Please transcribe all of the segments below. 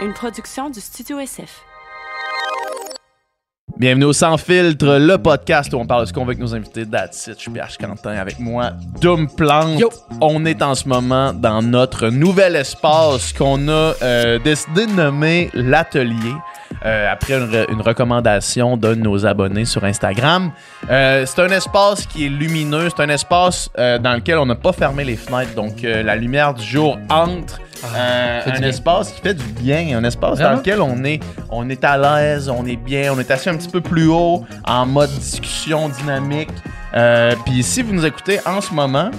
une production du Studio SF. Bienvenue au Sans Filtre, le podcast où on parle de ce qu'on veut avec nos invités. That's it, je suis PH Quentin avec moi, Doom Plante. Yo. On est en ce moment dans notre nouvel espace qu'on a euh, décidé de nommer l'Atelier. Euh, après une, re- une recommandation d'un de nos abonnés sur Instagram. Euh, c'est un espace qui est lumineux, c'est un espace euh, dans lequel on n'a pas fermé les fenêtres, donc la lumière du jour entre. Du un espace qui fait du bien, un espace dans lequel on est, on est à l'aise, on est bien, on est assis un petit peu plus haut, en mode discussion dynamique. Puis si vous nous écoutez en ce moment,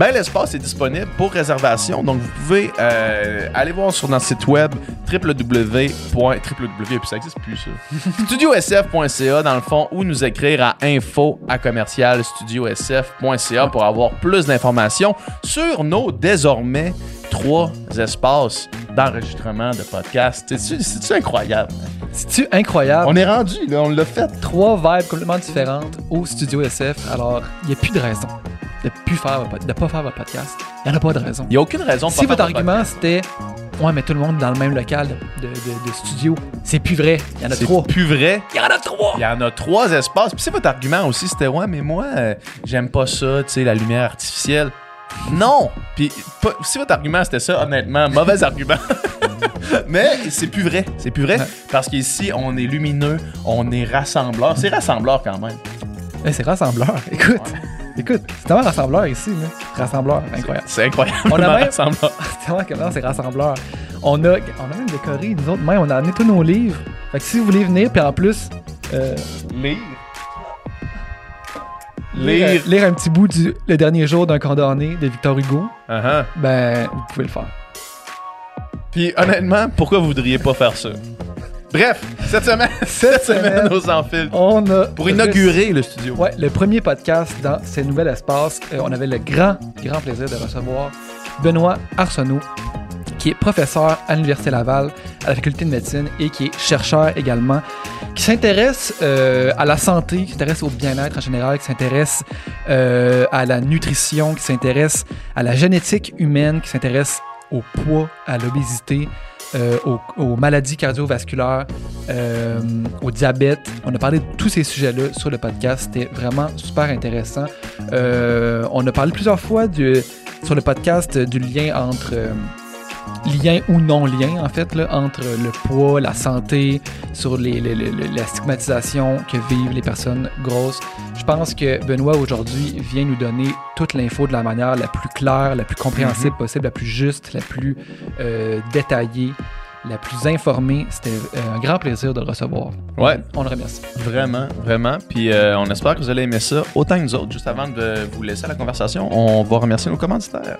ben l'espace est disponible pour réservation. Donc vous pouvez euh, aller voir sur notre site web www. www puis ça existe plus ça. studiosf.ca dans le fond ou nous écrire à info à commercial studiosf.ca pour avoir plus d'informations sur nos désormais trois espaces d'enregistrement de podcast. C'est-tu c'est-tu incroyable? C'est-tu incroyable? On est rendu, là, on l'a fait. Trois vibes complètement différentes au studio SF. Alors, il n'y a plus de raison de plus faire de pas faire votre podcast. Il n'y en a pas de raison. Il n'y a aucune raison de Si votre argument c'était Ouais, mais tout le monde dans le même local de, de- de studio, c'est plus vrai. Il y en a C'est trois. plus vrai. Il y en a trois! Il y en a trois espaces. Puis si votre argument aussi, c'était ouais, mais moi, euh, j'aime pas ça, tu sais, la lumière artificielle. Non! Puis pas- si votre argument c'était ça, honnêtement, mauvais argument. mais c'est plus vrai. C'est plus vrai. Ouais. Parce qu'ici, on est lumineux, on est rassembleur. C'est rassembleur quand même. Eh, c'est rassembleur. Écoute, écoute, c'est tellement rassembleur ici. Là. Rassembleur, incroyable. C'est incroyable. On a même- rassembleur. C'est rassembleur. On a, on a même décoré, nous autres, même, on a amené tous nos livres. Fait que si vous voulez venir, puis en plus, euh, Lire. lire, Lire. lire un petit bout du Le dernier jour d'un condamné de Victor Hugo, Uh-huh. ben, vous pouvez le faire. Puis honnêtement, pourquoi vous voudriez pas faire ça? Bref, cette semaine, cette semaine semaine, aux sans fil. On a. Pour inaugurer le studio. Ouais, le premier podcast dans ce nouvel espace, euh, on avait le grand, grand plaisir de recevoir Benoît Arsenault, qui est professeur à l'Université Laval, à la faculté de médecine et qui est chercheur également, qui s'intéresse euh, à la santé, qui s'intéresse au bien-être en général, qui s'intéresse euh, à la nutrition, qui s'intéresse à la génétique humaine, qui s'intéresse au poids, à l'obésité, euh, aux, maladies cardiovasculaires, euh, au diabète. On a parlé de tous ces sujets-là sur le podcast. C'était vraiment super intéressant. Euh, on a parlé plusieurs fois sur le podcast du lien entre lien ou non lien en fait là, entre le poids, la santé, sur les, les- les- les- la stigmatisation que vivent les personnes grosses. Je pense que Benoît aujourd'hui vient nous donner toute l'info de la manière la plus claire, la plus compréhensible possible, la plus juste, la plus euh, détaillée, la plus informée. C'était euh, un grand plaisir de le recevoir. Ouais. On le remercie. Vraiment, vraiment. Puis euh, on espère que vous allez aimer ça autant que nous autres. Juste avant de vous laisser à la conversation, on va remercier nos commanditaires.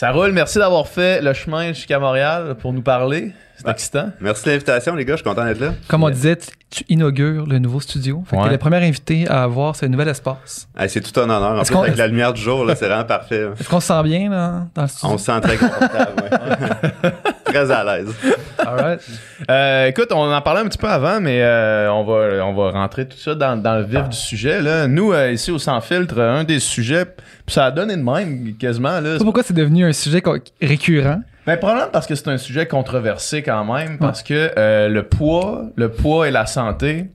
Ça roule. Merci d'avoir fait le chemin jusqu'à Montréal pour nous parler. C'est Ouais. excitant. Merci de l'invitation, les gars. Je suis content d'être là. Comme on disait, tu, tu inaugures le nouveau studio. Fait que Ouais. t'es le premier invité à avoir ce nouvel espace. Hey, c'est tout un honneur. En plus, avec la lumière du jour, là, c'est vraiment parfait. là. Est-ce qu'on se sent bien là, dans le studio? On se sent très confortable. ouais. très à l'aise. Alright. Euh, écoute, on en parlait un petit peu avant, mais euh, on, va, on va rentrer tout ça dans, dans le vif du sujet. Là. Nous, euh, ici au Sans Filtre, un des sujets, puis ça a donné de même quasiment. Là, pourquoi c'est devenu un sujet récurrent. Ben, probablement parce que c'est un sujet controversé quand même, parce que euh, le poids, le poids et la santé,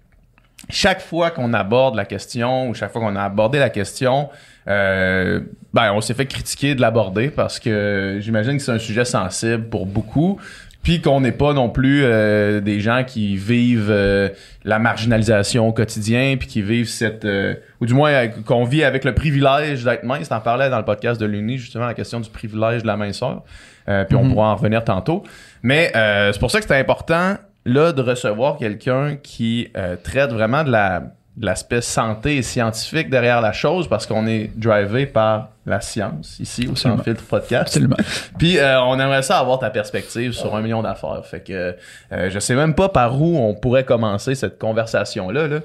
chaque fois qu'on aborde la question ou chaque fois qu'on a abordé la question, euh, ben on s'est fait critiquer de l'aborder parce que j'imagine que c'est un sujet sensible pour beaucoup. Puis qu'on n'est pas non plus euh, des gens qui vivent euh, la marginalisation au quotidien, puis qui vivent cette... euh, ou du moins euh, qu'on vit avec le privilège d'être mince. T'en parlais dans le podcast de l'Uni, justement, la question du privilège de la minceur. Euh, puis on Mhm. pourra en revenir tantôt. Mais euh, c'est pour ça que c'est important, là, de recevoir quelqu'un qui euh, traite vraiment de la l'aspect santé et scientifique derrière la chose parce qu'on est drivé par la science ici au Sans. Filtre Podcast. Absolument. Puis euh, on aimerait ça avoir ta perspective sur un million d'affaires. Fait que euh, je sais même pas par où on pourrait commencer cette conversation là. là.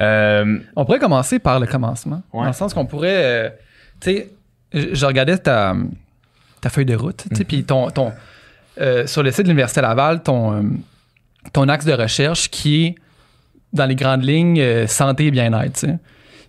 Euh, On pourrait commencer par le commencement. Ouais. Dans le sens qu'on pourrait. tu sais, je regardais ta, ta feuille de route, tu sais, puis ton. ton sur le site de l'Université Laval ton, ton axe de recherche qui est, dans les grandes lignes, euh, santé et bien-être.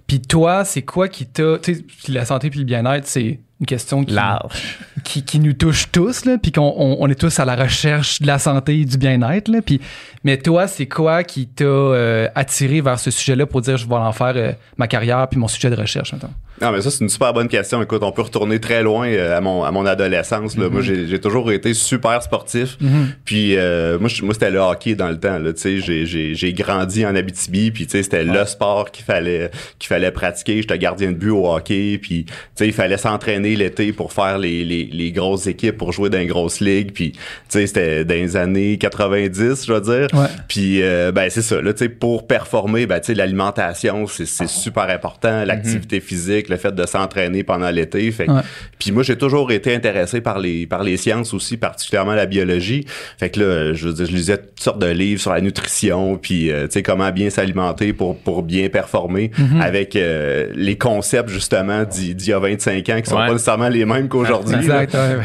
Puis toi, c'est quoi qui t'a. Tu sais, puis la santé puis le bien-être, c'est une question qui, Large. qui, qui nous touche tous, là, puis qu'on on, on est tous à la recherche de la santé et du bien-être. Là, puis, mais toi, c'est quoi qui t'a euh, attiré vers ce sujet-là pour dire je vais en faire euh, ma carrière puis mon sujet de recherche maintenant? Non, mais ça, c'est une super bonne question. Écoute, on peut retourner très loin euh, à, mon, à mon adolescence. Là. Moi, j'ai j'ai toujours été super sportif. Puis, euh, moi, moi c'était le hockey dans le temps. Là. Tu sais, J'ai j'ai- j'ai grandi en Abitibi. Puis, tu sais, c'était le sport qu'il fallait, qu'il fallait pratiquer. J'étais gardien de but au hockey. Puis, tu sais, il fallait s'entraîner l'été pour faire les, les, les grosses équipes, pour jouer dans les grosses ligues. Puis, tu sais, c'était dans les années 90, je veux dire. Ouais. Puis euh, ben c'est ça là, tu sais pour performer, ben tu sais l'alimentation c'est c'est super important, l'activité physique, le fait de s'entraîner pendant l'été, fait que- Ouais. puis moi j'ai toujours été intéressé par les par les sciences aussi, particulièrement la biologie. Fait que là, je veux dire, je lisais toutes sortes de livres sur la nutrition, puis euh, tu sais comment bien s'alimenter pour pour bien performer avec euh, les concepts justement d'il y a 25 ans qui sont Ouais. pas nécessairement les mêmes qu'aujourd'hui.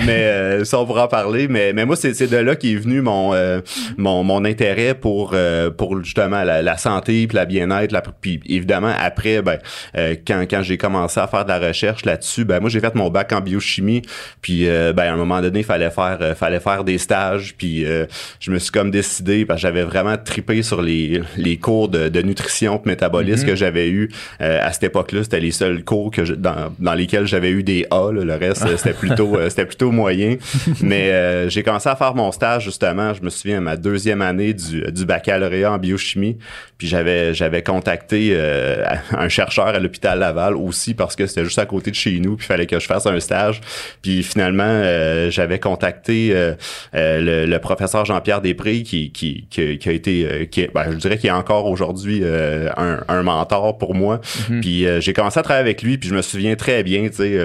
Mais euh, ça, on pourra en parler. Mais, mais moi, c'est c'est de là qu'est venu mon, euh, mon, mon intérêt pour, euh, pour justement la, la santé puis la bien-être. Puis évidemment, après, ben, euh, quand, quand j'ai commencé à faire de la recherche là-dessus, ben moi, j'ai fait mon bac en biochimie. Puis ben, à un moment donné, il fallait faire, euh, fallait faire des stages. Puis euh, je me suis comme décidé, parce que j'avais vraiment tripé sur les, les cours de, de nutrition et métabolisme que j'avais eu euh, à cette époque-là. C'était les seuls cours que je- dans, dans lesquels j'avais eu des A. là. Le reste, euh, c'était plutôt, euh, c'était plutôt moyen. Mais euh, j'ai commencé à faire mon stage justement. Je me souviens ma deuxième année du, du baccalauréat en biochimie. Puis j'avais j'avais contacté euh, un chercheur à l'hôpital Laval aussi parce que c'était juste à côté de chez nous. Puis il fallait que je fasse un stage. Puis finalement, euh, j'avais contacté euh, euh, le, le professeur Jean-Pierre Després qui, qui, qui, qui a été, qui, est- ben, je dirais qu'il est encore aujourd'hui un, un mentor pour moi. Puis euh, j'ai commencé à travailler avec lui. Puis je me souviens très bien, tu sais.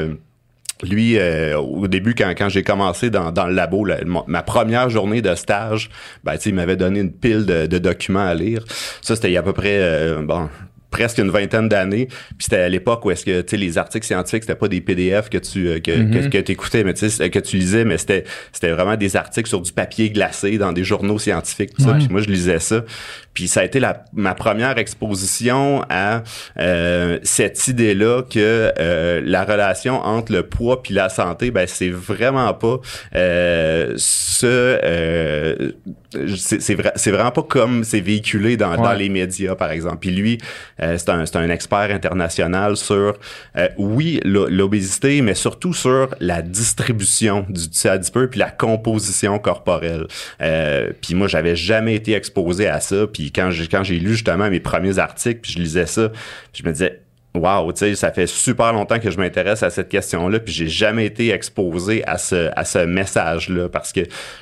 lui, euh, au début, quand, quand j'ai commencé dans, dans le labo, la- ma première journée de stage, ben, il m'avait donné une pile de, de documents à lire. Ça, c'était il y a à peu près, euh, bon, presque une vingtaine d'années. Puis c'était à l'époque où est-ce que, tu sais, les articles scientifiques, c'était pas des PDF que tu euh, que, que, que t'écoutais, mais tu sais, que tu lisais, mais c'était c'était vraiment des articles sur du papier glacé dans des journaux scientifiques. tout ça. Ouais. Puis moi, je lisais ça. Puis ça a été la, ma première exposition à euh, cette idée-là que euh, la relation entre le poids puis la santé, ben c'est vraiment pas euh, ce euh, c'est c'est vrai, c'est vraiment pas comme c'est véhiculé dans, dans les médias par exemple. Puis lui, euh, c'est un c'est un expert international sur euh, oui l'o- l'obésité, mais surtout sur la distribution du tissu adipeux puis la composition corporelle. Euh, puis moi, j'avais jamais été exposé à ça. Puis quand j'ai quand j'ai lu justement mes premiers articles, puis je lisais ça, je me disais Wow, tu sais, ça fait super longtemps que je m'intéresse à cette question-là, puis j'ai jamais été exposé à ce à ce message-là parce que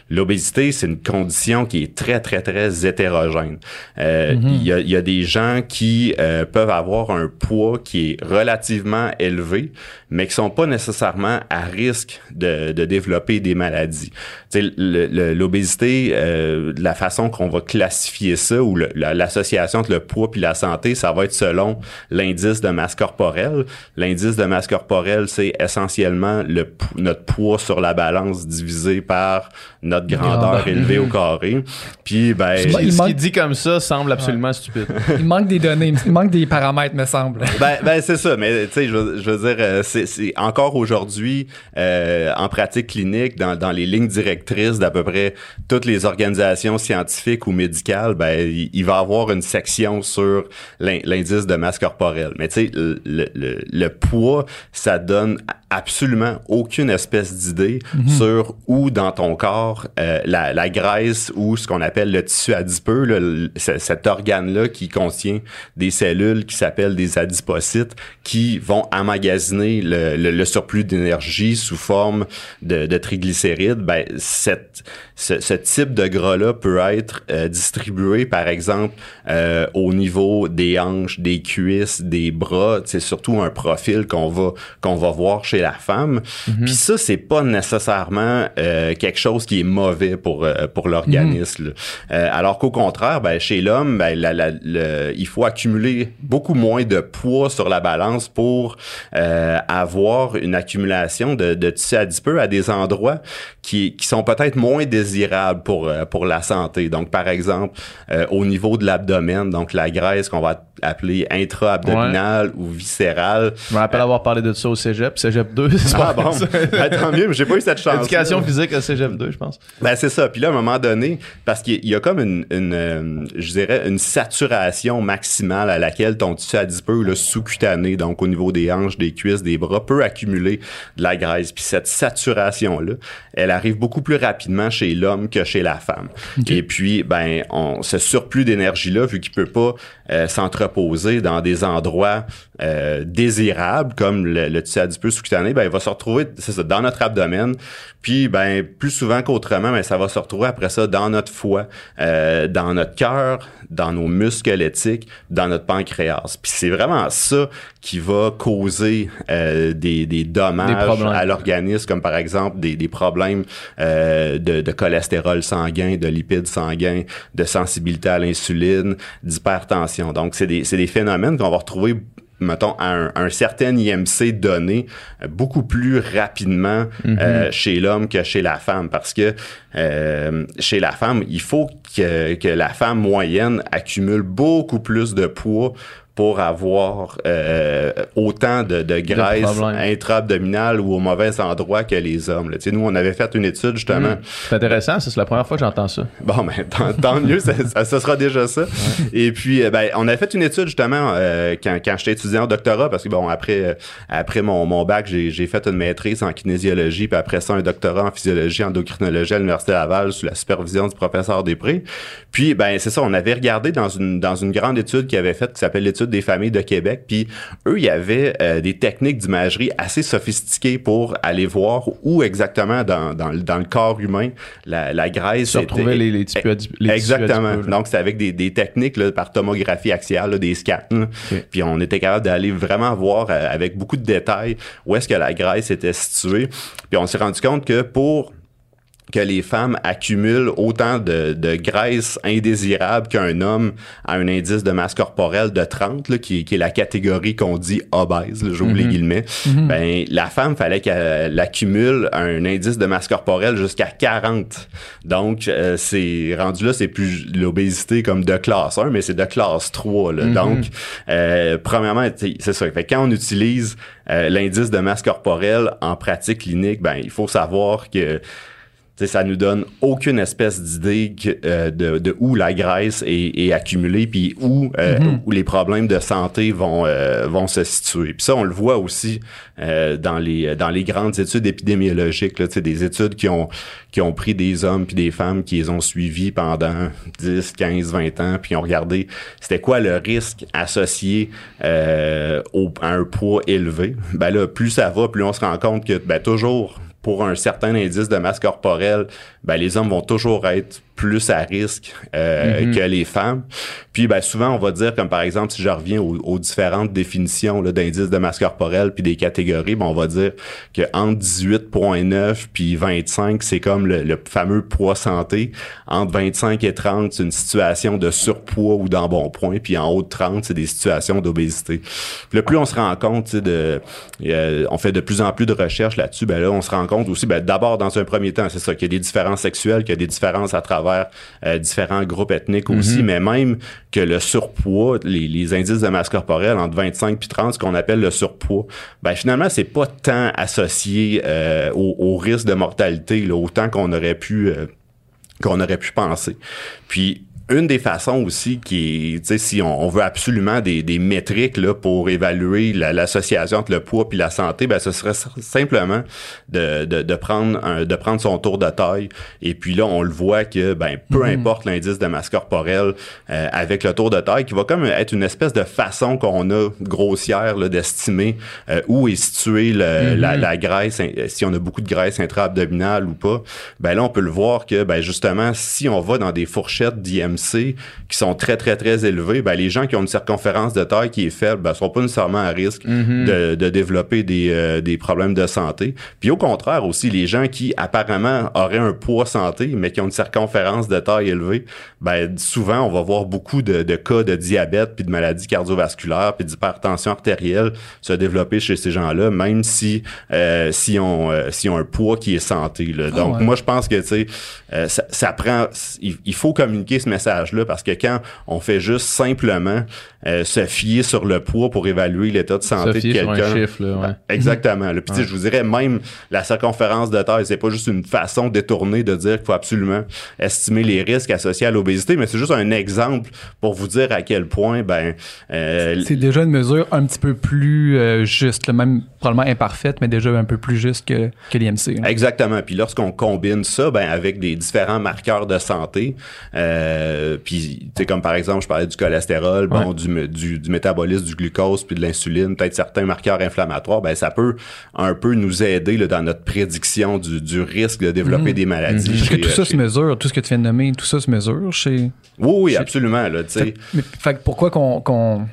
l'obésité c'est une condition qui est très très très hétérogène. Euh, Il y, a, y a des gens qui euh, peuvent avoir un poids qui est relativement élevé, mais qui sont pas nécessairement à risque de, de développer des maladies. L'obésité, euh, la façon qu'on va classifier ça ou l'association entre le poids puis la santé, ça va être selon l'indice de masse corporelle. L'indice de masse corporelle, c'est essentiellement le, notre poids sur la balance divisé par notre grandeur élevée au carré. Puis ben Il Ce manque- qu'il dit comme ça semble absolument stupide. Il manque des données, il manque des paramètres, me semble. ben, ben c'est ça, mais tu sais, je, veux- je veux dire, euh, c'est c'est encore aujourd'hui euh, en pratique clinique, dans, dans les lignes directrices d'à peu près toutes les organisations scientifiques ou médicales, ben il, il va avoir une section sur l'in- l'indice de masse corporelle. Mais tu sais, le, le- le poids, ça donne absolument aucune espèce d'idée sur où dans ton corps euh, la, la graisse ou ce qu'on appelle le tissu adipeux, là, le- cet organe-là qui contient des cellules qui s'appellent des adipocytes qui vont emmagasiner le, le- le surplus d'énergie sous forme de, de triglycérides. Ben, cette, ce, ce type de gras-là peut être euh, distribué, par exemple, euh, au niveau des hanches, des cuisses, des bras. C'est surtout un profil qu'on va qu'on va voir chez chez la femme. Puis ça, c'est pas nécessairement euh, quelque chose qui est mauvais pour euh, pour l'organisme. Euh, alors qu'au contraire, ben, chez l'homme, ben, la, la- le- il faut accumuler beaucoup moins de poids sur la balance pour euh, avoir une accumulation de, de tissu adipeux à des endroits qui, qui sont peut-être moins désirables pour euh, pour la santé. Donc, par exemple, euh, au niveau de l'abdomen, donc la graisse qu'on va appeler intra-abdominale ou viscérale. Je me rappelle avoir parlé de ça au cégep. Cégep 2, c'est Ah pas bon. Ben, tant mieux, mais j'ai pas eu cette chance. Éducation physique à cégep 2, je pense. Ben c'est ça. Puis là, à un moment donné, parce qu'il y a comme une, une euh, je dirais, une saturation maximale à laquelle ton tissu adipeux, le sous-cutané, donc au niveau des hanches, des cuisses, des bras, peut accumuler de la graisse. Puis cette saturation-là, elle arrive beaucoup plus rapidement chez l'homme que chez la femme. Et puis, ben, on, ce surplus d'énergie-là, vu qu'il peut pas euh, s'entreposer dans des endroits euh, désirables, comme le, le tissu adipeux sous-cutané, ben, il va se retrouver, c'est ça, dans notre abdomen. Puis, ben, plus souvent qu'autrement, ben, ça va se retrouver après ça dans notre foie, euh, dans notre cœur, dans nos muscles squelettiques, dans notre pancréas. Puis c'est vraiment ça qui va causer euh, des, des dommages Des à l'organisme, comme par exemple des, des problèmes euh, de, de cholestérol sanguin, de lipides sanguins, de sensibilité à l'insuline, d'hypertension. Donc, c'est des, c'est des phénomènes qu'on va retrouver mettons, à un, un certain IMC donné euh, beaucoup plus rapidement euh, chez l'homme que chez la femme. Parce que euh, chez la femme, il faut que, que la femme moyenne accumule beaucoup plus de poids pour avoir euh, autant de, de graisse intra-abdominale ou au mauvais endroit que les hommes. là. Tu sais, nous, on avait fait une étude justement. C'est intéressant, c'est la première fois que j'entends ça. Bon, ben, tant, tant mieux, ça, ça, ça sera déjà ça. Et puis, euh, ben, on a fait une étude justement euh, quand, quand j'étais étudiant au doctorat, parce que bon, après, euh, après mon, mon bac, j'ai j'ai fait une maîtrise en kinésiologie, puis après ça, un doctorat en physiologie, endocrinologie à l'Université Laval sous la supervision du professeur Després. Puis, ben, c'est ça, on avait regardé dans une, dans une grande étude qu'il avait faite qui s'appelle l'étude des familles de Québec, puis eux, il y avait euh, des techniques d'imagerie assez sophistiquées pour aller voir où exactement dans, dans, le- dans le corps humain la, la graisse Se retrouver était- les, Exactement. Donc, c'est avec des, des techniques là, par tomographie axiale, là, des scans. Puis on était capable d'aller vraiment voir euh, avec beaucoup de détails où est-ce que la graisse était située. Puis on s'est rendu compte que pour que les femmes accumulent autant de, de graisse indésirable qu'un homme a un indice de masse corporelle de 30, là, qui, qui est la catégorie qu'on dit obèse, là, j'ouvre les guillemets, ben, la femme, fallait qu'elle accumule un indice de masse corporelle jusqu'à 40. Donc, euh, c'est rendu là, c'est plus l'obésité comme de classe 1, mais c'est de classe 3. Là. Donc, euh, premièrement, c'est ça. Fait que quand on utilise euh, l'indice de masse corporelle en pratique clinique, ben, il faut savoir que tu sais, ça nous donne aucune espèce d'idée euh, de, de où la graisse est, est accumulée, puis où, euh, où les problèmes de santé vont, euh, vont se situer. Puis ça, on le voit aussi euh, dans, les, dans les grandes études épidémiologiques, là, des études qui ont, qui ont pris des hommes puis des femmes qui les ont suivis pendant 10, 15, 20 ans, puis ont regardé c'était quoi le risque associé euh, au, à un poids élevé. Ben là, plus ça va, plus on se rend compte que ben, toujours pour un certain indice de masse corporelle, ben, les hommes vont toujours être plus à risque euh, que les femmes. Puis ben, souvent, on va dire, comme par exemple, si je reviens aux, aux différentes définitions d'indices de masse corporelle puis des catégories, ben, on va dire que entre 18.9 puis 25, c'est comme le, le fameux poids santé. Entre 25 et 30, c'est une situation de surpoids ou d'embonpoint. Puis en haut de 30, c'est des situations d'obésité. Là, plus on se rend compte, de, euh, on fait de plus en plus de recherches là-dessus, ben là, on se rend compte aussi, ben, d'abord, dans un premier temps, c'est ça, qu'il y a des différences sexuelles, qu'il y a des différences à travers euh, différents groupes ethniques aussi, mais même que le surpoids, les, les indices de masse corporelle entre 25 puis 30, ce qu'on appelle le surpoids, ben finalement, c'est pas tant associé euh, au, au risque de mortalité, là, autant qu'on aurait pu euh, qu'on aurait pu penser. Puis une des façons aussi qui tu sais, si on, on veut absolument des, des métriques là, pour évaluer la- l'association entre le poids puis la santé, ben ce serait simplement de, de, de prendre un, de prendre son tour de taille. Et puis là, on le voit que ben peu importe l'indice de masse corporelle euh, avec le tour de taille, qui va comme être une espèce de façon qu'on a grossière là, d'estimer euh, où est située le- la, la graisse, si on a beaucoup de graisse intra-abdominale ou pas. Ben là, on peut le voir que ben justement, si on va dans des fourchettes d'IMC qui sont très, très, très élevés, ben, les gens qui ont une circonférence de taille qui est faible, ben, sont pas nécessairement à risque Mhm. de, de développer des, euh, des problèmes de santé. Puis au contraire aussi, les gens qui apparemment auraient un poids santé, mais qui ont une circonférence de taille élevée, ben, souvent, on va voir beaucoup de, de cas de diabète, puis de maladies cardiovasculaires, puis d'hypertension artérielle se développer chez ces gens-là, même si euh, si on euh, si ont un poids qui est santé. Là. Donc ouais. moi je pense que tu sais euh, ça, ça prend il, il faut communiquer ce parce que quand on fait juste simplement euh, se fier sur le poids pour évaluer l'état de santé Se de fier sur un quelqu'un. chiffre, là, ouais. Ben, exactement. tu sais, je vous dirais même la circonférence de taille, c'est pas juste une façon détournée de dire qu'il faut absolument estimer les risques associés à l'obésité, mais c'est juste un exemple pour vous dire à quel point ben euh, C'est déjà une mesure un petit peu plus euh, juste, là, même probablement imparfaite, mais déjà un peu plus juste que, que l'IMC. là. Exactement. Puis lorsqu'on combine ça, ben avec des différents marqueurs de santé, euh, puis tu sais comme par exemple, je parlais du cholestérol, bon, du, du, du métabolisme du glucose puis de l'insuline, peut-être certains marqueurs inflammatoires, ben ça peut un peu nous aider là, dans notre prédiction du, du risque de développer des maladies. Parce que tout ça chez- se mesure, tout ce que tu viens de nommer, tout ça se mesure chez. Oui, oui, absolument. Là, tu sais. Mais, fait pourquoi qu'on qu'on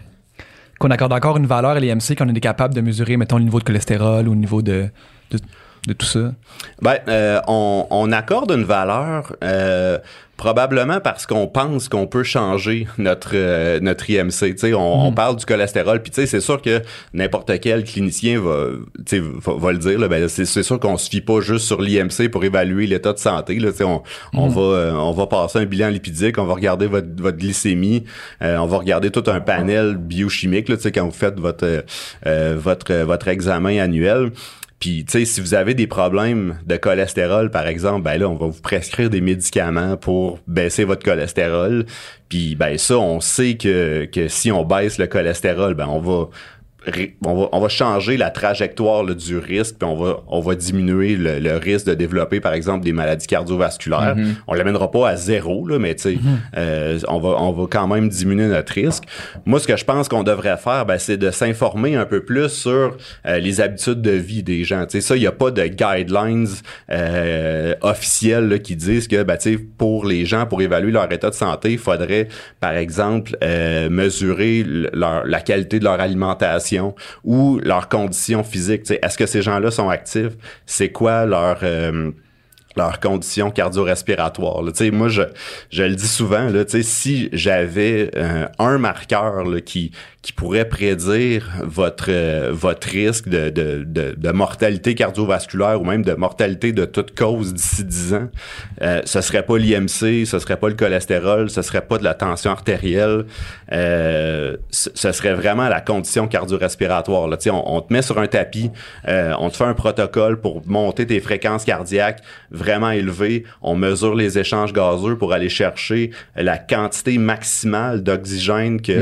qu'on accorde encore une valeur à l'IMC quand on est capable de mesurer, mettons, le niveau de cholestérol ou le niveau de, de, de tout ça? Ben, euh, on, on accorde une valeur euh, probablement parce qu'on pense qu'on peut changer notre euh, notre IMC. Tu sais, on, on parle du cholestérol, puis tu sais, c'est sûr que n'importe quel clinicien va, tu sais, va, va le dire. Là, ben, c'est, sûr qu'on se fie pas juste sur l'IMC pour évaluer l'état de santé. Là, tu sais, on, on va euh, on va passer un bilan lipidique, on va regarder votre votre glycémie, euh, on va regarder tout un panel biochimique. Là, tu sais, quand vous faites votre votre votre examen annuel. Puis, tu sais, si vous avez des problèmes de cholestérol, par exemple, ben là, on va vous prescrire des médicaments pour baisser votre cholestérol. Puis, ben ça, on sait que, que si on baisse le cholestérol, ben on va on va, on va changer la trajectoire là, du risque, puis on va, on va diminuer le, le risque de développer, par exemple, des maladies cardiovasculaires. On l'amènera pas à zéro, là, mais tu sais, euh, on, va, on va quand même diminuer notre risque. Moi, ce que je pense qu'on devrait faire, ben, c'est de s'informer un peu plus sur euh, les habitudes de vie des gens. Tu sais, ça, il n'y a pas de guidelines euh, officielles là, qui disent que, ben, tu sais, pour les gens, pour évaluer leur état de santé, il faudrait, par exemple, euh, mesurer le- leur, la qualité de leur alimentation ou leurs conditions physiques. Est-ce que ces gens-là sont actifs? C'est quoi leur... euh, leurs conditions cardio-respiratoires. moi, je, je le dis souvent, si j'avais euh, un marqueur qui, qui pourrait prédire votre, euh, votre risque de, de, de, de mortalité cardiovasculaire ou même de mortalité de toute cause d'ici 10 ans, euh, ce serait pas l'IMC, ce serait pas le cholestérol, ce serait pas de la tension artérielle, euh, ce serait vraiment la condition cardio-respiratoire. Là. Tu sais, On, on te met sur un tapis, euh, on te fait un protocole pour monter tes fréquences cardiaques vraiment élevées, on mesure les échanges gazeux pour aller chercher la quantité maximale d'oxygène que,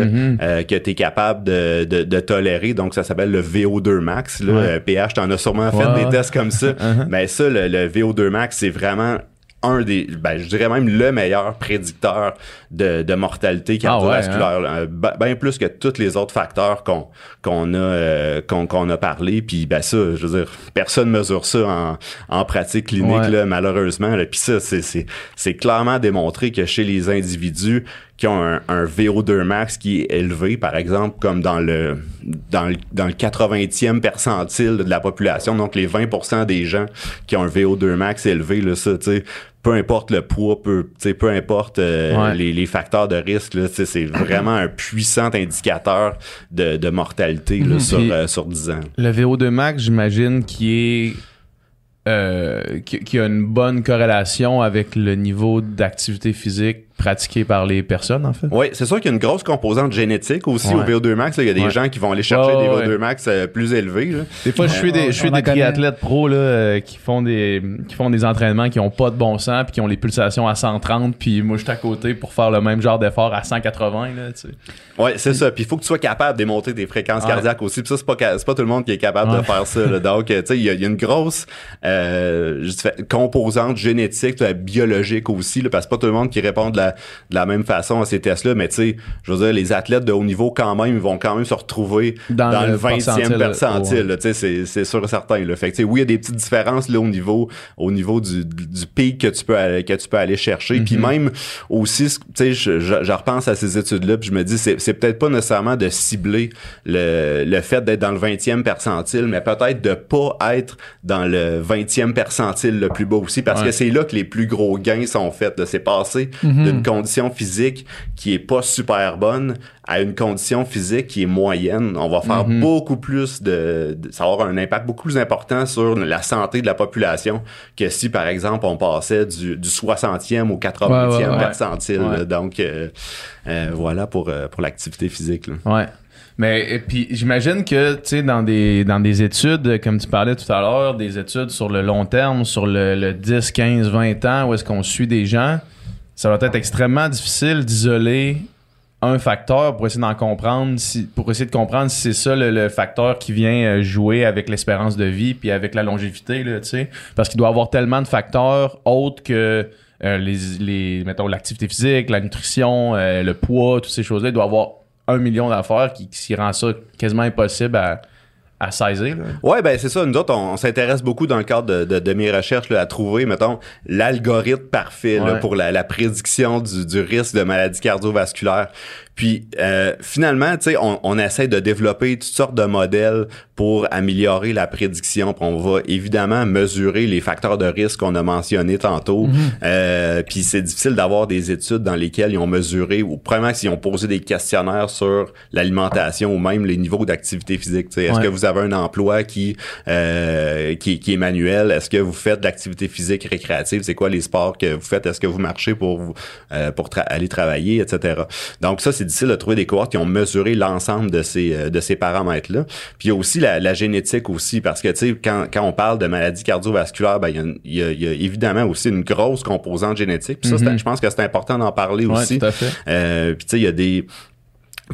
euh, que tu es capable de, de, de tolérer. Donc, ça s'appelle le VO2 max. Là. Ouais. Euh, PH, t'en as sûrement fait Ouais, des ouais. tests comme ça. Mais ça, le, le VO2 max, c'est vraiment un des, ben, je dirais même le meilleur prédicteur de, de mortalité Ah ouais, cardiovasculaire. Euh, ben- ben plus que tous les autres facteurs qu'on qu'on a euh, qu'on qu'on a parlé. Puis ben ça, je veux dire, personne mesure ça en, en pratique clinique Ouais. là, malheureusement. Là. Puis ça, c'est c'est c'est clairement démontré que chez les individus qui ont un, un VO2 max qui est élevé, par exemple, comme dans le dans le, dans le 80e percentile de la population, donc les 20% des gens qui ont un VO2 max élevé, là, ça, tu sais, peu importe le poids, peu, peu importe euh, Ouais. les, les facteurs de risque, c'est vraiment un puissant indicateur de, de mortalité là, sur, euh, sur 10 ans. Le VO2 max, j'imagine, qui est. euh, qui, qui a une bonne corrélation avec le niveau d'activité physique pratiqué par les personnes, en fait? Oui, c'est sûr qu'il y a une grosse composante génétique aussi Ouais. au VO2 max. là. Il y a des Ouais. gens qui vont aller chercher des ouais, VO2 ouais. max euh, plus élevés. là. Des fois, je suis des, je suis des triathlètes pros là, euh, qui font des qui font des entraînements qui ont pas de bon sens puis qui ont les pulsations à 130 puis moi je suis à côté pour faire le même genre d'effort à 180 là, tu sais. Ouais, c'est ça. Puis il faut que tu sois capable de démonter tes fréquences Ouais. cardiaques aussi. Puis ça, c'est pas, pas tout le monde qui est capable de faire ça. là. Donc, euh, tu sais, il y, a- il y a une grosse, euh, je dis, composantes génétiques, euh, biologiques aussi, là, parce que pas tout le monde qui répond de la, de la même façon à ces tests-là, mais tu sais, je veux dire, les athlètes de haut niveau, quand même, ils vont quand même se retrouver dans, Dans le le 20e percentile, ouais. tu sais, c'est, sûr et certain, là. Fait que, tu sais, oui, il y a des petites différences, là, au niveau, au niveau du, du pic que tu peux aller, que tu peux aller chercher. Puis Mhm. même aussi, tu sais, je, je, je repense à ces études-là, puis je me dis, c'est, c'est peut-être pas nécessairement de cibler le, le fait d'être dans le 20e percentile, mais peut-être de pas être dans le 20e percentile le plus bas aussi, parce Ouais. que c'est là que les plus gros gains sont faits. C'est passer d'une condition physique qui est pas super bonne à une condition physique qui est moyenne. On va faire Mhm. beaucoup plus de, de- Ça va avoir un impact beaucoup plus important sur la santé de la population que si, par exemple, on passait du, du 60e au 80e Ouais, ouais, ouais. percentile. Ouais. Donc, euh, euh, voilà pour, euh, pour l'activité physique. là. Ouais. Mais et puis j'imagine que tu sais dans des dans des études comme tu parlais tout à l'heure, des études sur le long terme, sur le, le 10, 15, 20 ans où est-ce qu'on suit des gens, ça va être extrêmement difficile d'isoler un facteur pour essayer d'en comprendre si pour essayer de comprendre si c'est ça le, le facteur qui vient euh, jouer avec l'espérance de vie puis avec la longévité parce qu'il doit y avoir tellement de facteurs autres que euh, les, les mettons l'activité physique, la nutrition, euh, le poids, toutes ces choses-là, il doit y avoir un million d'affaires qui, qui rend ça quasiment impossible à, à saisir. là. Ouais, ben c'est ça. Nous autres, on, on s'intéresse beaucoup dans le cadre de, de, de mes recherches là, à trouver, mettons, l'algorithme parfait là, pour la, la prédiction du, du risque de maladie cardiovasculaire. Puis euh, finalement, tu sais, on, on essaie de développer toutes sortes de modèles pour améliorer la prédiction. Puis on va évidemment mesurer les facteurs de risque qu'on a mentionnés tantôt. Euh, puis c'est difficile d'avoir des études dans lesquelles ils ont mesuré, ou premièrement s'ils ont posé des questionnaires sur l'alimentation ou même les niveaux d'activité physique. Est-ce que vous avez un emploi qui, euh, qui, qui est manuel? Est-ce que vous faites de l'activité physique récréative? C'est quoi les sports que vous faites? Est-ce que vous marchez pour vous, euh, pour tra- aller travailler, etc. Donc ça, c'est difficile de trouver des cohortes qui ont mesuré l'ensemble de ces, euh, de ces paramètres-là. Puis il y a aussi la, la génétique aussi, parce que tu sais, quand, quand on parle de maladie cardiovasculaire, ben il y a une- il y, a, il y a évidemment aussi une grosse composante génétique. Puis ça, c'est- Mhm. je pense que c'est important d'en parler Ouais, aussi. tout à fait. Euh, puis tu sais, il y a des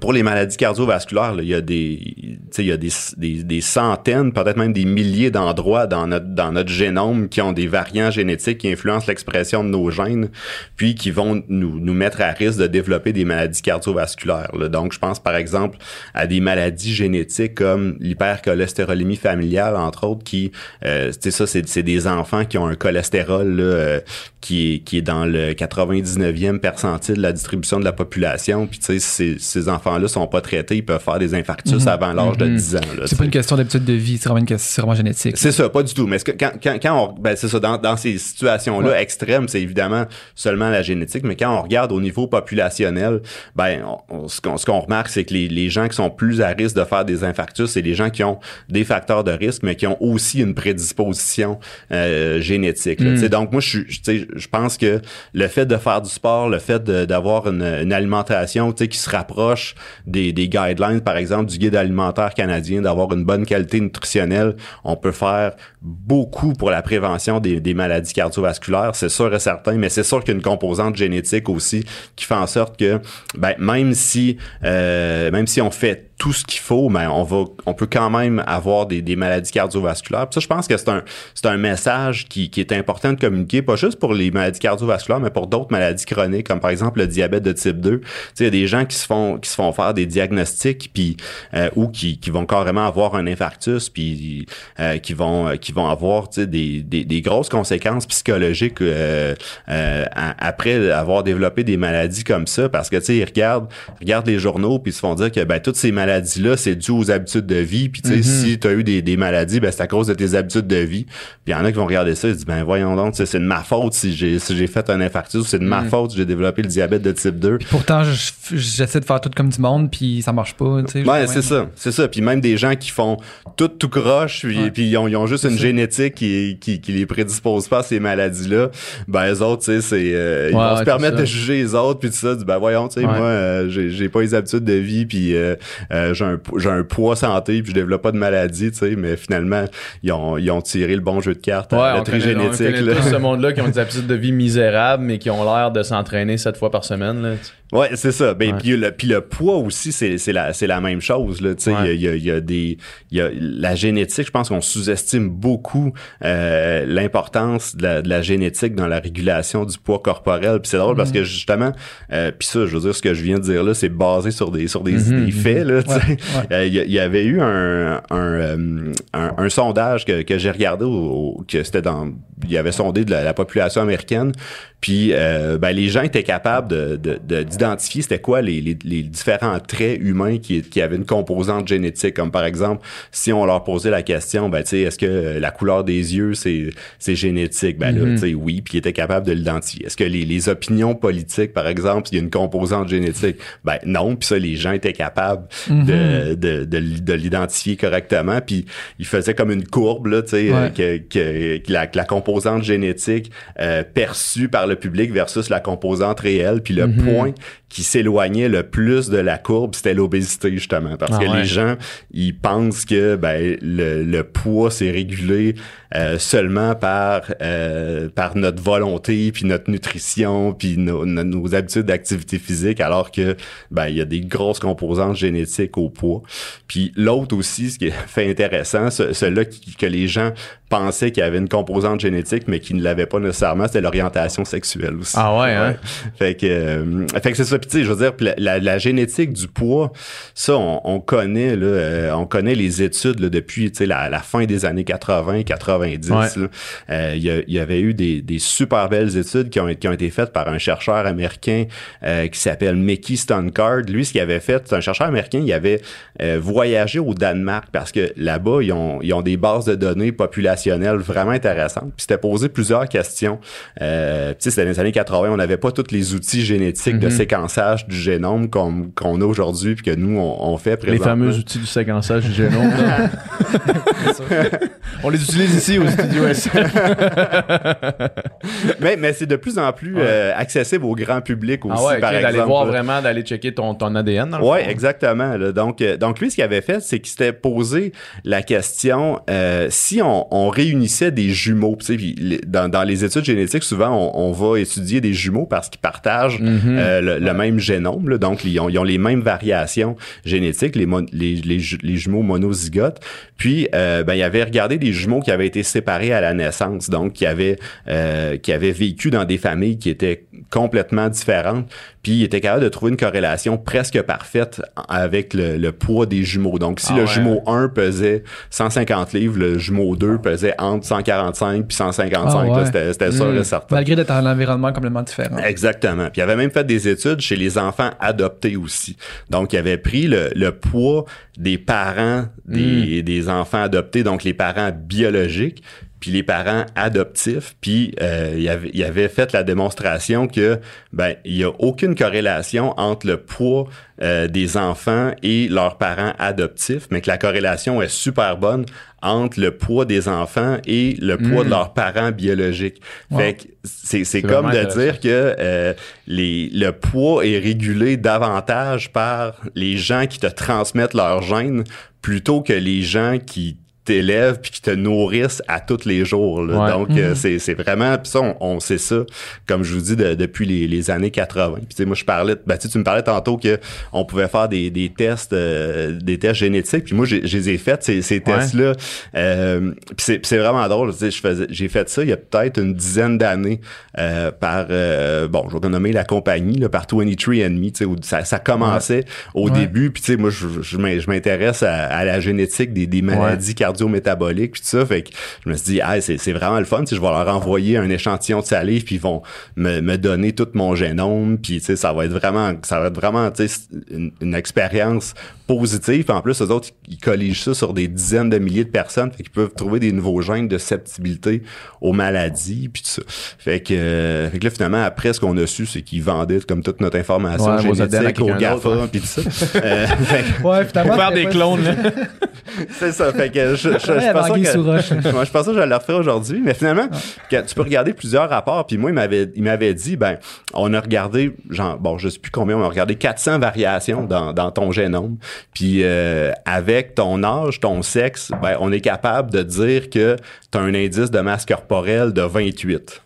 pour les maladies cardiovasculaires, là, il y a des, il y a des, des, des centaines, peut-être même des milliers d'endroits dans notre, dans notre génome qui ont des variants génétiques qui influencent l'expression de nos gènes, puis qui vont nous, nous mettre à risque de développer des maladies cardiovasculaires. là. Donc, je pense par exemple à des maladies génétiques comme l'hypercholestérolémie familiale, entre autres, qui, euh, tu sais, ça, c'est des enfants qui ont un cholestérol là, euh, qui, est, qui est dans le 99e percentile de la distribution de la population. Puis, tu sais, ces, ces enfants-là sont pas traités, ils peuvent faire des infarctus avant l'âge de Mhm. 10 ans. là, C'est pas une question d'habitude de vie, c'est vraiment une question, c'est vraiment génétique. C'est ça, pas du tout. Mais que- quand, quand, quand on, ben c'est ça, dans, dans ces situations-là Ouais. extrêmes, c'est évidemment seulement la génétique, mais quand on regarde au niveau populationnel, ben, on- on- ce qu'on ce qu'on remarque, c'est que les, les gens qui sont plus à risque de faire des infarctus, c'est les gens qui ont des facteurs de risque, mais qui ont aussi une prédisposition euh, génétique. Mm. Sais, Donc, moi, je, suis- je, je pense que le fait de faire du sport, le fait d'avoir une, une alimentation tu sais, qui se rapproche des, des guidelines, par exemple, du guide alimentaire canadien, d'avoir une bonne qualité nutritionnelle, on peut faire beaucoup pour la prévention des, des maladies cardiovasculaires, c'est sûr et certain, mais c'est sûr qu'il y a une composante génétique aussi qui fait en sorte que ben, même si euh, même si on fait tout ce qu'il faut, ben, on va on peut quand même avoir des, des maladies cardiovasculaires. Ça, je pense que c'est un c'est un message qui, qui est important de communiquer, pas juste pour les maladies cardiovasculaires, mais pour d'autres maladies chroniques, comme par exemple le diabète de type 2. Tu sais, il y a des gens qui se font qui se font faire des diagnostics puis euh, ou qui, qui vont carrément avoir un infarctus puis euh, qui vont euh, qui vont avoir tu sais, des, des, grosses conséquences psychologiques euh, euh, après avoir développé des maladies comme ça parce que tu sais ils regardent regardent les journaux puis ils se font dire que ben toutes ces maladies là c'est dû aux habitudes de vie puis tu sais Mhm. si tu as eu des, des maladies ben c'est à cause de tes habitudes de vie puis il y en a qui vont regarder ça et se disent ben voyons donc c'est de ma faute si j'ai si j'ai fait un infarctus ou c'est de ma Mhm. faute si j'ai développé le diabète de type 2 Pourtant, je- j'essaie de faire tout comme du monde, puis ça marche pas. tu sais, Ouais, je- c'est ça, c'est ça. Puis même des gens qui font tout tout croche, puis, Ouais. puis ils, ont, ils ont juste une ça. génétique qui, qui, qui les prédispose pas à ces maladies-là. Ben les autres, tu sais, c'est euh, ils Ouais, vont ouais, se permettre de juger les autres, puis tout ça. Ben voyons, tu sais, moi, euh, j'ai j'ai pas les habitudes de vie, puis euh, euh, j'ai un un poids santé, puis je développe pas de maladie, tu sais. Mais finalement, ils ont ils ont tiré le bon jeu de cartes Ouais, à la on trigénétique. connaît là. ce monde-là qui ont des habitudes de vie misérables, mais qui ont l'air de s'entraîner sept fois par semaine. Là. Ouais, c'est ça. Ben, puis, le, puis le poids aussi, c'est, c'est, la, c'est la même chose. Là, tu sais. Ouais. il, y a, il y a des, il y a la génétique, je pense qu'on sous-estime beaucoup euh, l'importance de la, de la génétique dans la régulation du poids corporel. Puis c'est drôle parce que justement, euh, puis ça, je veux dire, ce que je viens de dire là, c'est basé sur des, sur des, Mhm, des faits. Là. Ouais, Euh, Il y, il avait eu un, un, euh, un, un sondage que, que j'ai regardé, au, au- que c'était dans, il y avait sondé de la, la population américaine, puis euh, ben, les gens étaient capables de, de- de- d'identifier c'était quoi les, les, les différents traits humains qui, qui avaient une composante génétique, comme par exemple si on leur posait la question, ben tu sais, est-ce que la couleur des yeux c'est c'est génétique, ben là Mhm. tu sais oui, puis ils étaient capables de l'identifier. Est-ce que les, les opinions politiques par exemple, il y a une composante génétique, ben non, puis ça les gens étaient capables de, de, de, de l'identifier correctement. Puis il faisait comme une courbe, là, tu sais, Ouais. euh, que, que, que la, que la composante génétique euh, perçue par le public versus la composante réelle. Puis le Mhm. point qui s'éloignait le plus de la courbe, c'était l'obésité, justement. Parce Ah que ouais. les gens, ils pensent que ben, le, le poids, c'est régulé euh, seulement par, euh, par notre volonté, puis notre nutrition, puis nos, habitudes d'activité physique, alors que ben il y a des grosses composantes génétiques au poids. Puis l'autre aussi, ce qui est fait intéressant, ce- celui-là qui- que les gens pensaient qu'il y avait une composante génétique, mais qui ne l'avait pas nécessairement, c'était l'orientation sexuelle aussi. Ah ouais, hein? Fait que, euh, fait que c'est ça. Puis tu sais, je veux dire, la, la, la génétique du poids, ça, on, on connaît là, euh, on connaît les études là, depuis tu sais la, la fin des années 80, 90. Ouais. là. Euh, Il y, a- il y avait eu des, des super belles études qui ont, qui ont été faites par un chercheur américain euh, qui s'appelle Mickey Stonecard. Lui, ce qu'il avait fait, c'est un chercheur américain, il avait euh, voyagé au Danemark parce que là-bas, ils ont, ils ont des bases de données populationnelles vraiment intéressantes. Puis c'était posé plusieurs questions. Euh, tu sais, c'était dans les années 80, on n'avait pas tous les outils génétiques de Mhm. séquençage du génome qu'on a aujourd'hui puis que nous, on, on fait Les présentement. fameux outils du séquençage du génome. On les utilise ici au studio mais mais c'est de plus en plus Ouais. euh, accessible au grand public aussi, Ah ouais, ok, par exemple. d'aller voir vraiment, d'aller checker ton, ton ADN. Dans le Ouais, fond. exactement. là. Donc, euh, donc lui, ce qu'il avait fait, c'est qu'il s'était posé la question euh, si on, on réunissait des jumeaux. Puis dans, dans les études génétiques, souvent, on, on va étudier des jumeaux parce qu'ils partagent Mhm. le, le même génome. là. donc, ils ont, ils ont les mêmes variations génétiques, les, les, les, les jumeaux monozygotes. Puis, euh, ben, il avait regardé des jumeaux qui avaient été séparés à la naissance, donc qui avaient, euh, qui avaient vécu dans des familles qui étaient complètement différentes. Puis, il était capable de trouver une corrélation presque parfaite avec le, le poids des jumeaux. Donc, si Ah le ouais. jumeau 1 pesait 150 livres, le jumeau 2 pesait entre 145 puis 155. Ah ouais. C'était c'était sûr et certain. Malgré d'être dans un environnement complètement différent. Exactement. Puis il avait même fait des études chez les enfants adoptés aussi. Donc, il avait pris le, le poids des parents des, des enfants adoptés, donc les parents biologiques, puis les parents adoptifs, puis euh, il, avait, il avait fait la démonstration que ben il y a aucune corrélation entre le poids euh, des enfants et leurs parents adoptifs, mais que la corrélation est super bonne entre le poids des enfants et le poids de leurs parents biologiques. Wow. Fait que c'est, comme de dire que euh, les, le poids est régulé davantage par les gens qui te transmettent leurs gènes plutôt que les gens qui t'élèvent puis qui te nourrissent à tous les jours. là. Ouais. Donc, euh, c'est, c'est vraiment... Puis ça, on, on sait ça, comme je vous dis, de- depuis les, les années 80. Puis tu sais, moi, je parlais... Ben, tu me parlais tantôt que on pouvait faire des, des tests euh, des tests génétiques. Puis moi, j'ai- je les ai faits, ces, ces tests-là. Euh, puis c'est, c'est vraiment drôle. J'ai fait ça il y a peut-être une dizaine d'années euh, par... euh, bon, je vais nommer la compagnie, là, par 23andMe, tu sais, où ça, ça commençait au début. Puis tu sais, moi, je, je m'in- je m'intéresse à, à la génétique des, des maladies cardio-métaboliques puis tout ça. Fait que je me suis dit, ah, c'est, c'est vraiment le fun. Je vais leur envoyer un échantillon de salive puis ils vont me, me donner tout mon génome. Puis tu sais, ça va être vraiment, ça va être vraiment, tu sais, une, une expérience positive. Puis en plus, eux autres, ils colligent ça sur des dizaines de milliers de personnes. Fait qu'ils peuvent trouver des nouveaux gènes de susceptibilité aux maladies puis tout ça. Fait que, euh, fait que là, finalement, après, ce qu'on a su, c'est qu'ils vendaient comme toute notre information Ouais, génétique aux GAFA ouais. puis tout ça. Euh, fait Ouais, finalement. Pour faire des clones, là. c'est ça. Fait que je, je, je, Ouais, je que. Moi, je pensais que je le refaire aujourd'hui, mais finalement, que tu peux regarder plusieurs rapports. Puis moi, il m'avait, il m'avait dit, ben, on a regardé, genre, bon, je sais plus combien, on a regardé 400 variations dans, dans ton génome. Puis euh, avec ton âge, ton sexe, ben, on est capable de dire que tu as un indice de masse corporelle de 28.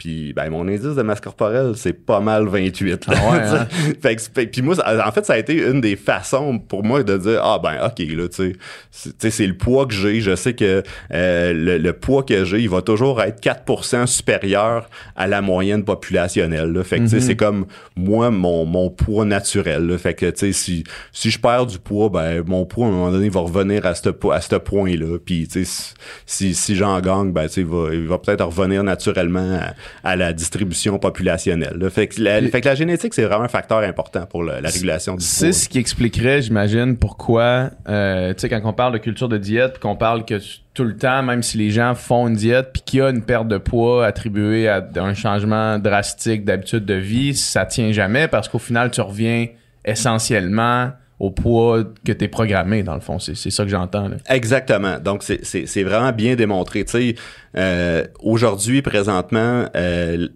Puis ben mon indice de masse corporelle, c'est pas mal 28. là. Ah ouais, hein? fait que, puis moi, ça- en fait, ça a été une des façons pour moi de dire ah ben ok là, tu sais, c'est- le poids que j'ai. Je sais que euh, le, le poids que j'ai, il va toujours être 4% supérieur à la moyenne populationnelle. Là. Fait que sais, c'est comme moi mon, mon poids naturel. Là. Fait que tu sais, si si je perds du poids, ben mon poids à un moment donné va revenir à ce à ce point là. Puis tu sais, si si j'en gagne, ben tu sais, il va, il va peut-être revenir naturellement à, à la distribution populationnelle. là. Fait que la, fait que la génétique c'est vraiment un facteur important pour le- la régulation du poids. C'est ce qui expliquerait, j'imagine, pourquoi, euh, tu sais, quand on parle de culture de diète, qu'on parle que tout le temps, même si les gens font une diète, puis qu'il y a une perte de poids attribuée à un changement drastique d'habitude de vie, ça tient jamais parce qu'au final, tu reviens essentiellement au poids que tu es programmé, dans le fond. C'est c'est ça que j'entends. Exactement. Donc, c'est- vraiment bien démontré. Tu sais, euh, aujourd'hui, présentement, euh,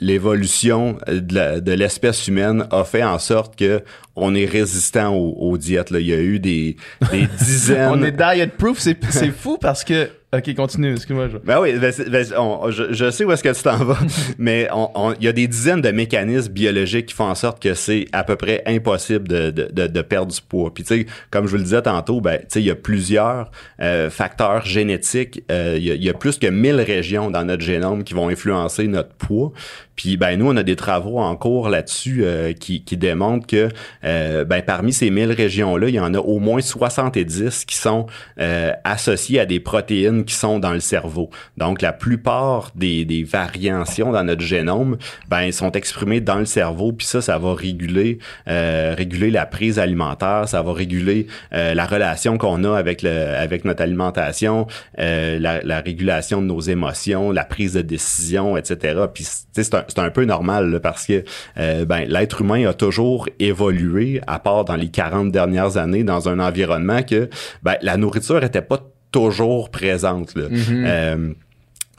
l'évolution de l'espèce humaine a fait en sorte que on est résistant aux, aux diètes. Là. Il y a eu des, des dizaines... On est diet proof, c'est c'est fou parce que. Ok, continue, excuse-moi. je- Ben oui, ben ben on- je, je sais où est-ce que tu t'en vas, mais il y a des dizaines de mécanismes biologiques qui font en sorte que c'est à peu près impossible de, de, de, de perdre du poids. Puis tu sais, comme je vous le disais tantôt, ben tu sais, il y a plusieurs euh, facteurs génétiques. Euh, il, y y a plus que 1000 régions dans notre génome qui vont influencer notre poids. Puis ben nous, on a des travaux en cours là-dessus euh, qui, qui démontrent que euh, ben parmi ces 1000 régions-là, il y en a au moins 70 qui sont euh, associées à des protéines qui sont dans le cerveau. Donc la plupart des, des variations dans notre génome, ben sont exprimées dans le cerveau. Puis ça, ça va réguler euh, réguler la prise alimentaire, ça va réguler euh, la relation qu'on a avec le avec notre alimentation, la, la régulation de nos émotions, la prise de décision, etc. Puis c'est un, c'est un peu normal là, parce que euh, ben l'être humain a toujours évolué, à part dans les 40 dernières années, dans un environnement que ben, la nourriture était pas toujours présente. Là. Euh,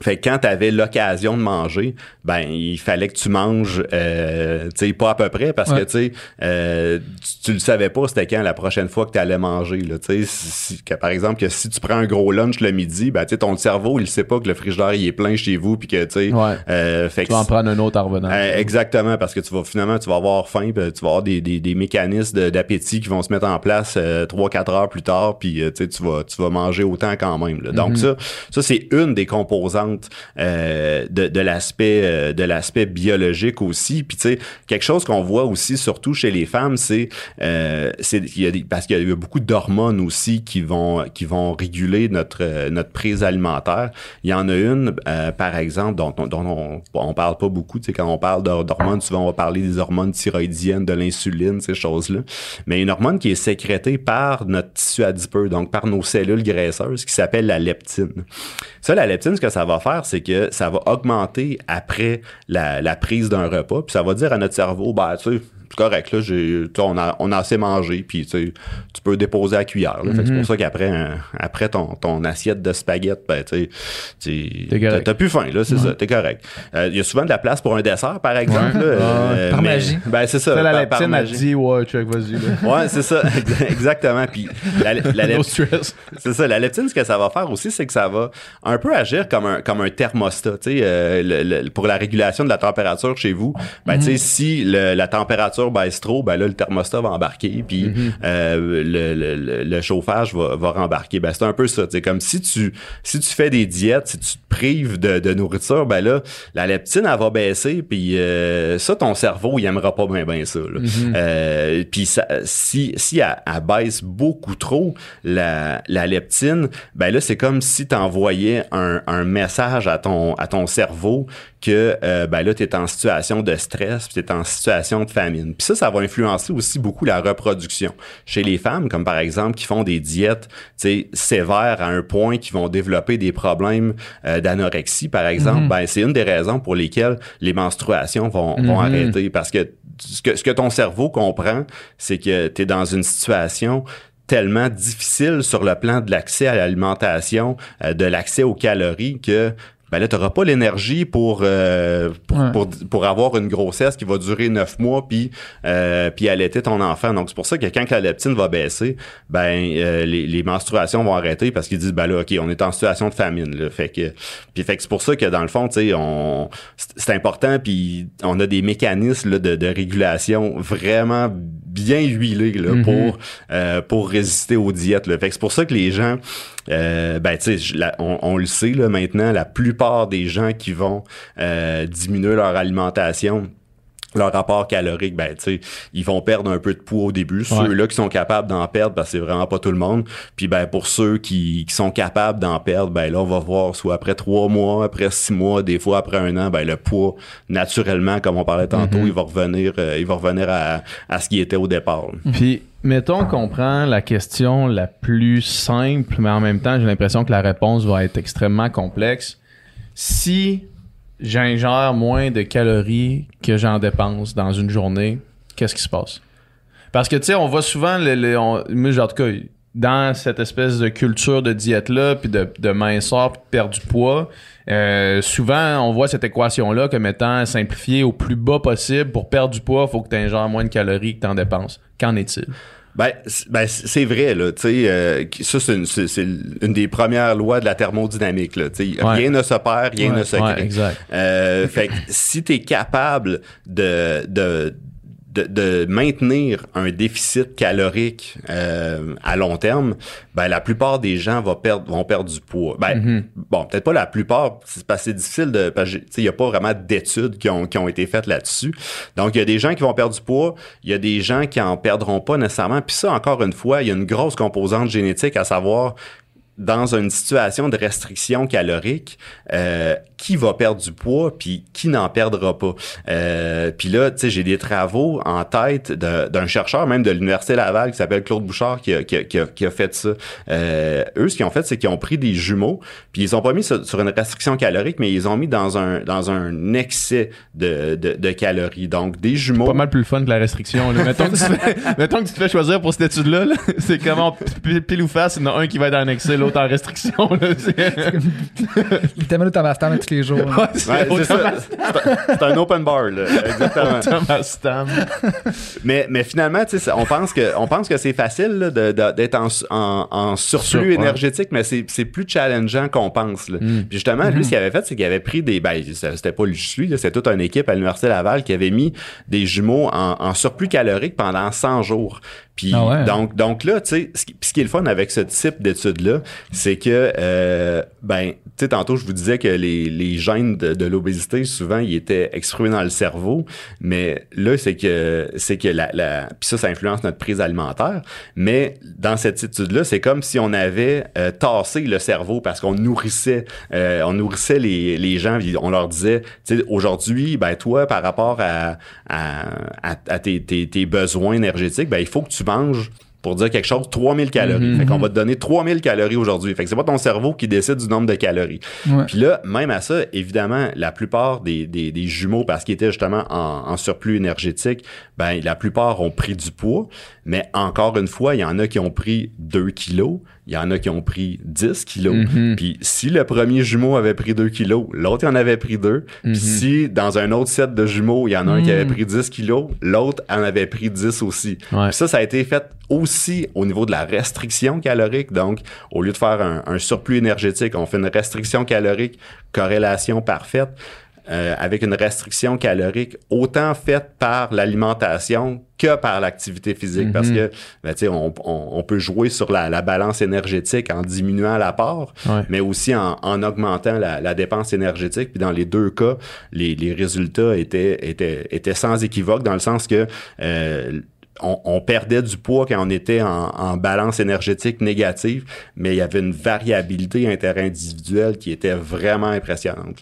fait que quand tu avais l'occasion de manger, ben il fallait que tu manges euh, tu sais pas à peu près parce Ouais. que tu sais euh, tu, tu le savais pas c'était quand la prochaine fois que tu allais manger là, si, si- que, par exemple que si tu prends un gros lunch le midi, ben tu sais ton cerveau, il sait pas que le frigidaire il est plein chez vous puis que tu sais Ouais. euh, fait Tu vas en prendre un autre en revenant. euh, exactement, parce que tu vas finalement tu vas avoir faim, tu vas avoir des, des, des mécanismes de- d'appétit qui vont se mettre en place euh, 3-4 heures plus tard, puis euh, tu vas tu vas manger autant quand même. là. Donc ça, ça c'est une des composantes euh, de, l'aspect euh, de l'aspect biologique aussi. Puis tu sais, quelque chose qu'on voit aussi surtout chez les femmes, c'est euh, parce qu'il y a beaucoup d'hormones aussi qui vont qui vont réguler notre notre prise alimentaire. Il y en a une, par exemple, dont, on- dont on, on parle pas beaucoup. Tu sais, quand on parle d'hor- d'hormones, souvent on va parler des hormones thyroïdiennes, de l'insuline, ces choses-là. Mais une hormone qui est sécrétée par notre tissu adipeux, donc par nos cellules graisseuses, qui s'appelle la leptine. Ça, la leptine, ce que ça va faire, c'est que ça va augmenter après la, la prise d'un repas, puis ça va dire à notre cerveau, ben, tu sais, c'est correct, là, j'ai, on, a, on a assez mangé, puis tu sais, tu peux déposer à la cuillère. là. C'est pour ça qu'après après ton, ton assiette de spaghettes, ben, t'as plus faim, là, c'est ça, t'es correct. Euh, Il y a souvent de la place pour un dessert, par exemple. là, euh, Par mais- magie. Ben, c'est ça. Ça, la par- par leptine a magie. dit, ouais, check, vas-y. là. Ouais, c'est ça, exa- exactement. Puis la, la, No c'est ça, la leptine, ce que ça va faire aussi, c'est que ça va un peu agir comme un, comme un thermostat, tu sais, euh, le- le- pour la régulation de la température chez vous. Ben, tu sais, si le- la température baisse trop, ben là, le thermostat va embarquer, puis euh, le, le- le- le chauffage va, va rembarquer. Ben, c'est un peu ça, sais, comme si tu, si tu fais des diètes, si tu te prives de, de nourriture, ben là, la leptine, elle va baisser, puis euh, ça, ton cerveau, il aimera pas bien bien ça, là. Euh, puis ça, si, si elle, elle baisse beaucoup trop, la, la leptine, ben là, c'est comme si tu envoyais un, un message à ton, à ton cerveau que euh, ben là, tu es en situation de stress, puis tu es en situation de famine. Puis ça, ça va influencer aussi beaucoup la reproduction. Chez les femmes, comme par exemple, qui font des diètes sévères à un point, qui vont développer des problèmes euh, d'anorexie, par exemple, ben c'est une des raisons pour lesquelles les menstruations vont, vont arrêter. Parce que ce, que ce que ton cerveau comprend, c'est que tu es dans une situation tellement difficile sur le plan de l'accès à l'alimentation, euh, de l'accès aux calories que ben là, tu n'auras pas l'énergie pour, euh, pour, Ouais. pour, pour avoir une grossesse qui va durer neuf mois puis, euh, puis allaiter ton enfant. Donc, c'est pour ça que quand que la leptine va baisser, ben euh, les, les menstruations vont arrêter parce qu'ils disent, ben là, OK, on est en situation de famine. Là. Fait que, puis fait que c'est pour ça que dans le fond, tu sais, on, c'est important puis on a des mécanismes là, de, de régulation vraiment bien huilés là, Mhm. pour, euh, pour résister aux diètes. Là. Fait que c'est pour ça que les gens, euh, ben tu sais, on le sait là maintenant, la plupart des gens qui vont euh, diminuer leur alimentation leur rapport calorique, ben tu sais, ils vont perdre un peu de poids au début. Ceux-là qui sont capables d'en perdre, que c'est vraiment pas tout le monde. Puis ben pour ceux qui, qui sont capables d'en perdre, ben là on va voir soit après trois mois, après six mois, des fois après un an, ben le poids naturellement, comme on parlait tantôt, il va revenir, euh, il va revenir à, à ce qui était au départ. là. Puis, mettons qu'on prend la question la plus simple, mais en même temps, j'ai l'impression que la réponse va être extrêmement complexe. Si j'ingère moins de calories que j'en dépense dans une journée, qu'est-ce qui se passe? Parce que, tu sais, on voit souvent, le, le- on- en tout cas, dans cette espèce de culture de diète-là, puis de, de minceur, puis de perdre du poids, euh, souvent, on voit cette équation-là comme étant simplifiée au plus bas possible. Pour perdre du poids, il faut que tu ingères moins de calories que tu en dépenses. Qu'en est-il? Ben, ben, c'est vrai, là, tu sais, euh, ça, c'est une, des premières lois de la thermodynamique, là, tu sais, Ouais. rien ne se perd, rien Ouais. ne se Ouais, crée. exact. Euh, fait que si tu es capable de, de, de, de maintenir un déficit calorique euh, à long terme, ben la plupart des gens vont perdre, vont perdre du poids. Ben, Mm-hmm. bon, peut-être pas la plupart, c'est parce que c'est difficile de. parce que, tu sais, Il n'y a pas vraiment d'études qui ont, qui ont été faites là-dessus. Donc, il y a des gens qui vont perdre du poids, il y a des gens qui en perdront pas nécessairement. Puis ça, encore une fois, il y a une grosse composante génétique à savoir dans une situation de restriction calorique, euh, qui va perdre du poids puis qui n'en perdra pas. Euh, puis là, tu sais, j'ai des travaux en tête d'un chercheur même de l'université Laval qui s'appelle Claude Bouchard qui a, qui a- qui a- qui a fait ça. Euh, eux, ce qu'ils ont fait, c'est qu'ils ont pris des jumeaux puis ils ont pas mis sur, sur une restriction calorique, mais ils ont mis dans un dans un excès de, de, de calories. Donc des jumeaux. Pas mal plus le fun que la restriction. là. Mettons, que tu te fais, mettons que tu te fais choisir pour cette étude-là. là. C'est comment pile ou face, il y en a un qui va être en excès, l'autre en restriction. Littéralement, Thomas Stam tous les jours. Ouais, c'est Ouais, c'est ça. Thomas- C'est un- open bar, là. Exactement. Mais, mais finalement, on pense que on pense que c'est facile là, de- de- d'être en, en, en surplus Sur- ouais. énergétique, mais c'est c'est plus challengeant qu'on pense. Là. Puis justement, lui, ce qu'il avait fait, c'est qu'il avait pris des. Ben, c'était pas lui, c'était toute une équipe à l'Université Laval qui avait mis des jumeaux en, en surplus calorique pendant 100 jours. Puis Ah ouais. donc, donc là, tu sais, ce qui, puis ce qui est le fun avec ce type d'études-là, c'est que, euh, ben, tu sais, tantôt, je vous disais que les, les gènes de, de l'obésité, souvent, ils étaient exprimés dans le cerveau, mais là, c'est que, c'est que la, la, puis ça, ça influence notre prise alimentaire, mais dans cette étude-là, c'est comme si on avait euh, tassé le cerveau parce qu'on nourrissait, euh, on nourrissait les, les gens, on leur disait, tu sais, aujourd'hui, ben, toi, par rapport à, à, à, à tes, tes, tes besoins énergétiques, ben, il faut que tu manges pour dire quelque chose, 3000 calories. Fait qu'on va te donner 3000 calories aujourd'hui. Fait que c'est pas ton cerveau qui décide du nombre de calories. Ouais. Puis là, même à ça, évidemment, la plupart des, des, des jumeaux, parce qu'ils étaient justement en, en surplus énergétique, ben la plupart ont pris du poids. Mais encore une fois, il y en a qui ont pris 2 kilos, il y en a qui ont pris 10 kilos. Mhm. Puis si le premier jumeau avait pris 2 kilos, l'autre en avait pris 2. Mhm. Puis si dans un autre set de jumeaux, il y en a un qui avait Mhm. pris 10 kilos, l'autre en avait pris 10 aussi. Ouais. Puis ça, ça a été fait aussi au niveau de la restriction calorique. Donc, au lieu de faire un, un surplus énergétique, on fait une restriction calorique, corrélation parfaite, euh, avec une restriction calorique autant faite par l'alimentation que par l'activité physique. Parce que, ben, tu sais, on, on- on peut jouer sur la, la balance énergétique en diminuant l'apport, Ouais. mais aussi en, en augmentant la, la dépense énergétique. Puis dans les deux cas, les, les résultats étaient, étaient, étaient sans équivoque dans le sens que euh, on, on perdait du poids quand on était en, en balance énergétique négative, mais il y avait une variabilité interindividuelle qui était vraiment impressionnante.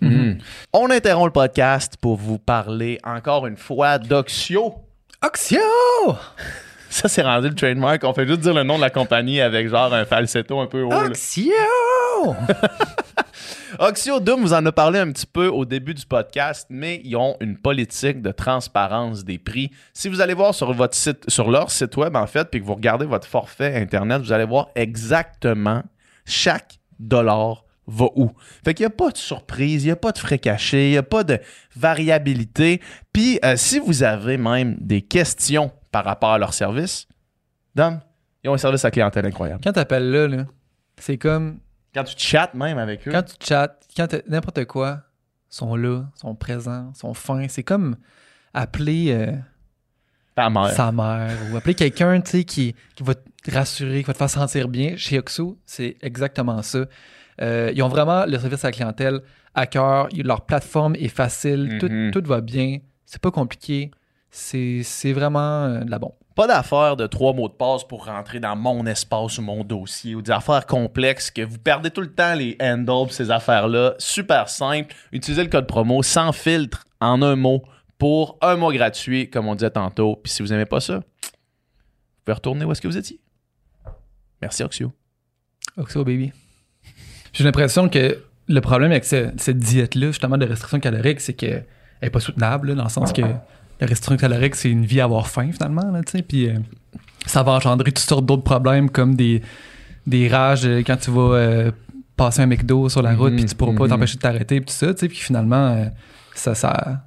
On interrompt le podcast pour vous parler encore une fois d'Oxio. Oxio! Ça, c'est rendu le trademark. On fait juste dire le nom de la compagnie avec genre un falsetto un peu haut. Oxio! Oxio Doom vous en a parlé un petit peu au début du podcast, mais ils ont une politique de transparence des prix. Si vous allez voir sur votre site, sur leur site web en fait, puis que vous regardez votre forfait internet, vous allez voir exactement chaque dollar va où. Fait qu'il n'y a pas de surprise, il n'y a pas de frais cachés, il n'y a pas de variabilité. Puis euh, si vous avez même des questions par rapport à leur service, Dom, ils ont un service à clientèle incroyable. Quand t'appelles là, là c'est comme Quand tu chattes même avec eux, quand tu chattes, quand n'importe quoi, sont là, sont présents, sont fins. C'est comme appeler euh, ta mère. sa mère ou appeler quelqu'un tu sais, qui, qui va te rassurer, qui va te faire sentir bien. Chez Oxo, c'est exactement ça. Euh, ils ont vraiment le service à la clientèle à cœur. Leur plateforme est facile, tout- Mhm. tout, va bien. C'est pas compliqué. C'est c'est vraiment euh, de la bombe. Pas d'affaires de trois mots de passe pour rentrer dans mon espace ou mon dossier ou des affaires complexes que vous perdez tout le temps les handles ces affaires-là. Super simple. Utilisez le code promo sans filtre en un mot pour un mois gratuit, comme on disait tantôt. Puis si vous n'aimez pas ça, vous pouvez retourner où est-ce que vous étiez. Merci Oxio. Oxo baby. J'ai l'impression que le problème avec ce- cette diète-là, justement, de restriction calorique, c'est qu'elle n'est pas soutenable, dans le sens que la restriction calorique, c'est une vie à avoir faim, finalement, là, puis euh, ça va engendrer toutes sortes d'autres problèmes, comme des, des rages euh, quand tu vas euh, passer un McDo sur la route, Mhm, puis tu pourras pas mhm. t'empêcher de t'arrêter, puis tout ça, tu sais, puis finalement, ça, ça,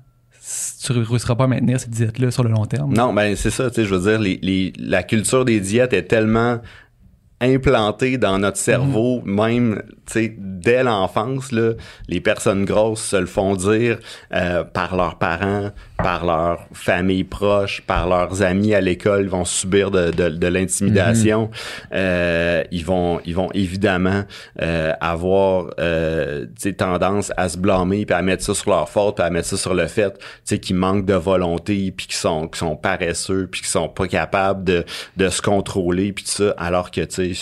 tu ne réussiras pas à maintenir cette diète-là sur le long terme. Non, ben c'est ça, tu sais, je veux dire, les, les, la culture des diètes est tellement implantée dans notre cerveau, même, tu sais, dès l'enfance, là, les personnes grosses se le font dire euh, par leurs parents, par leur famille proche, par leurs amis à l'école, ils vont subir de, de, de l'intimidation. Euh, ils vont, ils vont évidemment euh, avoir, euh, tu sais, tendance à se blâmer puis à mettre ça sur leur faute, puis à mettre ça sur le fait, tu sais, qu'ils manquent de volonté, puis qu'ils sont, qu'ils sont paresseux, puis qu'ils sont pas capables de, de se contrôler, puis tout ça, alors que, tu sais,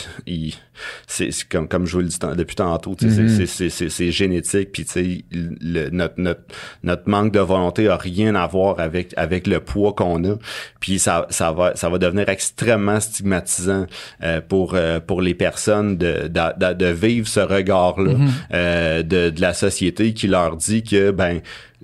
c'est comme, comme je vous le dis depuis tantôt, Mhm. c'est- c'est- c'est c'est génétique, puis tu sais, le- notre, notre, notre manque de volonté a rien à voir avec, avec le poids qu'on a, puis ça, ça, va, ça va devenir extrêmement stigmatisant euh, pour, euh, pour les personnes de, de, de- de vivre ce regard-là euh, de, de la société qui leur dit que, ben,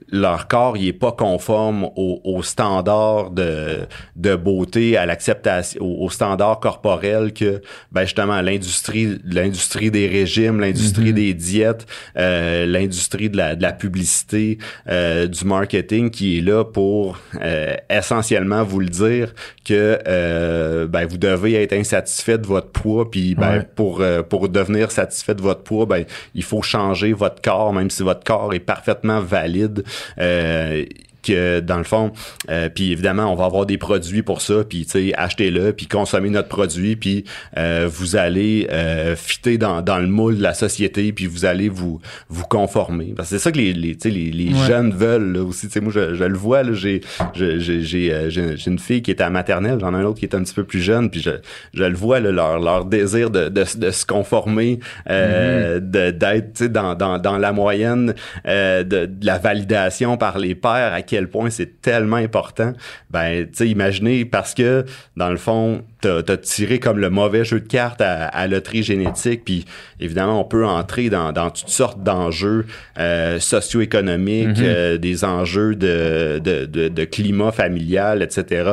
leur corps il est pas conforme aux au standards de, de beauté, à l'acceptation, aux, aux standards corporels que ben justement l'industrie l'industrie des régimes, l'industrie des diètes, euh, l'industrie de la, de la publicité, euh, du marketing qui est là pour euh, essentiellement vous le dire que euh, ben vous devez être insatisfait de votre poids puis ben Ouais. pour euh, pour devenir satisfait de votre poids ben il faut changer votre corps même si votre corps est parfaitement valide euh, que dans le fond euh, puis évidemment on va avoir des produits pour ça puis tu sais achetez-le puis consommez notre produit puis euh, vous allez euh, fitter dans, dans le moule de la société puis vous allez vous vous conformer. Parce que c'est ça que les les, les, les Ouais. jeunes veulent là, aussi. Moi je, je le vois là j'ai j'ai j'ai euh, j'ai j'ai une fille qui est à la maternelle j'en ai un autre qui est un petit peu plus jeune puis je je le vois là, leur leur désir de de, de se conformer euh, de d'être dans, dans dans la moyenne euh, de, de la validation par les pairs à quel point c'est tellement important. Ben tu sais imaginez parce que dans le fond t'as as tiré comme le mauvais jeu de cartes à, à loterie génétique puis évidemment on peut entrer dans dans toutes sortes d'enjeux euh, socio-économiques euh, des enjeux de, de, de, de climat familial etc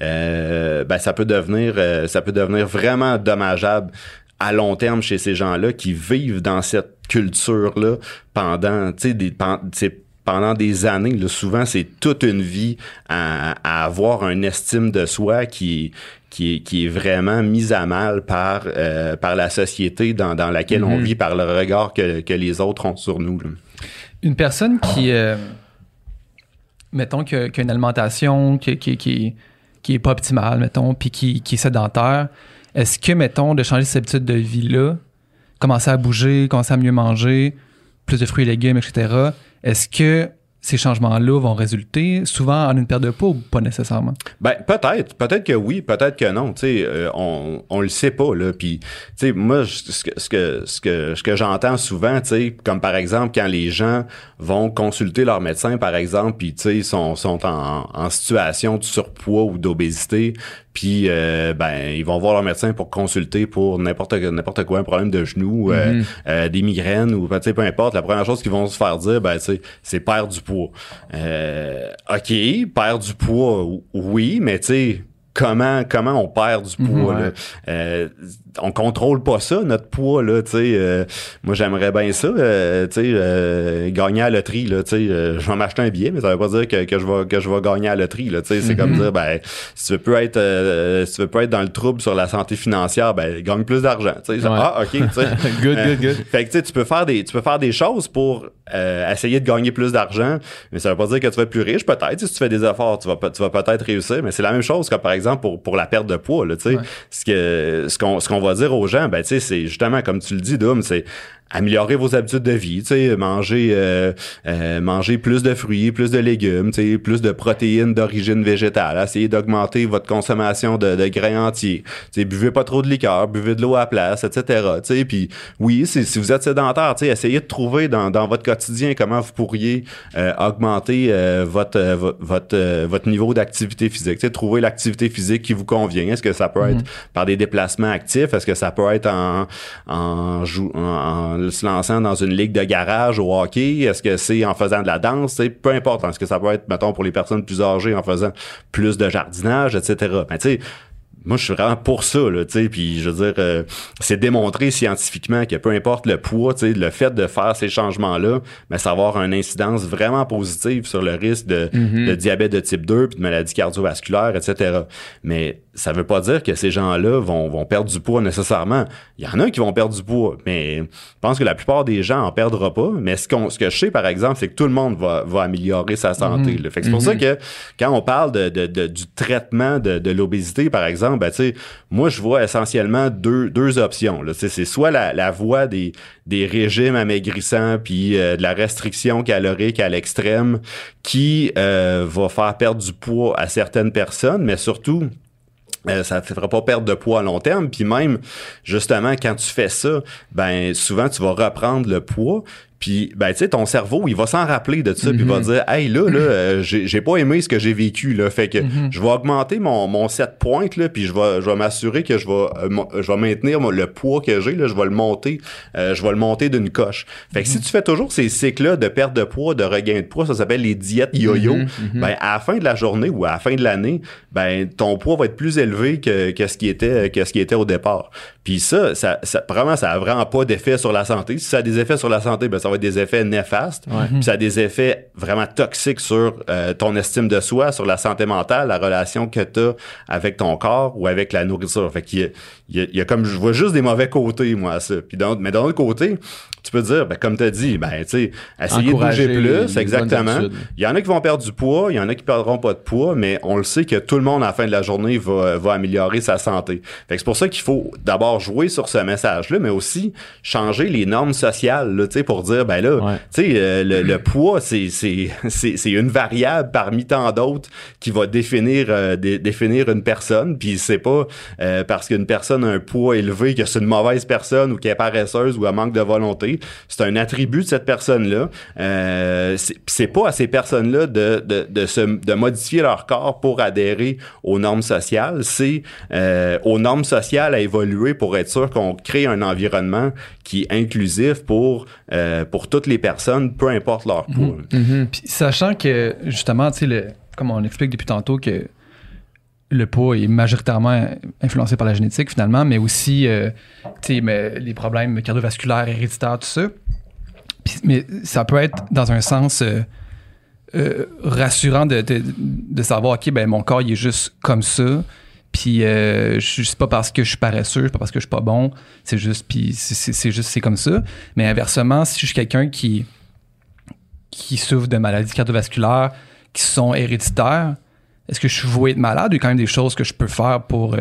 euh, ben ça peut devenir ça peut devenir vraiment dommageable à long terme chez ces gens-là qui vivent dans cette culture-là pendant, tu sais, pendant des années. Là, souvent, c'est toute une vie à, à avoir une estime de soi qui, qui, est, qui est vraiment mise à mal par, euh, par la société dans, dans laquelle on Mhm. vit, par le regard que, que les autres ont sur nous. là. Une personne qui, euh, mettons, qui a une alimentation qui, qui, qui, qui est pas optimale, mettons, puis qui, qui est sédentaire, est-ce que, mettons, de changer ses habitudes de vie-là, commencer à bouger, commencer à mieux manger, plus de fruits et légumes, etc., est-ce que ces changements-là vont résulter souvent en une perte de poids ou pas nécessairement? Ben peut-être, peut-être que oui, peut-être que non. Tu euh, on on le sait pas là. Puis, tu moi, ce que ce que ce que ce que j'entends souvent, tu comme par exemple quand les gens vont consulter leur médecin, par exemple, puis tu sont sont en, en situation de surpoids ou d'obésité, puis euh, ben ils vont voir leur médecin pour consulter pour n'importe n'importe quoi, un problème de genou, euh, Mhm. euh, des migraines ou ben, tu sais, peu importe. La première chose qu'ils vont se faire dire, ben tu sais, c'est perdre du poids. Euh, ok, perdre du poids, oui, mais tu sais comment comment on perd du poids Mhm, là? Euh, on contrôle pas ça notre poids là tu sais euh, moi j'aimerais bien ça euh, tu sais euh, gagner à la loterie là tu sais je vais m'acheter un billet mais ça veut pas dire que, que je vais que je vais gagner à la loterie là tu sais c'est comme Mhm. dire ben si tu veux pas être si tu veux pas être dans le trouble sur la santé financière ben gagne plus d'argent tu sais Ouais. ah ok tu sais good, Euh, good, good. fait que tu sais, tu peux faire des tu peux faire des choses pour euh, essayer de gagner plus d'argent, mais ça veut pas dire que tu vas être plus riche peut-être. Si tu fais des efforts, tu vas tu vas peut-être réussir, mais c'est la même chose que par exemple pour pour la perte de poids là, tu sais. Ouais. Ce que ce qu'on ce qu'on va dire aux gens, ben tu sais, c'est justement comme tu le dis Doom, c'est améliorer vos habitudes de vie, tu sais, manger euh, euh, manger plus de fruits, plus de légumes, tu sais, plus de protéines d'origine végétale, essayer d'augmenter votre consommation de, de grains entiers, tu sais, buvez pas trop de liqueur, buvez de l'eau à la place, etc. Tu sais, puis oui, si vous êtes sédentaire, tu sais, essayez de trouver dans, dans votre quotidien comment vous pourriez euh, augmenter euh, votre vo- votre votre niveau d'activité physique, tu sais, trouver l'activité physique qui vous convient. Est-ce que ça peut être par des déplacements actifs, est-ce que ça peut être en en, en, se lançant dans une ligue de garage au hockey, est-ce que c'est en faisant de la danse, tu sais, peu importe, est-ce que ça peut être mettons pour les personnes plus âgées en faisant plus de jardinage, etc. Ben, tu sais, moi, je suis vraiment pour ça, là, tu sais, puis je veux dire, euh, c'est démontré scientifiquement que peu importe le poids, tu sais, le fait de faire ces changements-là, ben, ça va avoir une incidence vraiment positive sur le risque de, de diabète de type 2 puis de maladies cardiovasculaires, etc. Mais ça veut pas dire que ces gens-là vont, vont perdre du poids nécessairement. Il y en a qui vont perdre du poids, mais je pense que la plupart des gens en perdront pas. Mais ce, qu'on, ce que je sais, par exemple, c'est que tout le monde va, va améliorer sa santé. là. Fait que c'est pour ça que quand on parle de, de- de- du traitement de, de l'obésité, par exemple, ben, tu sais, moi, je vois essentiellement deux, deux options. C'est soit la, la voie des, des régimes amaigrissants puis euh, de la restriction calorique à l'extrême qui euh, va faire perdre du poids à certaines personnes, mais surtout euh, ça ne fera pas perdre de poids à long terme. Puis même, justement, quand tu fais ça, ben souvent, tu vas reprendre le poids. Puis, ben, tu sais, ton cerveau, il va s'en rappeler de ça, puis il va dire, hey, là, là, euh, j'ai j'ai pas aimé ce que j'ai vécu, là. Fait que je vais augmenter mon, mon set point, là, puis je vais, je vais m'assurer que je vais, euh, je vais maintenir le poids que j'ai, là, je vais le monter, euh, je vais le monter d'une coche. Fait que si tu fais toujours ces cycles-là de perte de poids, de regain de poids, ça s'appelle les diètes yo-yo, ben, à la fin de la journée ou à la fin de l'année, ben, ton poids va être plus élevé que, que ce qui était, que ce qui était au départ. Puis ça, ça, ça, vraiment, ça a vraiment pas d'effet sur la santé. Si ça a des effets sur la santé, ben, ça va être des effets néfastes. Puis ça a des effets vraiment toxiques sur euh, ton estime de soi, sur la santé mentale, la relation que tu as avec ton corps ou avec la nourriture. Fait qu'il y a, il y a- il y a comme, je vois juste des mauvais côtés, moi, à ça. Puis d'un- mais d'un autre côté, tu peux dire, ben, comme tu as dit, ben, tu sais, essayer Encourager de bouger plus, exactement. Il y en a qui vont perdre du poids, il y en a qui perdront pas de poids, mais on le sait que tout le monde, à la fin de la journée, va, va améliorer sa santé. Fait que c'est pour ça qu'il faut d'abord jouer sur ce message-là, mais aussi changer les normes sociales, là, tu sais, pour dire, ben là, Ouais. tu sais, euh, le, le poids, c'est, c'est, c'est, c'est une variable parmi tant d'autres qui va définir, euh, dé- définir une personne, puis c'est pas euh, parce qu'une personne a un poids élevé que c'est une mauvaise personne ou qu'elle est paresseuse ou elle manque de volonté. C'est un attribut de cette personne-là. Euh, c'est pas à ces personnes-là de, de, de, se, de modifier leur corps pour adhérer aux normes sociales. C'est euh, aux normes sociales à évoluer pour être sûr qu'on crée un environnement qui est inclusif pour, euh, pour toutes les personnes, peu importe leur poids. Puis sachant que, justement, tu sais, le- comme on l'explique depuis tantôt, que le poids est majoritairement influencé par la génétique, finalement, mais aussi, euh, tu sais, mais les problèmes cardiovasculaires, héréditaires, tout ça. Puis- mais ça peut être, dans un sens, euh, euh, rassurant de, de, de savoir, OK, ben mon corps, il est juste comme ça. Puis euh, c'est pas parce que je suis paresseux, c'est pas parce que je suis pas bon, c'est juste puis c'est- juste c'est comme ça. Mais inversement, si je suis quelqu'un qui qui souffrent de maladies cardiovasculaires qui sont héréditaires, est-ce que je suis voué être malade ou quand même des choses que je peux faire pour, euh,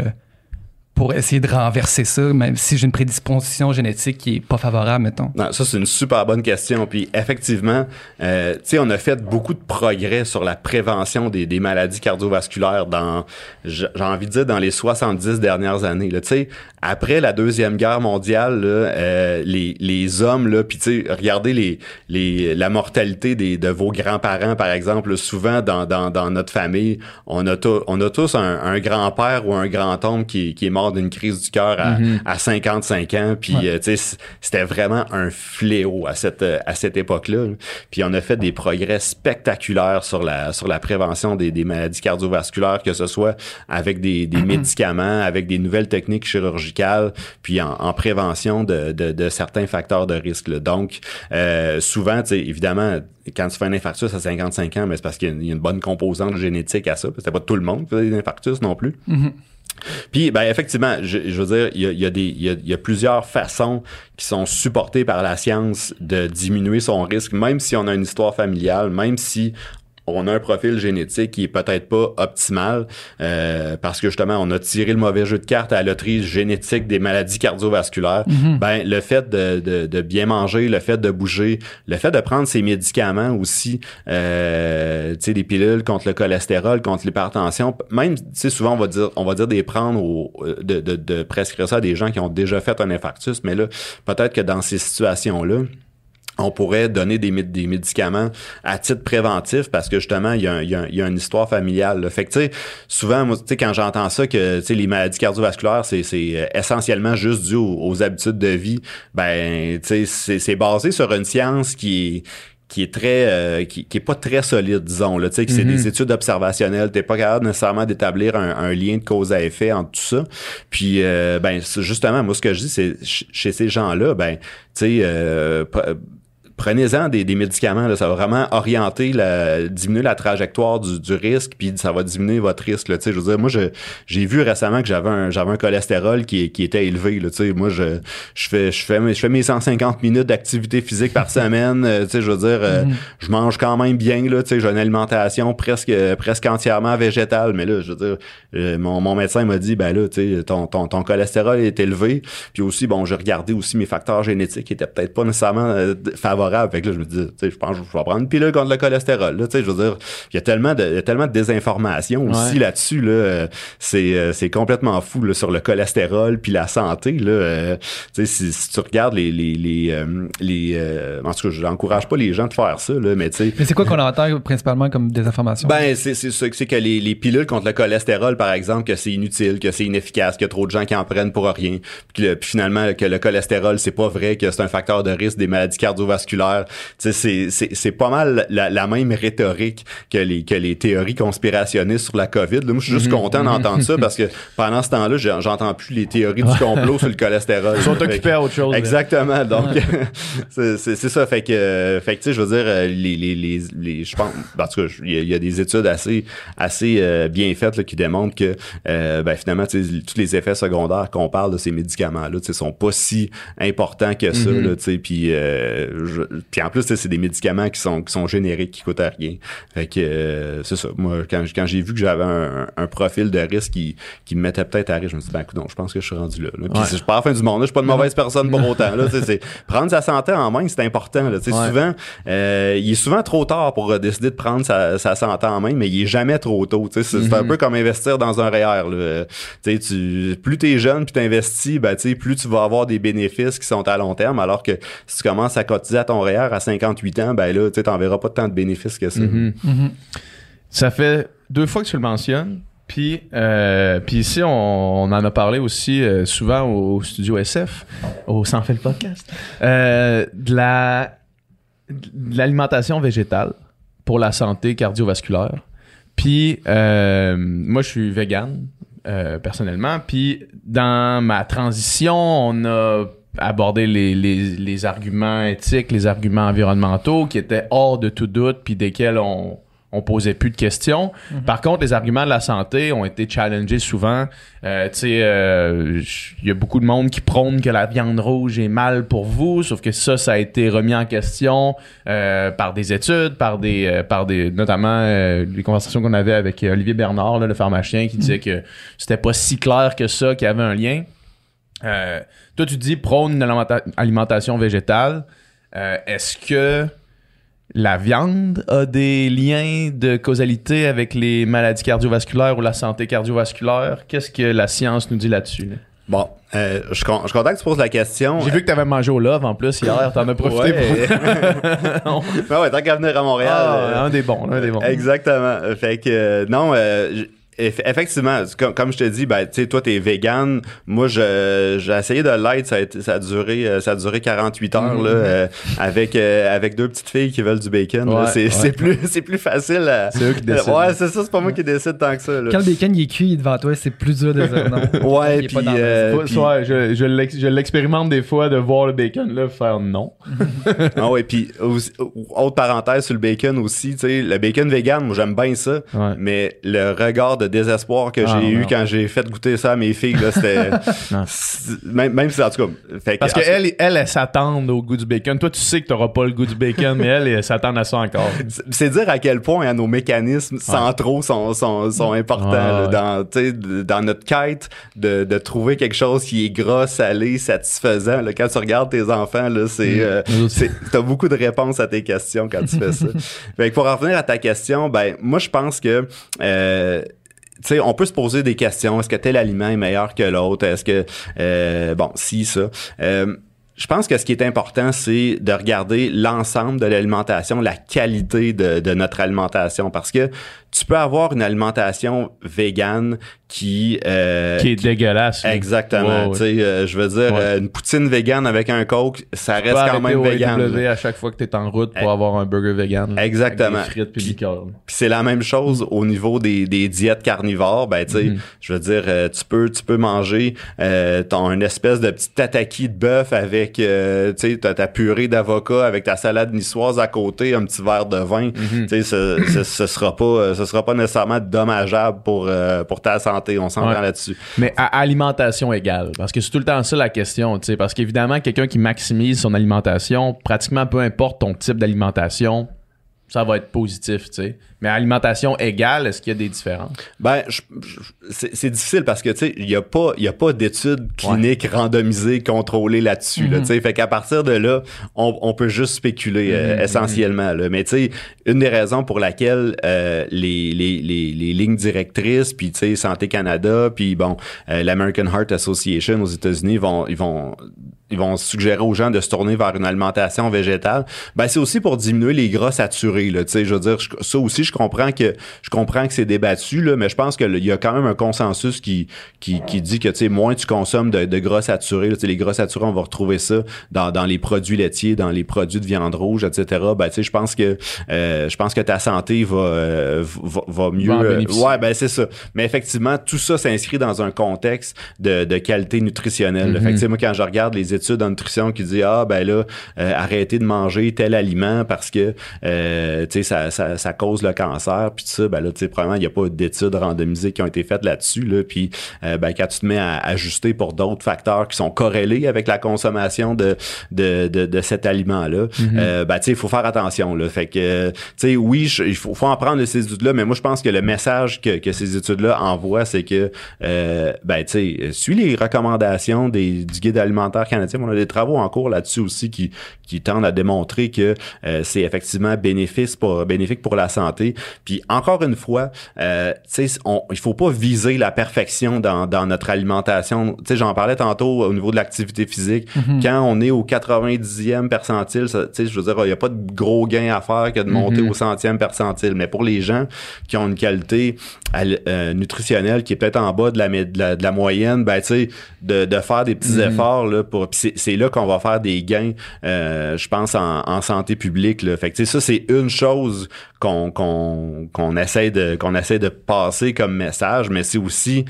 pour essayer de renverser ça, même si j'ai une prédisposition génétique qui est pas favorable, mettons? Non, ça, c'est une super bonne question. Puis, effectivement, euh, tu sais, on a fait beaucoup de progrès sur la prévention des, des maladies cardiovasculaires dans, j'ai envie de dire, dans les 70 dernières années. Tu sais, après la Deuxième Guerre mondiale, là, euh, les, les hommes, là, puis tu sais, regardez les, les, la mortalité des, de vos grands-parents, par exemple. souvent, dans, dans, dans notre famille, on a, on a tous un, un grand-père ou un grand-oncle qui, qui est mort mort d'une crise du cœur à, Mm-hmm. à 55 ans. Puis, euh, tu sais, c'était vraiment un fléau à cette, à cette époque-là. là. Puis, on a fait des progrès spectaculaires sur la, sur la prévention des, des maladies cardiovasculaires, que ce soit avec des, des médicaments, avec des nouvelles techniques chirurgicales, puis en, en prévention de, de, de certains facteurs de risque. là. Donc, euh, souvent, tu sais, évidemment, quand tu fais un infarctus à 55 ans, mais c'est parce qu'il y a une- il y a une bonne composante génétique à ça. C'est pas tout le monde qui fait des infarctus non plus. Puis, ben, effectivement, je, veux dire, il y a, y a plusieurs façons qui sont supportées par la science de diminuer son risque, même si on a une histoire familiale, même si on a un profil génétique qui est peut-être pas optimal euh, parce que justement on a tiré le mauvais jeu de cartes à la loterie génétique des maladies cardiovasculaires. Ben le fait de, de, de bien manger, le fait de bouger, le fait de prendre ses médicaments aussi, euh, tu sais des pilules contre le cholestérol, contre l'hypertension, même tu sais souvent on va dire on va dire des prendre au, de, de, de prescrire ça à des gens qui ont déjà fait un infarctus, mais là peut-être que dans ces situations là on pourrait donner des, des médicaments à titre préventif parce que justement il y a, un- il y a un- il y a une histoire familiale. là. Fait que tu sais souvent moi tu sais quand j'entends ça que tu sais les maladies cardiovasculaires c'est c'est euh, essentiellement juste dû aux, aux habitudes de vie, ben tu sais c'est c'est basé sur une science qui est qui est très euh, qui, qui est pas très solide disons là tu sais que c'est des études observationnelles t'es pas capable nécessairement d'établir un, un lien de cause à effet entre tout ça puis euh, ben justement moi ce que je dis c'est ch- chez ces gens là ben tu sais euh, prenez-en des, des médicaments, là, ça va vraiment orienter, la, diminuer la trajectoire du, du risque, puis ça va diminuer votre risque. Là, tu sais, je veux dire, moi, je, j'ai vu récemment que j'avais un, j'avais un cholestérol qui, qui était élevé. Là, tu sais, moi, je, je fais, je fais, mes- je fais mes 150 minutes d'activité physique par semaine. euh, tu sais, je veux dire, euh, je mange quand même bien. Là, tu sais, j'ai une alimentation presque, presque entièrement végétale. Mais là, je veux dire, euh, mon, mon médecin m'a dit, ben là, tu sais, ton, ton, ton cholestérol est élevé. Puis aussi, bon, j'ai regardé aussi mes facteurs génétiques qui étaient peut-être pas nécessairement euh, favorables. Fait que là, je me dis, tu sais, je pense que je vais prendre une pilule contre le cholestérol. Là, tu sais, je veux dire, il y a tellement de, il y a tellement de désinformation aussi Ouais. là-dessus. Là, Euh, c'est, euh, c'est complètement fou là, sur le cholestérol puis la santé. Là, Euh, tu sais, si, si tu regardes les, les, les, les euh, en tout cas, je n'encourage pas les gens de faire ça, là, mais tu sais, Mais c'est quoi qu'on entend principalement comme désinformation? ben, c'est c'est c'est que les, les pilules contre le cholestérol, par exemple, que c'est inutile, que c'est inefficace, qu'il y a trop de gens qui en prennent pour rien, puis, le- puis finalement que le cholestérol, c'est pas vrai, que c'est un facteur de risque des maladies cardiovasculaires. Sais, c'est- c'est c'est pas mal la, la même rhétorique que les que les théories conspirationnistes sur la COVID. Là, moi, je suis juste content d'entendre ça parce que pendant ce temps-là, j'entends plus les théories du complot sur le cholestérol. Ils sont que- occupés à autre chose. là. Exactement. Donc, c'est c'est- c'est ça. Fait que, fait que tu sais, je veux dire, les, les, les, les- je pense, en tout cas, il y, a- il y a des études assez, assez euh, bien faites là, qui démontrent que, euh, ben, finalement, tous les effets secondaires qu'on parle de ces médicaments-là, sont pas si importants que ça. Mm-hmm. là, puis, euh, je- puis en plus, c'est des médicaments qui sont, qui sont génériques, qui coûtent rien. Fait que, euh, c'est ça. Moi, quand, quand j'ai vu que j'avais un, un profil de risque qui, qui me mettait peut-être à risque, je me suis dit, ben, écoute, non, je pense que je suis rendu là. là. Puis Ouais. je suis pas à la fin du monde, là, je suis pas une mauvaise personne pour autant. Là, c'est- prendre sa santé en main, c'est important. Là, Ouais. Souvent, euh, il est souvent trop tard pour euh, décider de prendre sa, sa santé en main, mais il est jamais trop tôt. C'est un peu comme investir dans un REER. Là. Euh, tu plus tu es jeune puis tu investis, ben, plus tu vas avoir des bénéfices qui sont à long terme, alors que si tu commences à cotiser à ton REER à 58 ans, ben là, tu n'en verras pas tant de bénéfices que ça. Mhm. Mhm. Ça fait deux fois que tu le mentionnes. Puis, euh, puis ici, on, on en a parlé aussi euh, souvent au, au studio SF, au Sans fait le podcast, euh, de la de l'alimentation végétale pour la santé cardiovasculaire. Puis, euh, moi, je suis vegan, euh, personnellement. Puis, dans ma transition, on a abordé les, les, les arguments éthiques, les arguments environnementaux qui étaient hors de tout doute, puis desquels on, on posait plus de questions. Par contre, les arguments de la santé ont été challengés souvent. Euh, tu sais, euh, il y a beaucoup de monde qui prône que la viande rouge est mal pour vous, sauf que ça, ça a été remis en question euh, par des études, par des, par des, notamment les conversations qu'on avait avec Olivier Bernard, là, le pharmacien, qui disait que c'était pas si clair que ça, qu'il y avait un lien. Toi, tu dis prône une alimenta- alimentation végétale. Euh, Est-ce que la viande a des liens de causalité avec les maladies cardiovasculaires ou la santé cardiovasculaire? Qu'est-ce que la science nous dit là-dessus? là? Bon, euh, je, je suis content que tu poses la question. J'ai vu que tu avais mangé au Love en plus hier. T'en as profité Ouais. pour. Ben ouais, tant qu'à venir à Montréal. Ah, euh, un des bons, un des bons. Exactement. Fait que euh, non, effectivement, comme, comme je te dis, ben, tu sais, toi, t'es vegan. Moi, j'ai essayé de l'être. Ça a, été- ça a duré, euh, ça a duré 48 heures, là, euh, avec, euh, avec deux petites filles qui veulent du bacon. Ouais, c'est, ouais. c'est plus, c'est plus facile à. C'est eux qui décident. Ouais, c'est ça, c'est pas moi qui décide tant que ça, là. Quand le bacon il est cuit devant toi, c'est plus dur de dire non. Ouais, puis, euh, soit je, je l'ex- je l'expérimente des fois de voir le bacon là faire non. Ah ouais, puis autre parenthèse sur le bacon aussi, tu sais, le bacon vegan, moi j'aime bien ça, Ouais. mais le regard de désespoir que Ah, j'ai eu quand j'ai fait goûter ça à mes filles, là, c'était même, même si en tout cas, fait que- Parce en tout cas, qu'elle, elle, elle s'attend au goût du bacon. Toi, tu sais que t'auras pas le goût du bacon, mais elle, elle s'attend à ça encore. c'est- dire à quel point hein, nos mécanismes centraux sont, sont, sont importants là, dans, tu dans notre quête de, de trouver quelque chose qui est gras, salé, satisfaisant. Là, quand tu regardes tes enfants, là, c'est, euh, aussi. c'est- t'as beaucoup de réponses à tes questions quand tu fais ça. fait que pour en revenir à ta question, ben moi je pense que euh, tu sais, on peut se poser des questions. Est-ce que tel aliment est meilleur que l'autre? Est-ce que, euh, bon, si, ça. Euh, je pense que ce qui est important, c'est de regarder l'ensemble de l'alimentation, la qualité de, de notre alimentation, parce que tu peux avoir une alimentation végane qui... euh, Qui est dégueulasse. Exactement. Tu sais, euh, je veux dire, Ouais. euh, une poutine végane avec un coke, ça Tu reste quand même végane. À chaque fois que t'es en route pour Eh, avoir un burger vegan. là, Exactement. Avec des frites puis c'est la même chose au niveau des, des diètes carnivores. Ben, tu sais, Mhm. je veux dire, euh, tu peux, tu peux manger euh, ton une espèce de petit tataki de bœuf avec, euh, tu sais, ta, ta purée d'avocat avec ta salade niçoise à côté, un petit verre de vin. Mhm. Tu sais, ce, ce, ce sera pas, ce sera pas nécessairement dommageable pour euh, pour ta santé. On s'entend Ouais. là-dessus. Mais à alimentation égale. Parce que c'est tout le temps ça la question. tu sais. Parce qu'évidemment, quelqu'un qui maximise son alimentation, pratiquement peu importe ton type d'alimentation, ça va être positif. tu sais. Mais alimentation égale, est-ce qu'il y a des différences? Ben, c'est c'est difficile parce que, tu sais, il n'y a pas, il y a pas d'études cliniques randomisées, contrôlées là-dessus, là, tu sais. Fait qu'à partir de là, on, on peut juste spéculer euh, essentiellement, là. Mais, tu sais, une des raisons pour laquelle euh, les, les, les, les lignes directrices, puis, tu sais, Santé Canada, puis, bon, euh, l'American Heart Association aux États-Unis vont, ils vont ils vont suggérer aux gens de se tourner vers une alimentation végétale, ben c'est aussi pour diminuer les gras saturés là, tu sais, je veux dire je- ça aussi je comprends que je comprends que c'est débattu là, mais je pense que le- il y a quand même un consensus qui qui, qui dit que tu sais moins tu consommes de, de gras saturés, là, tu sais les gras saturés on va retrouver ça dans, dans les produits laitiers, dans les produits de viande rouge, etc. Ben tu sais je pense que euh, je pense que ta santé va euh, va, va mieux euh, ouais ben c'est ça. Mais effectivement tout ça s'inscrit dans un contexte de, de qualité nutritionnelle. là. Fait que, sais, moi quand je regarde les études en nutrition qui disent ah ben là euh, arrêtez de manger tel aliment parce que euh, tu sais ça, ça, ça cause le cancer puis tout ça ben là tu sais probablement il y a pas d'études randomisées qui ont été faites là-dessus là puis euh, ben quand tu te mets à ajuster pour d'autres facteurs qui sont corrélés avec la consommation de de, de, de cet aliment là Mm-hmm. ben tu sais il faut faire attention là fait que tu sais oui il faut, faut en prendre de ces études là mais moi je pense que le message que, que ces études là envoient c'est que euh, ben tu sais suis les recommandations des, du guide alimentaire canadien on a des travaux en cours là-dessus aussi qui qui tendent à démontrer que euh, c'est effectivement bénéfice pour bénéfique pour la santé puis encore une fois euh, tu sais on- il faut pas viser la perfection dans, dans notre alimentation. Tu sais j'en parlais tantôt au niveau de l'activité physique. Quand on est au 90e percentile tu sais je veux dire il y a pas de gros gain à faire que de monter au centième percentile. Mais pour les gens qui ont une qualité al- euh, nutritionnelle qui est peut-être en bas de la, de la, de la moyenne ben tu sais de, de faire des petits efforts là pour puis c'est, c'est là qu'on va faire des gains euh, je pense en, en santé publique là. Fait que tu sais ça c'est une chose qu'on qu'on qu'on essaie de qu'on essaie de passer comme message mais c'est aussi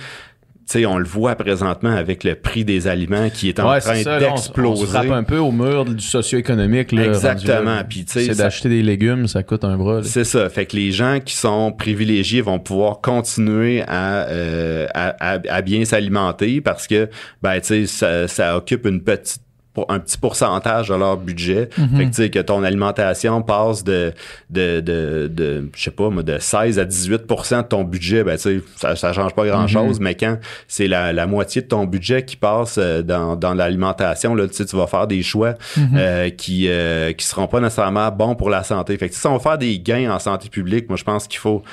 tu sais, on le voit présentement avec le prix des aliments qui est en Ouais, train là, on d'exploser. se frappe un peu au mur du socio-économique. là, Exactement, puis tu sais, C'est d'acheter des légumes, ça coûte un bras. C'est ça. Fait que les gens qui sont privilégiés vont pouvoir continuer à, euh, à, à- à bien s'alimenter parce que, ben, tu sais, ça, ça occupe une petite pour un petit pourcentage de leur budget. Fait que tu sais que ton alimentation passe de de de, de je sais pas moi de 16 à 18% de ton budget, ben tu sais ça ça change pas grand-chose mais quand c'est la, la moitié de ton budget qui passe euh, dans dans l'alimentation là tu sais tu vas faire des choix euh, qui euh, qui seront pas nécessairement bons pour la santé. Fait que si on va faire des gains en santé publique, moi je pense qu'il faut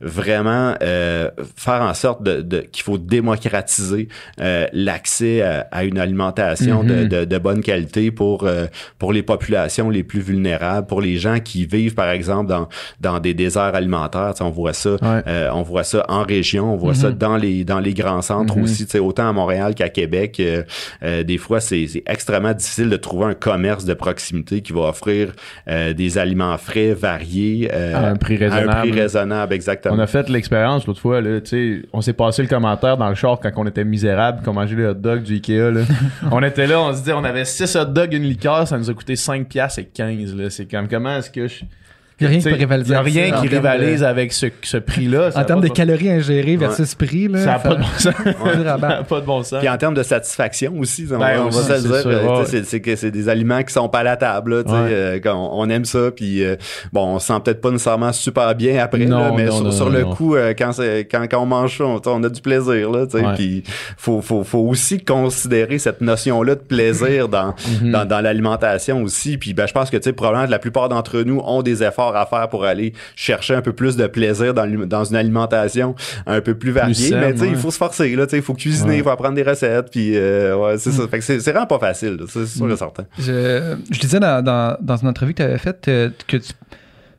vraiment euh, faire en sorte de, de- qu'il faut démocratiser euh, l'accès à, à une alimentation de, Mhm. de, de bonne qualité pour euh, pour les populations les plus vulnérables, pour les gens qui vivent par exemple dans dans des déserts alimentaires. Tu sais, on voit ça, Ouais. euh, on voit ça en région, on voit ça dans les dans les grands centres Mhm. aussi. Tu sais, autant à Montréal qu'à Québec, euh, euh, des fois c'est extrêmement difficile de trouver un commerce de proximité qui va offrir euh, des aliments frais, variés, euh, À un prix à un raisonnable. prix raisonnable, exactement. On a fait l'expérience l'autre fois, là, on s'est passé le commentaire dans le char quand on était misérable, qu'on mangeait les hot dogs du Ikea, là. on était là, on se dit, on avait 6 hot dogs, une liqueur, ça nous a coûté 5 piastres et 15, là. C'est comme, comment est-ce que je... Il n'y a rien qui T'sais, peut rivaliser. y a rien ça qui de- rivalise avec ce, ce prix-là. En termes pas de calories ingérées versus prix, là. Ça n'a pas de bon sens. Ça a pas de bon sens. Puis en termes de satisfaction aussi, on, Ben va- on aussi, va se dire, sûr, euh, c'est c'est que c'est des aliments qui sont palatables, là, tu sais, Ouais. euh, qu'on- on, aime ça, puis euh, bon, on se sent peut-être pas nécessairement super bien après, Non, là, mais non, sur, non, sur non, le non. coup, euh, quand, c'est- quand, quand on mange ça, on, on a du plaisir, là, tu sais, Ouais. puis faut, faut, faut aussi considérer cette notion-là de plaisir dans, Mhm. dans, dans l'alimentation aussi, puis ben, je pense que, tu sais, probablement la plupart d'entre nous ont des efforts à faire pour aller chercher un peu plus de plaisir dans, dans une alimentation un peu plus variée, saine, mais tu sais, il faut se forcer, là, tu sais, il faut cuisiner, il Ouais. faut apprendre des recettes, puis euh, ouais, c'est ça. Fait que c'est c'est vraiment pas facile, c'est sûr et certain. Je, je disais dans, dans, dans une entrevue que tu avais faite euh, que tu,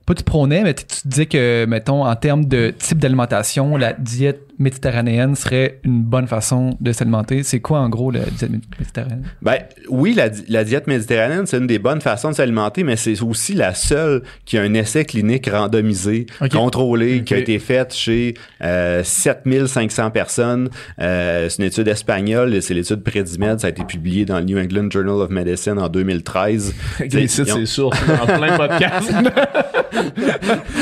pas tu prônais, mais tu tu disais que, mettons, en termes de type d'alimentation, la diète méditerranéenne serait une bonne façon de s'alimenter. C'est quoi, en gros, la diète mé- méditerranéenne? Ben oui, la, di- la diète méditerranéenne, c'est une des bonnes façons de s'alimenter, mais c'est aussi la seule qui a un essai clinique randomisé, contrôlé, qui a été fait chez euh, 7500 personnes. Euh, c'est une étude espagnole, c'est l'étude Predimed, ça a été publié dans le New England Journal of Medicine en 2013. Les sites, Ils ont- c'est sûr, dans plein podcast.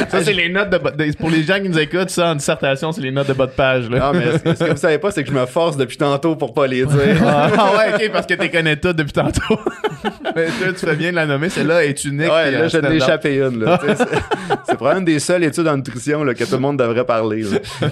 ça, c'est les notes de, Pour les gens qui nous écoutent, ça, en dissertation, c'est les notes de bas de page. Là. Non, mais ce, que vous savez pas, c'est que je me force depuis tantôt pour pas les dire. Ah, ouais, ok, parce que tu connais toutes depuis tantôt. mais tu fais bien de la nommer. Celle-là est unique. Ouais, puis, là, euh, je standard. l'échapper une. là. C'est- probablement une des seules études en nutrition là, que tout le monde devrait parler.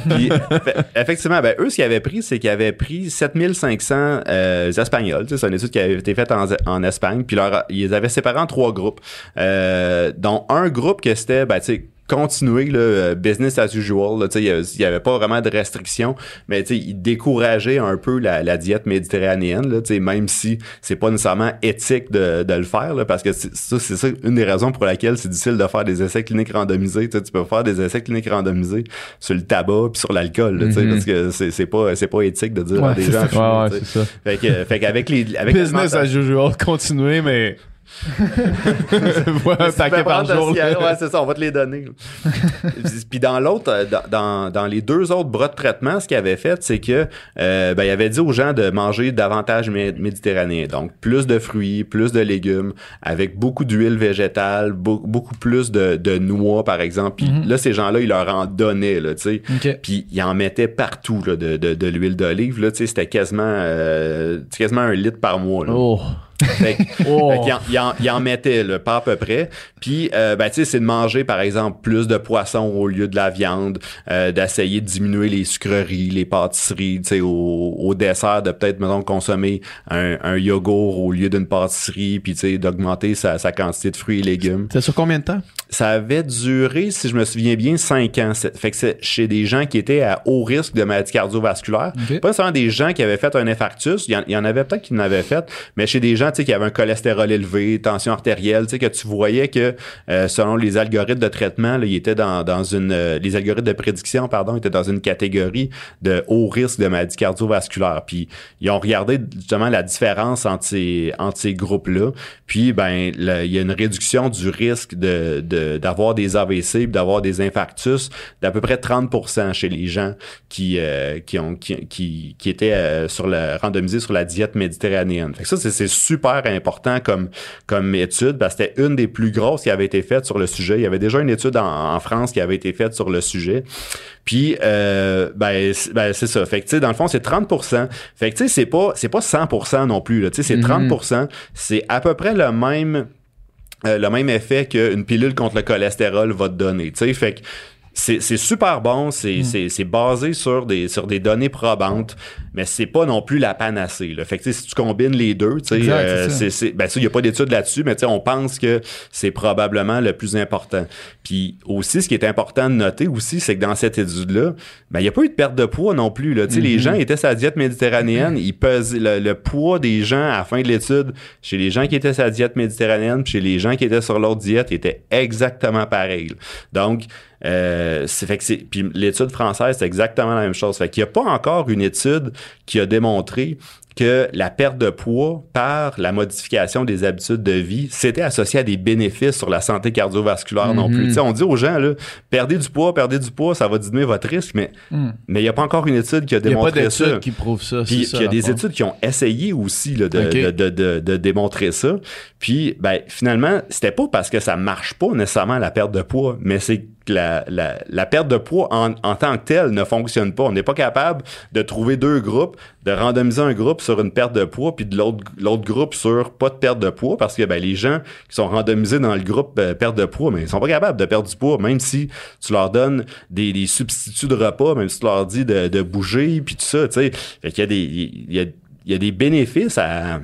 Puis, fait- effectivement, ben, eux, ce qu'ils avaient pris, c'est qu'ils avaient pris 7500 euh, Espagnols. C'est une étude qui avait été faite en, en Espagne. Puis leur, ils les avaient séparés en trois groupes. Euh, dont un groupe que c'était, ben, tu sais, continuer le euh, business as usual. là. Tu sais, Il y avait- il pas vraiment de restrictions, mais tu sais, ils décourageaient un peu la, la diète méditerranéenne, là, tu sais, même si c'est pas nécessairement éthique de, de le faire, là, parce que c'est ça, c'est ça une des raisons pour laquelle c'est difficile de faire des essais cliniques randomisés. Tu peux faire des essais cliniques randomisés sur le tabac puis sur l'alcool, là, tu sais, Mhm. parce que c'est c'est pas c'est pas éthique de dire à Ouais, des c'est gens. ça. Ouais, ouais, ça. Fait que, fait qu'avec les avec Business as usual, continuer, mais. Voilà, un paquet par prendre jour. ouais, c'est ça, on va te les donner. Puis dans l'autre, euh, dans, dans, les deux autres bras de traitement, ce qu'il avait fait, c'est que euh, ben, il avait dit aux gens de manger davantage mé- méditerranéen. Donc plus de fruits, plus de légumes, avec beaucoup d'huile végétale, beau- beaucoup plus de, de noix, par exemple. Puis Mhm. là, ces gens-là, ils leur en donnaient, tu sais. Puis ils en mettaient partout là, de, de, de l'huile d'olive. Là, tu sais, c'était quasiment, euh, quasiment un litre par mois. Là. Oh. Fait Oh. fait en, il en, il en mettait, là, pas à peu près. Puis, euh, ben, tu sais, c'est de manger, par exemple, plus de poisson au lieu de la viande, euh, d'essayer de diminuer les sucreries, les pâtisseries, tu sais, au, au dessert, de peut-être, mettons, consommer un, un yogourt au lieu d'une pâtisserie, puis, tu sais, d'augmenter sa, sa quantité de fruits et légumes. C'est sur combien de temps? Ça avait duré, si je me souviens bien, cinq ans. Fait que c'est chez des gens qui étaient à haut risque de maladie cardiovasculaire. Ok. Pas seulement des gens qui avaient fait un infarctus, il y en, il y en avait peut-être qui n'avaient fait, mais chez des gens sais, qui avaient un cholestérol élevé, tension artérielle, que tu voyais que euh, selon les algorithmes de traitement, là, ils étaient dans, dans une... euh, les algorithmes de prédiction, pardon, étaient dans une catégorie de haut risque de maladie cardiovasculaire. Puis ils ont regardé justement la différence entre ces, entre ces groupes-là. Puis, ben, il y a une réduction du risque de, de- d'avoir des AVC d'avoir des infarctus d'à peu près 30% chez les gens qui, euh, qui, ont, qui, qui, qui étaient euh, sur le, randomisés sur la diète méditerranéenne. Fait que ça, c'est, c'est super important comme, comme étude parce que c'était une des plus grosses qui avait été faite sur le sujet. Il y avait déjà une étude en, en France qui avait été faite sur le sujet. Puis, euh, ben, c'est- ben, c'est ça. Fait que, tu sais, dans le fond, c'est 30% Fait que, tu sais, c'est pas, c'est pas 100 non plus. Tu sais, c'est Mhm. 30 C'est à peu près le même, euh, le même effet qu'une pilule contre le cholestérol va te donner. Tu sais, fait que c'est super bon, c'est Mm. c'est basé sur des sur des données probantes, mais c'est pas non plus la panacée. Là. Fait que tu sais, si tu combines les deux, tu sais, euh, ben il y a pas d'études là-dessus, mais tu sais, on pense que c'est probablement le plus important. Puis aussi, ce qui est important de noter aussi, c'est que dans cette étude-là, ben il y a pas eu de perte de poids non plus. Là. Tu sais, les gens étaient sur la diète méditerranéenne, ils pesaient le, le poids des gens à la fin de l'étude chez les gens qui étaient sur la diète méditerranéenne, puis chez les gens qui étaient sur l'autre diète, était exactement pareil. Donc euh, c'est fait que c'est puis l'étude française c'est exactement la même chose. Fait qu'il n'y a pas encore une étude qui a démontré que la perte de poids par la modification des habitudes de vie, c'était associé à des bénéfices sur la santé cardiovasculaire non plus. Tu sais, on dit aux gens, là, perdez du poids, perdez du poids, ça va diminuer votre risque, mais Mm. mais il n'y a pas encore une étude qui a Il n'y a pas démontré ça. qui prouvent ça. Puis il y a des études qui ont essayé aussi là, de, de, de, de, démontrer ça. Puis ben, finalement, c'était pas parce que ça marche pas nécessairement la perte de poids, mais c'est la, la, la perte de poids en, en tant que telle ne fonctionne pas. On n'est pas capable de trouver deux groupes, de randomiser un groupe sur une perte de poids, puis de l'autre groupe sur pas de perte de poids, parce que ben, les gens qui sont randomisés dans le groupe euh, perte de poids, mais ils sont pas capables de perdre du poids, même si tu leur donnes des, des substituts de repas, même si tu leur dis de, de bouger, puis tout ça, tu sais. Fait qu'il y a des, il y a, il y a des bénéfices à,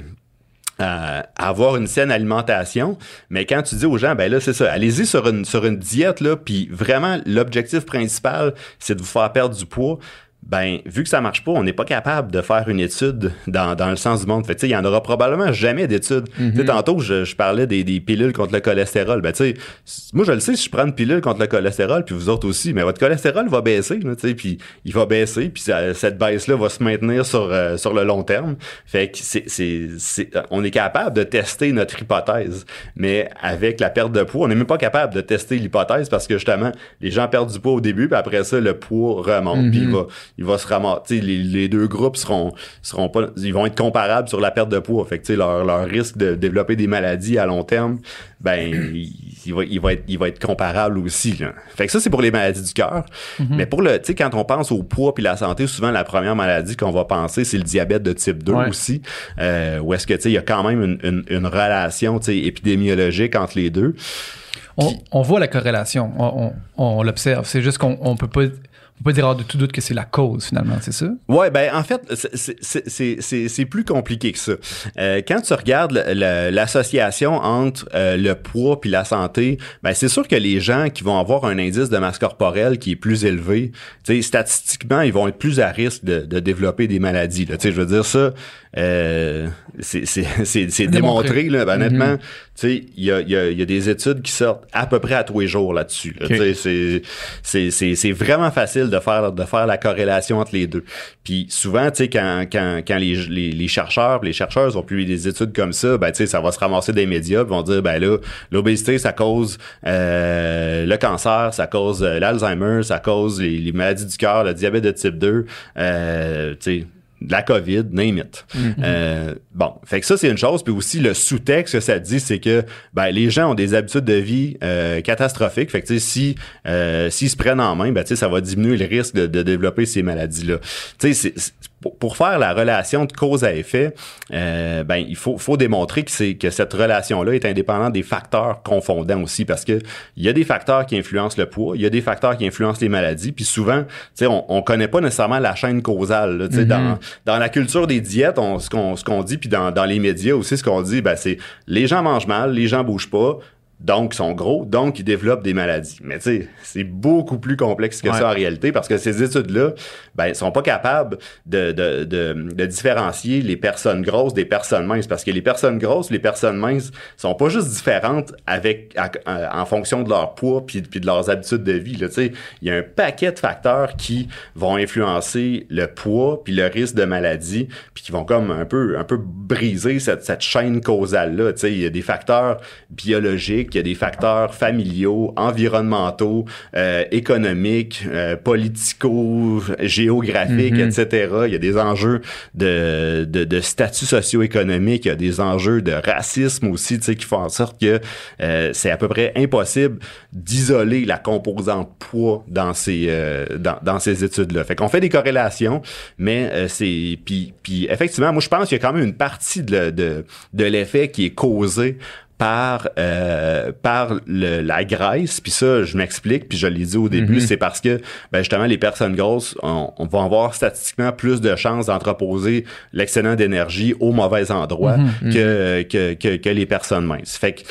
à avoir une saine alimentation, mais quand tu dis aux gens, ben là, c'est ça, allez-y sur une, sur une diète, là, puis vraiment, l'objectif principal, c'est de vous faire perdre du poids, ben, vu que ça marche pas, on n'est pas capable de faire une étude dans, dans le sens du monde. Fait que, tu sais, il y en aura probablement jamais d'études. Tu sais, tantôt, je, je parlais des, des pilules contre le cholestérol. Ben, tu sais, moi, je le sais, si je prends une pilule contre le cholestérol, puis vous autres aussi, mais votre cholestérol va baisser, là, tu sais, puis il va baisser, puis cette baisse-là va se maintenir sur, euh, sur le long terme. Fait que c'est, c'est, c'est, on est capable de tester notre hypothèse, mais avec la perte de poids, on n'est même pas capable de tester l'hypothèse parce que justement, les gens perdent du poids au début, puis après ça, le poids remonte, puis il va, il va se ramasser. tu sais, Les, les deux groupes seront, seront pas, ils vont être comparables sur la perte de poids. Fait que tu sais, leur, leur risque de développer des maladies à long terme, ben, il, il va, il va être, il va être comparable aussi. Là. Fait que ça, c'est pour les maladies du cœur. Mais pour le, tu sais, quand on pense au poids puis la santé, souvent la première maladie qu'on va penser, c'est le diabète de type 2 Ouais. aussi. Euh, où est-ce que tu sais, il y a quand même une, une, une relation, tu sais, épidémiologique entre les deux. On, on voit la corrélation, on, on- on l'observe. C'est juste qu'on on peut pas, on peut dire hors de tout doute que c'est la cause finalement, c'est ça? Ouais, ben en fait, c'est- c'est- c'est c'est- c'est- c'est plus compliqué que ça. Euh, quand tu regardes l'association entre euh, le poids puis la santé, ben c'est sûr que les gens qui vont avoir un indice de masse corporelle qui est plus élevé, statistiquement, ils vont être plus à risque de, de développer des maladies. là. Tu sais, je veux dire ça, euh, c'est c'est- c'est- c'est Démontré. Là, ben, honnêtement, tu sais, il y a, il y, a, il y a des études qui sortent à peu près à tous les jours là-dessus. là. Ok. Tu sais, c'est- c'est c'est c'est vraiment facile de faire de faire la corrélation entre les deux. Puis souvent, tu sais, quand quand quand les, les, les chercheurs, les chercheurs ont publié des études comme ça, ben tu sais, ça va se ramasser des médias, puis vont dire ben là, l'obésité ça cause euh, le cancer, ça cause euh, l'Alzheimer, ça cause les, les maladies du cœur, le diabète de type 2, euh, tu sais de la COVID, name it. Euh, bon, fait que ça, c'est une chose. Puis aussi, le sous-texte que ça dit, c'est que ben, les gens ont des habitudes de vie euh, catastrophiques. Fait que, tu sais, si, euh, s'ils se prennent en main, ben, tu sais, ça va diminuer le risque de, de développer ces maladies-là. Tu sais, pour, pour faire la relation de cause à effet, euh, ben, il faut, faut démontrer que, c'est, que cette relation-là est indépendante des facteurs confondants aussi. Parce que il y a des facteurs qui influencent le poids, il y a des facteurs qui influencent les maladies. Puis souvent, tu sais, on, on connaît pas nécessairement la chaîne causale. là. Tu sais, dans, dans la culture des diètes, on, ce qu'on ce qu'on dit, puis dans, dans les médias aussi, ce qu'on dit, ben, c'est les gens mangent mal, les gens bougent pas. Donc, ils sont gros, donc ils développent des maladies. Mais tu sais, c'est beaucoup plus complexe que Ouais. ça en réalité parce que ces études-là, ben, sont pas capables de, de, de, de différencier les personnes grosses des personnes minces parce que les personnes grosses, les personnes minces sont pas juste différentes avec à- à- en fonction de leur poids puis, puis de leurs habitudes de vie. Tu sais, il y a un paquet de facteurs qui vont influencer le poids puis le risque de maladie puis qui vont comme un peu un peu briser cette, cette chaîne causale là. Tu sais, il y a des facteurs biologiques, il y a des facteurs familiaux, environnementaux, euh, économiques, euh, politico, géographiques, etc. Il y a des enjeux de, de, de statut socio-économique, il y a des enjeux de racisme aussi, tu sais, qui font en sorte que euh, c'est à peu près impossible d'isoler la composante poids dans ces euh, dans, dans ces études-là. Fait qu'on fait des corrélations, mais euh, c'est puis puis effectivement, moi je pense qu'il y a quand même une partie de, de, de l'effet qui est causé par euh, par le, la graisse. Puis ça, je m'explique, puis je l'ai dit au début, Mhm. c'est parce que ben justement les personnes grosses, on, on va avoir statistiquement plus de chances d'entreposer l'excédent d'énergie au mauvais endroit Mhm. que, que, que que les personnes minces. Fait que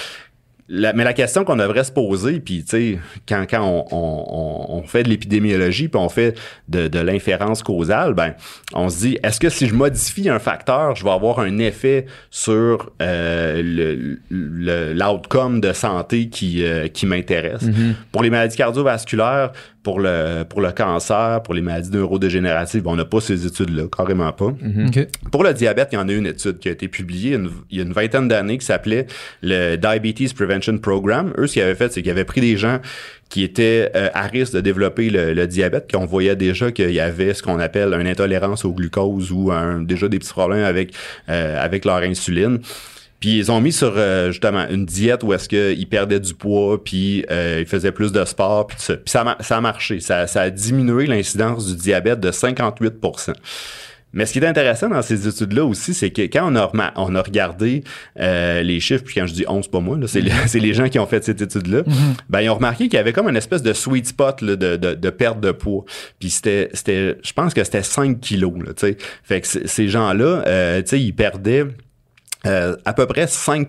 la- mais la question qu'on devrait se poser, puis tu sais, quand, quand on, on- on- on fait de l'épidémiologie, puis on fait de, de l'inférence causale, ben, on se dit, est-ce que si je modifie un facteur, je vais avoir un effet sur euh, le- le- l'outcome de santé qui, euh, qui m'intéresse? Pour les maladies cardiovasculaires, pour le, pour le cancer, pour les maladies neurodégénératives, on n'a pas ces études-là, carrément pas. OK. Pour le diabète, il y en a une étude qui a été publiée une- il y a une vingtaine d'années qui s'appelait le Diabetes Prevention Program. Eux, ce qu'ils avaient fait, c'est qu'ils avaient pris des gens qui étaient euh, à risque de développer le, le diabète, qu'on voyait déjà qu'il y avait ce qu'on appelle une intolérance au glucose ou un, déjà des petits problèmes avec, euh, avec leur insuline. Puis ils ont mis sur euh, justement une diète où est-ce qu'ils perdaient du poids, puis euh, ils faisaient plus de sport, puis tout ça. Puis ça, ça a marché. Ça, ça a diminué l'incidence du diabète de 58% mais ce qui est intéressant dans ces études-là aussi, c'est que quand on a, on a regardé euh, les chiffres, puis quand je dis 11, c'est pas moi, là, c'est, les, gens qui ont fait cette étude-là, ben, ils ont remarqué qu'il y avait comme une espèce de sweet spot là, de, de, de perte de poids. Puis c'était, c'était, je pense que c'était 5 kilos. Là, tu sais. fait que ces gens-là, euh, tu sais, ils perdaient euh, à peu près 5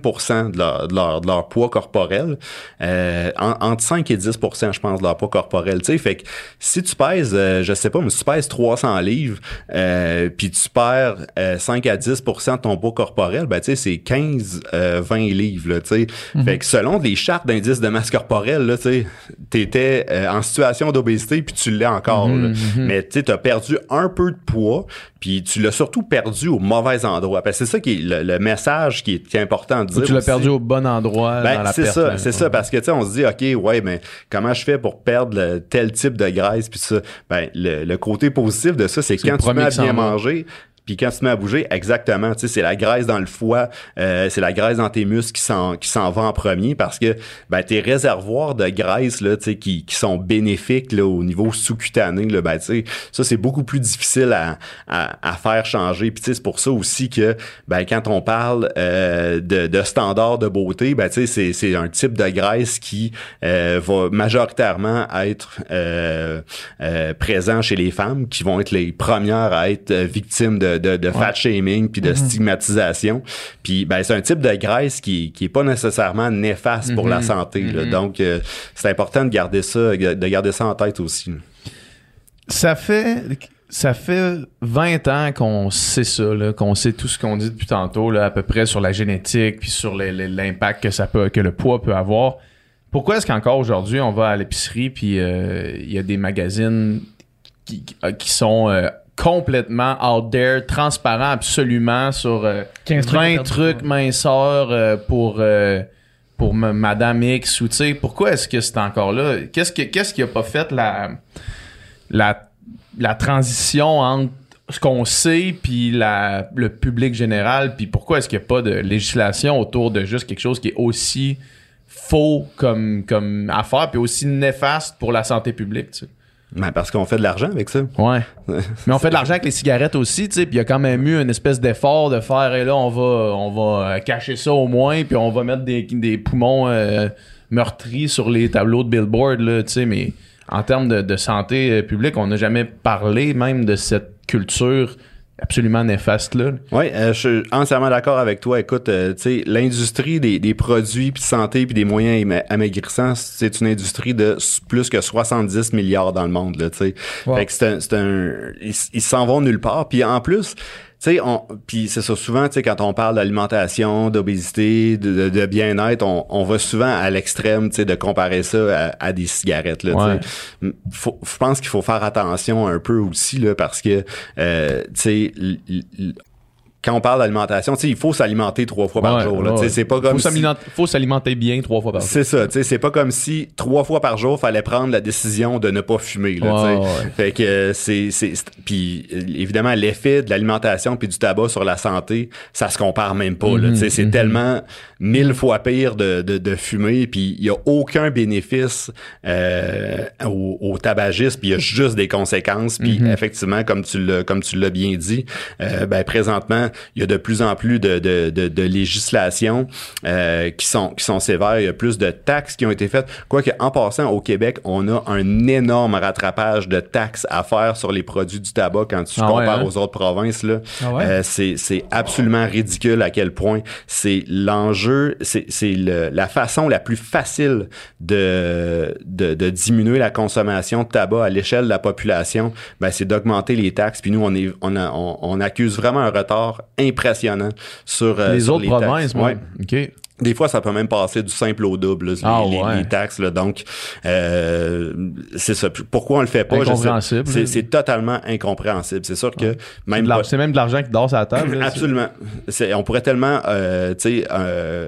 de leur, de leur, de leur poids corporel, euh, en- entre 5 et 10% je pense, de leur poids corporel. Tu sais, fait que si tu pèses, euh, je sais pas, mais si tu pèses 300 livres, euh, puis tu perds euh, 5 à 10% de ton poids corporel, ben tu sais, c'est 15, euh, 20 livres, là, tu sais. Fait que selon les chartes d'indice de masse corporelle, là, tu sais, t'étais euh, en situation d'obésité, puis tu l'es encore, là. Mais tu sais, t'as perdu un peu de poids, puis tu l'as surtout perdu au mauvais endroit. Parce que c'est ça qui est le, le message qui est, qui est important de Ou dire. tu l'as perdu au bon endroit Ben, c'est ça, c'est ça, parce que tu sais, on se dit, ok, ouais, mais comment je fais pour perdre le- tel type de graisse puis ça? Ben, le, le côté positif de ça, c'est quand le tu mets à bien manger. Puis quand tu te mets à bouger, exactement, tu sais, c'est la graisse dans le foie, euh, c'est la graisse dans tes muscles qui s'en qui s'en va en premier parce que ben tes réservoirs de graisse là, tu sais, qui, qui sont bénéfiques là au niveau sous-cutané là, ben tu sais, ça c'est beaucoup plus difficile à, à, à faire changer. Puis tu sais, c'est pour ça aussi que ben quand on parle euh, de, de standards de beauté, ben tu sais, c'est c'est un type de graisse qui euh, va majoritairement être euh, euh, présent chez les femmes, qui vont être les premières à être euh, victimes de, de, de fat shaming puis de stigmatisation. Puis ben c'est un type de graisse qui qui est pas nécessairement néfaste pour la santé. là. Donc euh, c'est important de garder ça de garder ça en tête aussi. là. Ça fait ça fait 20 ans qu'on sait ça, qu'on sait tout ce qu'on dit depuis tantôt, là, à peu près sur la génétique, puis sur l'impact que ça peut, que le poids peut avoir. Pourquoi est-ce qu'encore aujourd'hui on va à l'épicerie puis euh, il y a des magazines qui, qui- euh, qui sont euh, complètement out there, transparents absolument sur euh, 15 trucs à 20 perdre du trucs minceurs euh, pour euh, pour Madame X ou tu sais. Pourquoi est-ce que c'est encore là? Qu'est-ce que qu'est-ce qui a pas fait la la la transition entre ce qu'on sait puis la le public général? Puis pourquoi est-ce qu'il n'y a pas de législation autour de juste quelque chose qui est aussi faux comme comme affaire puis aussi néfaste pour la santé publique tu sais? Ben, parce qu'on fait de l'argent avec ça. Ouais. Mais on fait de l'argent avec les cigarettes aussi, tu sais, puis il y a quand même eu une espèce d'effort de faire, et là, on va, on va euh, cacher ça au moins, puis on va mettre des, des poumons euh, meurtris sur les tableaux de billboard, là, tu sais, mais en termes de, de santé euh, publique, on n'a jamais parlé même de cette culture absolument néfaste, là. Oui, euh, je suis entièrement d'accord avec toi. Écoute, euh, tu sais, l'industrie des, des produits puis santé puis des moyens ama- amaigrissants, c'est une industrie de plus que 70 milliards dans le monde, là, tu sais. Wow. Fait que c'est un, un, ils s'en vont nulle part. Puis en plus, sais, on, puis c'est ça souvent, tu sais, quand on parle d'alimentation, d'obésité, de, de- de bien-être, on, on va souvent à l'extrême, tu sais, de comparer ça à, à des cigarettes, là, Ouais. tu sais. Faut- Je pense qu'il faut faire attention un peu aussi, là, parce que, euh, tu sais, quand on parle d'alimentation, tu sais, il faut s'alimenter trois fois par Ouais, jour, là, ouais, tu sais, ouais. c'est pas comme Faut si- faut s'alimenter bien trois fois par jour. c'est ça, tu sais, c'est pas comme si trois fois par jour fallait prendre la décision de ne pas fumer, là. Fait que euh, c'est puis euh, évidemment l'effet de l'alimentation puis du tabac sur la santé, ça se compare même pas, sais, c'est tellement mille fois pire de de, de fumer puis il y a aucun bénéfice euh, au, au tabagisme, puis il y a juste des conséquences puis effectivement comme tu l'as comme tu l'as bien dit, euh, ben présentement il y a de plus en plus de, de, de, de législations euh, qui sont qui sont sévères. Il y a plus de taxes qui ont été faites. Quoique en passant au Québec, on a un énorme rattrapage de taxes à faire sur les produits du tabac quand tu Ah ouais, compares hein? aux autres provinces là. Ah ouais? Euh, c'est c'est absolument ridicule à quel point c'est l'enjeu, c'est c'est le- la façon la plus facile de, de de diminuer la consommation de tabac à l'échelle de la population, ben c'est d'augmenter les taxes. Puis nous on est on a- on, on accuse vraiment un retard impressionnant sur euh, les sur autres provinces. Ouais. OK. Des fois, ça peut même passer du simple au double, là, les, Ah, les- ouais. les taxes. Là. Donc, euh, c'est ça. Pourquoi on le fait pas? C'est c'est totalement incompréhensible. C'est sûr que même C'est même de l'argent qui dort sur la table. là, Absolument. C'est- on pourrait tellement, euh, tu sais, euh,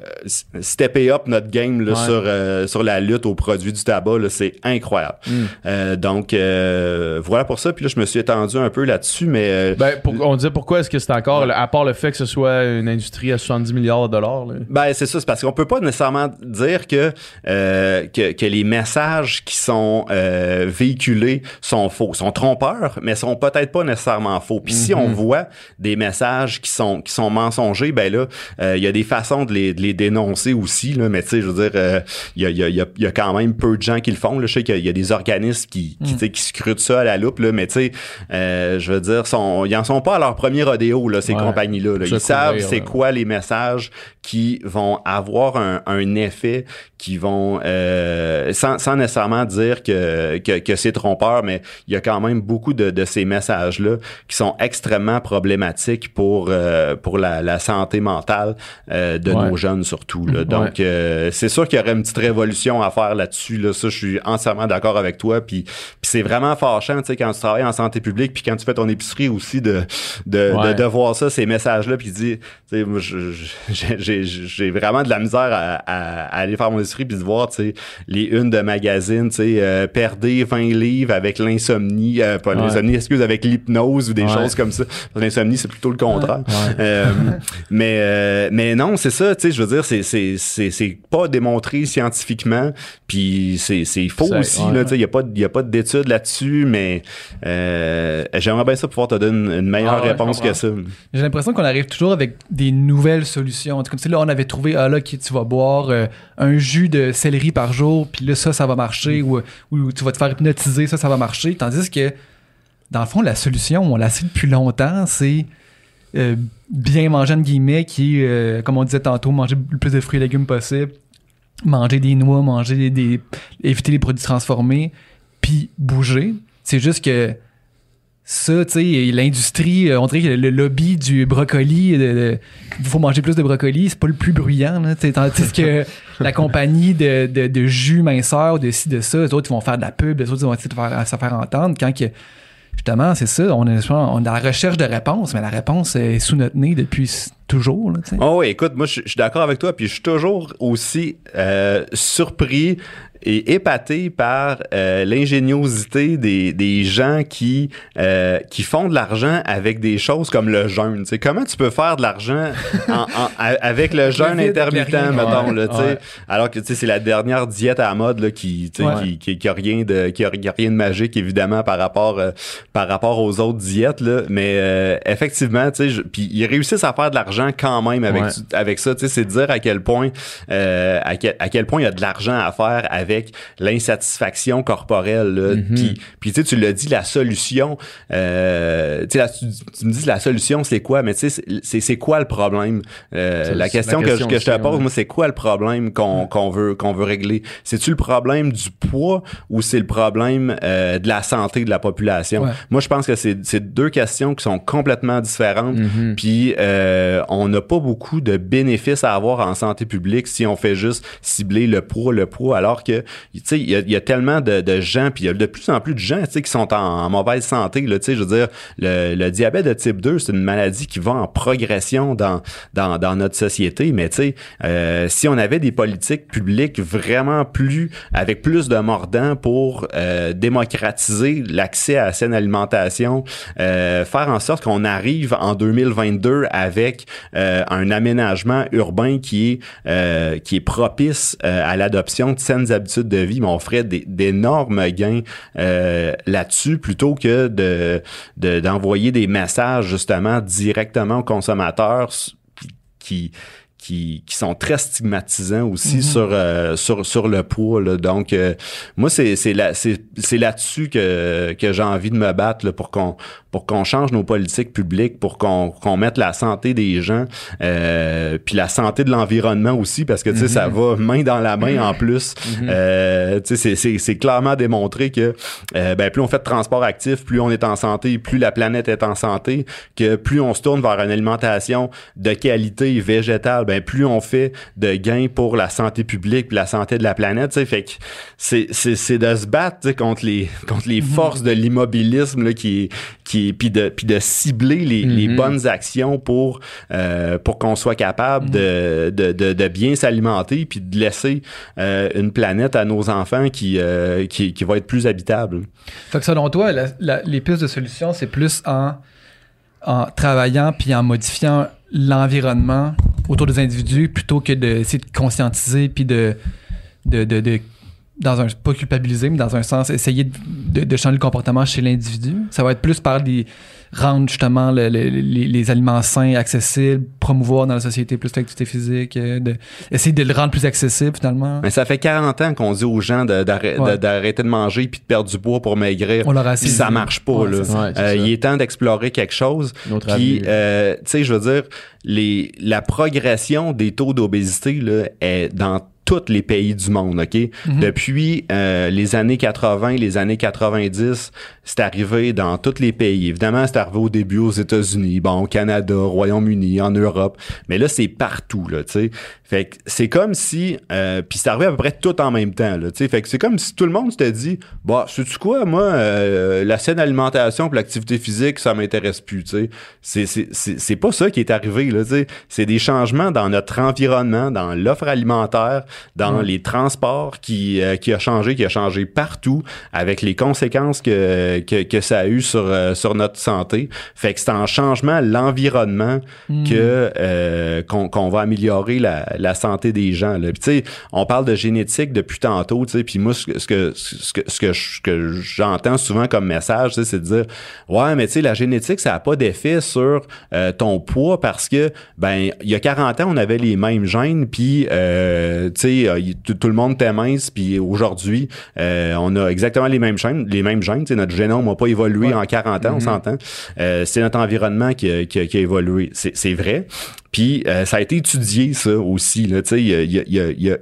stepper up notre game là, Ouais. sur euh, sur la lutte aux produits du tabac. là, C'est incroyable. Mm. Euh, donc euh, voilà pour ça. Puis là, je me suis étendu un peu là-dessus, mais euh, Ben, pour- on disait pourquoi est-ce que c'est encore, à part le fait que ce soit une industrie à 70 milliards de dollars. là? Ben c'est ça, c'est parce qu'on peut pas nécessairement dire que euh, que, que les messages qui sont euh, véhiculés sont faux, sont trompeurs, mais sont peut-être pas nécessairement faux. Puis si on voit des messages qui sont qui sont mensongers, ben là, euh, il y a des façons de les, de les dénoncer aussi. Là, mais tu sais, je veux dire, euh, il y, a, il y, a, il y a- y a quand même peu de gens qui le font. Là. Je sais qu'il y a- des organismes qui qui, tu sais, qui scrutent ça à la loupe, là, mais tu sais, euh, je veux dire, sont, ils en sont pas à leur premier rodéo là, ces compagnies-là. là. Ils savent c'est quoi les messages qui vont avoir un, un effet, qui vont euh, sans, sans nécessairement dire que, que, que c'est trompeur, mais il y a quand même beaucoup de, de ces messages-là qui sont extrêmement problématiques pour euh, pour la, la santé mentale euh, de Ouais. nos jeunes surtout. Là. Donc euh, c'est sûr qu'il y aurait une petite révolution à faire là-dessus. Là. Ça, je suis entièrement d'accord avec toi. Puis, puis c'est vraiment fâchant, tu sais, quand tu travailles en santé publique, puis quand tu fais ton épicerie aussi de de, Ouais. de, de voir ça, ces messages-là, puis dis, tu sais, moi, je- je- j'ai- j'ai vraiment de la misère à, à- à aller faire mon épicerie puis de voir, tu sais, les unes de magazines, tu sais, euh, perdez 20 livres avec l'insomnie, euh, pas Ouais. l'insomnie, excuse, avec l'hypnose ou des Ouais. choses comme ça. L'insomnie, c'est plutôt le contraire. Ouais. Euh, mais mais non, c'est ça, tu sais, je veux dire, c'est c'est c'est c'est pas démontré scientifiquement, puis c'est c'est faux aussi ouais. là, tu sais, il y a pas y a pas d'études là-dessus, mais j'aimerais bien ça pouvoir te donner une, une meilleure Ah réponse que ça. J'ai l'impression qu'on arrive toujours avec des nouvelles solutions. Comme si là, on avait trouvé, ah là, qui tu vas boire euh, un jus de céleri par jour, puis là, ça, ça va marcher, ou, ou tu vas te faire hypnotiser, ça, ça va marcher. Tandis que, dans le fond, la solution, on l'a sait depuis longtemps, c'est euh, bien manger, entre guillemets, qui est, euh, comme on disait tantôt, manger le plus de fruits et légumes possible, manger des noix, manger des, des- éviter les produits transformés, puis bouger. C'est juste que ça, tu sais, l'industrie, euh, on dirait que le lobby du brocoli, il faut manger plus de brocoli, c'est pas le plus bruyant, là, tu sais, tandis que la compagnie de, de, de jus minceur, de ci, de ça, les autres, ils vont faire de la pub, les autres, ils vont essayer de faire, se faire entendre, quand que, justement, c'est ça, on est, on est à la recherche de réponses, mais la réponse est sous notre nez depuis toujours, là. Oh oui, écoute, moi je suis d'accord avec toi, puis je suis toujours aussi euh, surpris et épaté par euh, l'ingéniosité des, des gens qui euh, qui font de l'argent avec des choses comme le jeûne. Comment tu peux faire de l'argent en- en- a- avec le jeûne intermittent, rien. mettons, Ouais, là, tu sais. ouais. alors que c'est la dernière diète à la mode là, qui, Ouais. qui, qui, qui a rien de qui a, qui a rien de magique évidemment par rapport euh, par rapport aux autres diètes là, mais effectivement, tu sais, je- puis ils réussissent à faire de l'argent quand même avec Ouais. avec ça, tu sais, c'est de dire à quel point euh, à, quel, à quel point il y a de l'argent à faire avec l'insatisfaction corporelle. là. Mhm. Puis puis tu l'as dit, la solution, euh, tu sais, la- tu, tu me dis la solution c'est quoi, mais tu sais, c'est- quoi le problème? Euh, La question, la que, question je- que je te pose, ouais. moi, c'est quoi le problème qu'on veut qu'on veut régler? C'est-tu le problème du poids ou c'est le problème de la santé de la population? Ouais. Moi, je pense que c'est c'est deux questions qui sont complètement différentes. Mhm. Puis on n'a pas beaucoup de bénéfices à avoir en santé publique si on fait juste cibler le poids, le poids, alors que tu sais, il y a, tellement de, gens, puis il y a de plus en plus de gens, tu sais, qui sont en, en mauvaise santé. Là, tu sais, je veux dire, le, le diabète de type 2, c'est une maladie qui va en progression dans dans, dans notre société. Mais tu sais, euh, si on avait des politiques publiques vraiment plus avec plus de mordants pour euh, démocratiser l'accès à la saine alimentation, euh, faire en sorte qu'on arrive en 2022 avec euh, un aménagement urbain qui est euh, qui est propice euh, à l'adoption de saines habitudes de vie, mais on ferait d'énormes gains là-dessus plutôt que de de- d'envoyer des messages justement directement aux consommateurs qui qui, qui sont très stigmatisants aussi sur, euh, sur sur le poids là. donc euh, moi c'est c'est là c'est c'est là-dessus que que j'ai envie de me battre là, pour qu'on pour qu'on change nos politiques publiques pour qu'on qu'on mette la santé des gens euh, puis la santé de l'environnement aussi parce que tu sais ça va main dans la main en plus. Euh, tu sais c'est c'est c'est clairement démontré que euh, ben plus on fait de transport actif plus on est en santé plus la planète est en santé que plus on se tourne vers une alimentation de qualité végétale ben plus on fait de gains pour la santé publique puis la santé de la planète fait que c'est c'est c'est de se battre contre les contre les forces de l'immobilisme là qui qui puis de puis de cibler les, les bonnes actions pour euh, pour qu'on soit capable de, de, de de bien s'alimenter puis de laisser euh, une planète à nos enfants qui euh, qui qui va être plus habitable. Fait que selon toi, la- la- les pistes de solutions, c'est plus en, en travaillant puis en modifiant l'environnement autour des individus plutôt que d'essayer de conscientiser puis de, de, de, de- dans un pas culpabiliser mais dans un sens essayer de, de- de changer le comportement chez l'individu. Ça va être plus par les rendre justement le- le- les, les aliments sains accessibles promouvoir dans la société plus l'activité physique euh, de, essayer de le rendre plus accessible finalement mais ça fait 40 ans qu'on dit aux gens de- d'arrêter Ouais. de- d'arrêter de manger puis de perdre du poids pour maigrir on leur a puis ça marche pas Ouais, là. c'est ça. Ouais, Euh, il est temps d'explorer quelque chose Puis, euh, tu sais, je veux dire, les, la progression des taux d'obésité là, est dans tous les pays du monde, OK? Depuis euh, les années 80, les années 90, c'est arrivé dans tous les pays. Évidemment, c'est arrivé au début aux États-Unis, bon, au Canada, au Royaume-Uni, en Europe. Mais là, c'est partout, là, tu sais. Fait que c'est comme si... Euh, Puis c'est arrivé à peu près tout en même temps, là, tu sais. Fait que c'est comme si tout le monde s'était dit, bah, sais-tu quoi, moi, euh, la saine alimentation pour l'activité physique, ça m'intéresse plus, tu sais. C'est- C'est c'est- c'est pas ça qui est arrivé, là, tu sais. C'est des changements dans notre environnement, dans l'offre alimentaire, dans les transports qui, euh, qui a changé, qui a changé partout, avec les conséquences que, que, que ça a eu sur, euh, sur notre santé. Fait que c'est en changement l'environnement que euh, qu'on qu'on va améliorer la, la santé des gens. Là. Puis, tu sais, on parle de génétique depuis tantôt, tu sais, puis moi, ce que, ce que, ce que, ce que, j'entends souvent comme message, c'est de dire, ouais, mais tu sais, la génétique, ça n'a pas d'effet sur euh, ton poids parce que, ben, il y a 40 ans, on avait les mêmes gènes, puis, euh, tu sais, euh, tout le monde était mince, puis aujourd'hui, euh, on a exactement les mêmes gènes, les mêmes gènes, notre génome n'a pas évolué en 40 ans, on s'entend. Euh, c'est notre environnement qui a, qui a- qui a évolué. C'est vrai. Puis euh, ça a été étudié, ça aussi. Là, y a, y a- il y a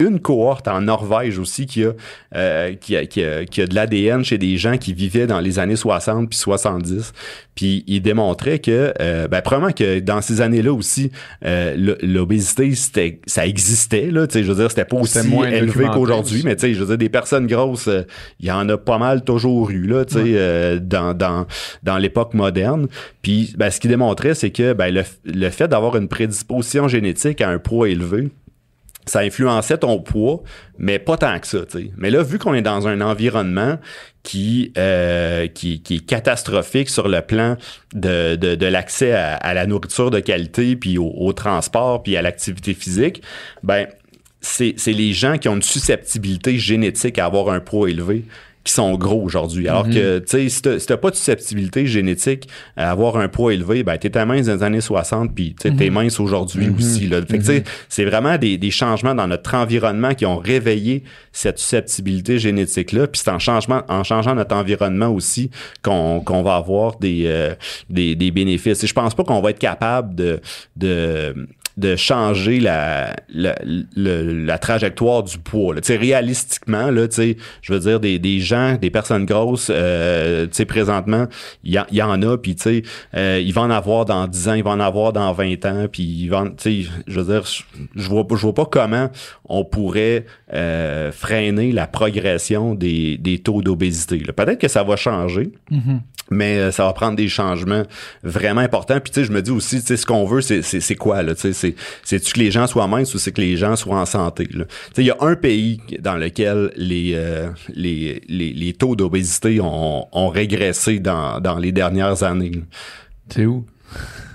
une cohorte en Norvège aussi qui a, euh, qui a, qui a, qui a de l'ADN chez des gens qui vivaient dans les années 60 puis 70. Puis il démontrait que, euh, ben, probablement que dans ces années-là aussi, euh, l'obésité, c'était, ça existait. Là, tu sais, je veux dire, c'était pas aussi moins élevé qu'aujourd'hui, mais tu sais, je veux dire, des personnes grosses, euh, il y en a pas mal toujours eu, là, tu sais, euh, dans, dans, dans l'époque moderne. Puis, ben, ce qu'il démontrait, c'est que ben, le, le fait d'avoir une prédisposition génétique à un poids élevé, ça influençait ton poids, mais pas tant que ça. Mais là, vu qu'on est dans un environnement qui, euh, qui, est catastrophique sur le plan de, de, l'accès à, la nourriture de qualité, puis au, au transport, puis à l'activité physique, ben c'est les gens qui ont une susceptibilité génétique à avoir un poids élevé qui sont gros aujourd'hui. Alors que, tu sais, si t'as pas de susceptibilité génétique à avoir un poids élevé, ben, t'étais mince dans les années 60, puis tu sais, t'es mince aujourd'hui aussi, là. Fait que, tu sais, c'est vraiment des, des changements dans notre environnement qui ont réveillé cette susceptibilité génétique-là, puis c'est en, changement, en changeant notre environnement aussi qu'on qu'on va avoir des, euh, des, des bénéfices. Et je pense pas qu'on va être capable de... de de changer la, la, la trajectoire du poids. Là. Tu sais, Réalistiquement, là, tu sais, je veux dire, des, des gens, des personnes grosses, euh, tu sais, présentement, il y, en- il y en a, puis tu sais, euh, il va en avoir dans 10 ans, il va en avoir dans 20 ans, puis je veux dire, je, vois, pas- je vois pas comment on pourrait euh, freiner la progression des, des taux d'obésité. Peut-être que ça va changer, mais euh, ça va prendre des changements vraiment importants. Puis tu sais, je me dis aussi, tu sais, ce qu'on veut, c'est quoi là Tu sais, c'est que les gens soient minces ou c'est que les gens soient en santé il y a un pays dans lequel les euh, les, les les taux d'obésité ont, ont régressé dans dans les dernières années. C'est où?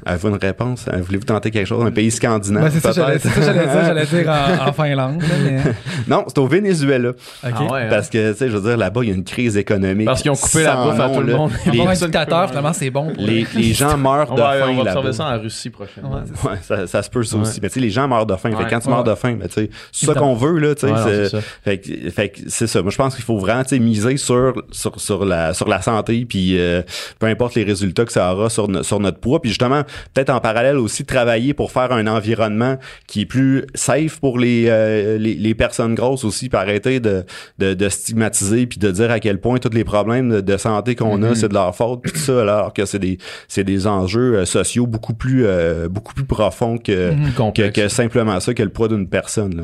Avez-vous une réponse? Voulez-vous tenter quelque chose? Un pays scandinave? Ben, c'est ça, j'allais peut-être? ça, j'allais dire, j'allais dire en, en Finlande. là, mais- non, c'est au Venezuela. OK. Ah ouais, hein? Parce que, tu sais, je veux dire, là-bas, il y a une crise économique. Parce qu'ils ont coupé la bouffe à tout le monde. Les, finalement, c'est bon. les, gens meurent On de va, faim on va observer ça en Russie prochainement. Ouais, ça. Ouais, ça, ça se peut ça Ouais. aussi. Mais tu sais, les gens meurent de faim. Fait quand tu meurs de faim, ben, tu sais, c'est ça qu'on veut, là, tu sais. Ouais, non, c'est- c'est ça. fait que, fait que c'est ça. Moi, je pense qu'il faut vraiment, tu sais, miser sur, sur, sur la, sur la santé, puis euh, peu importe les résultats que ça aura sur, sur notre poids. Puis justement, peut-être en parallèle aussi, travailler pour faire un environnement qui est plus safe pour les, euh, les, les personnes grosses aussi, puis arrêter de, de, de stigmatiser, puis de dire à quel point tous les problèmes de, de santé qu'on a, Mhm. c'est de leur faute, puis tout ça, alors que c'est des, c'est des enjeux euh, sociaux beaucoup plus, euh, beaucoup plus profonds que, Mhm. que, simplement ça, que le poids d'une personne. Là.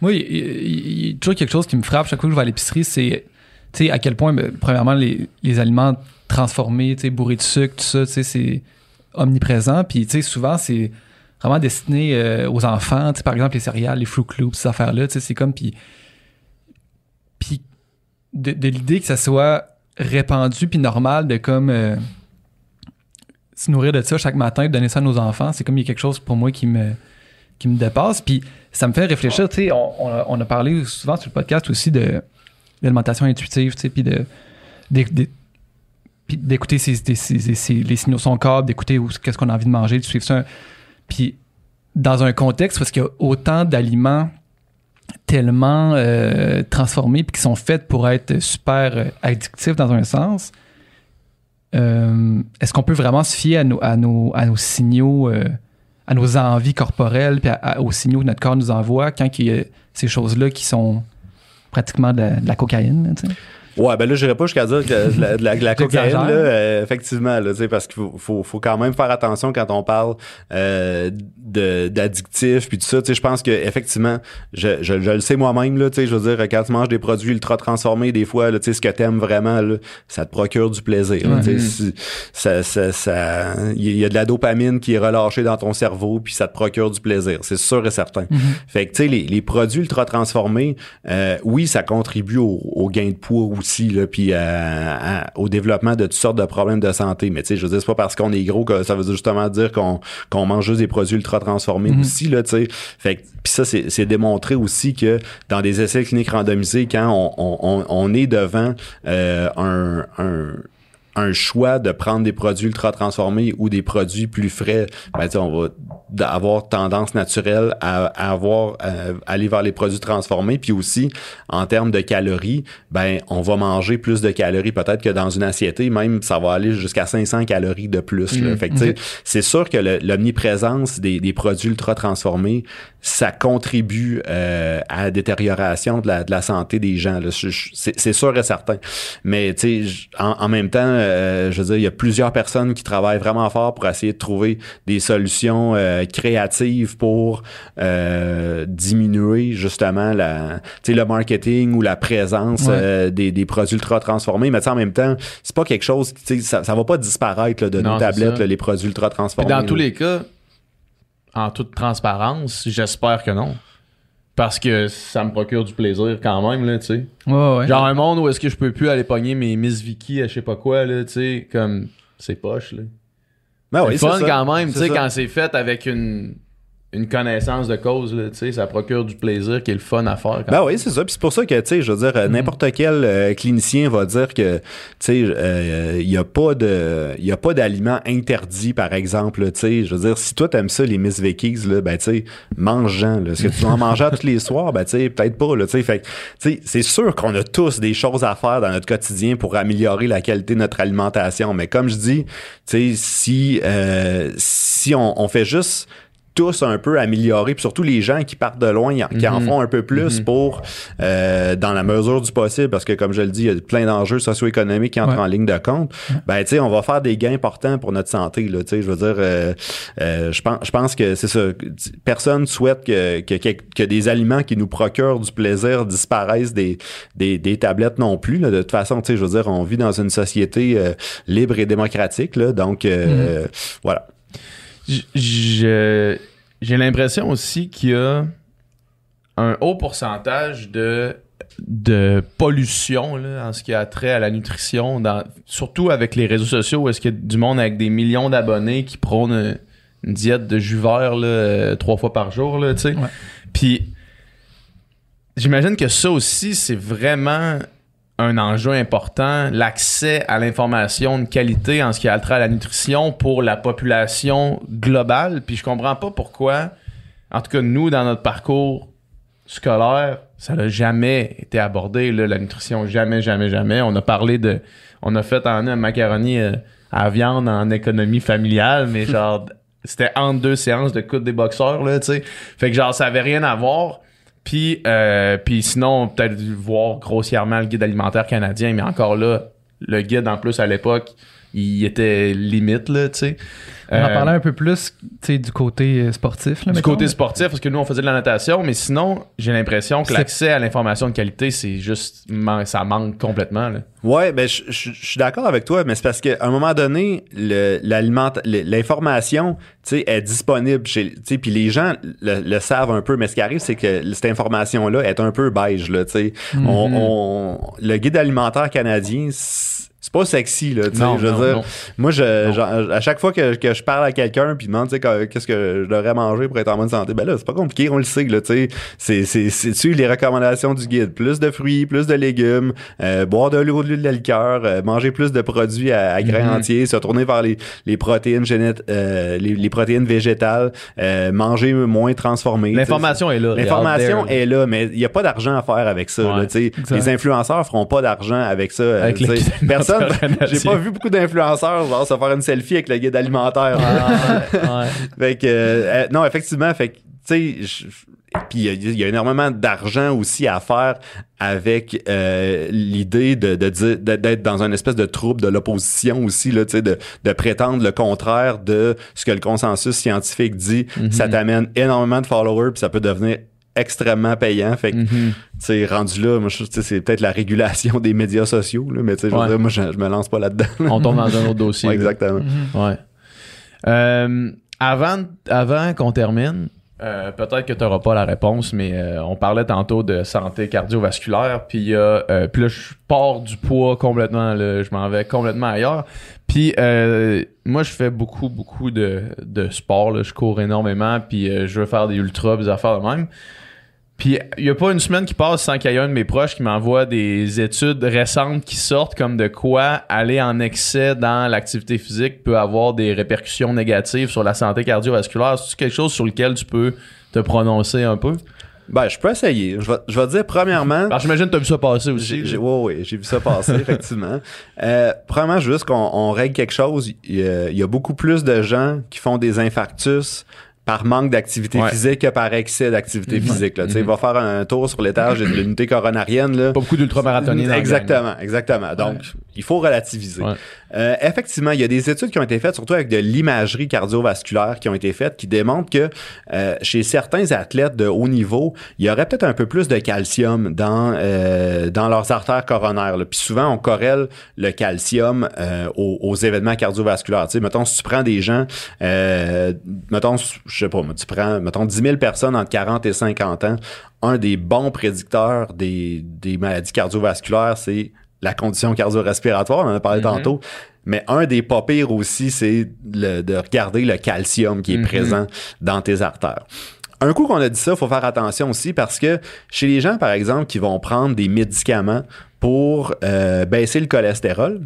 Moi, il y a toujours quelque chose qui me frappe chaque fois que je vais à l'épicerie, c'est à quel point, ben, premièrement, les, les aliments transformés, bourrés de sucre, tout ça, tu sais, c'est omniprésent. Puis, souvent, c'est vraiment destiné euh, aux enfants. Par exemple, les céréales, les Fruit Loops, ces affaires-là, tu c'est comme. Puis, puis de, l'idée que ça soit répandu puis normal de comme euh, se nourrir de ça chaque matin, de donner ça à nos enfants, c'est comme il y a quelque chose pour moi qui me qui me dépasse. Puis ça me fait réfléchir, tu sais, on, on a, on a parlé souvent sur le podcast aussi de l'alimentation intuitive, tu sais, puis de, puis d'écouter ses- les signaux de son corps, d'écouter qu'est-ce qu'on a envie de manger, de suivre ça. Puis dans un contexte parce qu'il y a autant d'aliments tellement euh, transformés puis qui sont faits pour être super euh, addictifs dans un sens, euh, est-ce qu'on peut vraiment se fier à nos, signaux, à nos envies corporelles, puis aux signaux que notre corps nous envoie quand il y a ces choses-là qui sont pratiquement de la, cocaïne? Ouais, ben là, j'irais pas jusqu'à dire que de la, la, la cocaïne, là, euh, effectivement, là, tu sais, parce qu'il faut, faut, faut quand même faire attention quand on parle euh, de d'addictifs puis tout ça. Tu sais, je pense que effectivement, je, je, je le sais moi-même, là, tu sais, je veux dire, quand tu manges des produits ultra transformés, des fois, là, tu sais, ce que t'aimes vraiment, là, ça te procure du plaisir. là, si- ça, ça, ça, il y a de la dopamine qui est relâchée dans ton cerveau, puis ça te procure du plaisir. C'est sûr et certain. Fait que, tu sais, les, les produits ultra transformés, euh, oui, ça contribue au, au gain de poids aussi, là, puis à- au développement de toutes sortes de problèmes de santé. Mais tu sais, je veux dire, c'est pas parce qu'on est gros que ça veut justement dire qu'on qu'on mange juste des produits ultra transformés Mhm. aussi, là, tu sais. Fait que, puis ça, c'est c'est démontré aussi que dans des essais cliniques randomisés, quand on, on, on- est devant euh, un, un un choix de prendre des produits ultra transformés ou des produits plus frais, ben, tu sais, on va d- avoir tendance naturelle à, à avoir euh, aller vers les produits transformés. Puis aussi en termes de calories ben on va manger plus de calories peut-être que dans une assiette. Même ça va aller jusqu'à 500 calories de plus là. Mm. fait que c'est sûr que l'omniprésence des, des produits ultra transformés ça contribue euh, à la détérioration de la, de la santé des gens c'est sûr et certain. Mais tu sais en, en même temps euh, je veux dire il y a plusieurs personnes qui travaillent vraiment fort pour essayer de trouver des solutions euh, créatives pour euh, diminuer justement la tu sais le marketing ou la présence Ouais. euh, des, des produits ultra transformés mais en même temps c'est pas quelque chose tu sais ça, ça va pas disparaître là, de Non, nos tablettes là, les produits ultra Puis transformés dans tous les cas, en toute transparence, j'espère que non. Parce que ça me procure du plaisir quand même, là, tu sais. Ouais, ouais. Genre un monde où est-ce que je peux plus aller pogner mes Miss Vicky à je sais pas quoi, là, tu sais, comme c'est poche, là. Ben c'est oui, fun ça. quand même, tu sais, quand c'est fait avec une, une connaissance de cause, là, tu sais, ça procure du plaisir qui est le fun à faire. Quand Ben oui, c'est ça. Puis c'est pour ça que, tu sais, je veux dire, euh, n'importe quel euh, clinicien va dire que, tu sais, euh, il y a pas de, il a pas d'aliments interdits, par exemple. Tu sais, je veux dire, si toi t'aimes ça, les Miss Vikings, là, ben tu sais, mange-en. là. Est-ce que tu en manger tous les soirs? Ben tu sais, peut-être pas. Là, tu sais, fait, tu sais, c'est sûr qu'on a tous des choses à faire dans notre quotidien pour améliorer la qualité de notre alimentation. Mais comme je dis, tu sais, si, euh, si on, on fait juste tous un peu améliorer, puis surtout les gens qui partent de loin, qui en Mhm. font un peu plus Mhm. pour, euh, dans la mesure du possible, parce que comme je le dis, il y a plein d'enjeux socio-économiques qui entrent Ouais. en ligne de compte. Ben, tu sais, on va faire des gains importants pour notre santé, là, tu sais, je veux dire, euh, euh, je pense, je pense que c'est ça. Personne souhaite que, que, que, que des aliments qui nous procurent du plaisir disparaissent des, des, des tablettes non plus, là. De toute façon, tu sais, je veux dire, on vit dans une société euh, libre et démocratique, là, donc, euh, voilà. J'ai l'impression aussi qu'il y a un haut pourcentage de, de pollution là, en ce qui a trait à la nutrition, dans, surtout avec les réseaux sociaux où est-ce qu'il y a du monde avec des millions d'abonnés qui prônent une diète de jus vert là, euh, trois fois par jour, là, tu sais. Ouais. Puis j'imagine que ça aussi, c'est vraiment un enjeu important, l'accès à l'information de qualité en ce qui a trait à la nutrition pour la population globale. Puis je comprends pas pourquoi, en tout cas nous, dans notre parcours scolaire, ça n'a jamais été abordé, là, la nutrition, jamais, jamais, jamais. On a parlé de... On a fait en un macaroni euh, à viande en économie familiale, mais genre, c'était entre deux séances de coude des boxeurs, là, tu sais. Fait que genre, ça avait rien à voir. Puis, euh, puis sinon, peut-être voir grossièrement le guide alimentaire canadien, mais encore là, le guide, en plus, à l'époque, il était limite, là, tu sais. On en Euh, parlait un peu plus tu sais, du côté euh, sportif. Là, du mettons. côté sportif, parce que nous, on faisait de la natation, mais sinon, j'ai l'impression que l'accès à l'information de qualité, c'est juste, man- ça manque complètement, là. Ouais, ben je suis d'accord avec toi, mais c'est parce qu'à un moment donné, l'information, tu sais, est disponible chez, tu sais, puis les gens le, le savent un peu, mais ce qui arrive, c'est que cette information-là est un peu beige, là, tu sais. Mhm. on, on- le guide alimentaire canadien, c'est pas sexy, là, tu sais. Je veux non, dire, non. moi, je, genre, à chaque fois que, que je parle à quelqu'un puis demande, tu sais, que- qu'est-ce que je devrais manger pour être en bonne santé, ben là, c'est pas compliqué, on le sait, là, tu sais. C'est, c'est, c'est suivre les recommandations du guide? Plus de fruits, plus de légumes, euh, boire de l'eau, de l'huile de liqueur, euh, manger plus de produits à, à grains Mhm. entiers, se tourner vers les, les protéines génét- euh, les, les protéines végétales, euh, manger moins transformé. L'information est là. L'information est là, mais il n'y a pas d'argent à faire avec ça. Ouais, là, tu sais. exact. les influenceurs feront pas d'argent avec ça. euh, Avec guide Personne, j'ai pas vu beaucoup d'influenceurs genre se faire une selfie avec le guide alimentaire. Ah, ouais. Fait que, euh, non, effectivement, fait que, tu sais, puis il y a- il y, a énormément d'argent aussi à faire avec euh, l'idée de, de dire- de- d'être dans une espèce de trouble de l'opposition aussi, là, tu sais, de, de prétendre le contraire de ce que le consensus scientifique dit. Mhm. Ça t'amène énormément de followers, puis ça peut devenir extrêmement payant. Fait que, Mhm. tu sais, rendu là, moi, c'est peut-être la régulation des médias sociaux, là, mais tu sais, je veux Ouais. dire, moi, je, je me lance pas là-dedans. On tombe dans un autre dossier. Ouais, exactement. Mhm. Ouais. Euh, avant avant qu'on termine, euh, peut-être que tu n'auras pas la réponse, mais euh, on parlait tantôt de santé cardiovasculaire, puis il y a, euh, puis là, je pars du poids complètement, là, je m'en vais complètement ailleurs. Puis euh, moi, je fais beaucoup, beaucoup de, de sport, là, je cours énormément, puis euh, je veux faire des ultras, des affaires de même. Puis il y a pas une semaine qui passe sans qu'il y ait un de mes proches qui m'envoie des études récentes qui sortent comme de quoi aller en excès dans l'activité physique peut avoir des répercussions négatives sur la santé cardiovasculaire. C'est quelque chose sur lequel tu peux te prononcer un peu? Ben, je peux essayer. Je vais, je vais dire, premièrement, Alors j'imagine que tu as vu ça passer aussi. Ouais, ouais, j'ai vu ça passer, effectivement. Euh, premièrement, juste qu'on on règle quelque chose. Il y, a, il y a beaucoup plus de gens qui font des infarctus par manque d'activité Ouais. physique que par excès d'activité physique. Là. Tu sais, Mhm. Va faire un tour sur l'étage de l'unité coronarienne. Là. Pas beaucoup d'ultramarathoniens. Exactement, exactement. Donc, il faut relativiser. Ouais. Euh, effectivement, il y a des études qui ont été faites, surtout avec de l'imagerie cardiovasculaire qui ont été faites, qui démontrent que euh, chez certains athlètes de haut niveau, il y aurait peut-être un peu plus de calcium dans euh, dans leurs artères coronaires. là. Puis souvent, on corrèle le calcium aux, événements cardiovasculaires. Tu sais, mettons, si tu prends des gens, mettons, je sais pas, tu prends, mettons, 10 000 personnes entre 40 et 50 ans, un des bons prédicteurs des, des maladies cardiovasculaires, c'est la condition cardio-respiratoire, on en a parlé Mhm. tantôt. Mais un des pas pires aussi, c'est de regarder le calcium qui est Mhm. présent dans tes artères. Un coup qu'on a dit ça, il faut faire attention aussi parce que chez les gens, par exemple, qui vont prendre des médicaments pour euh, baisser le cholestérol,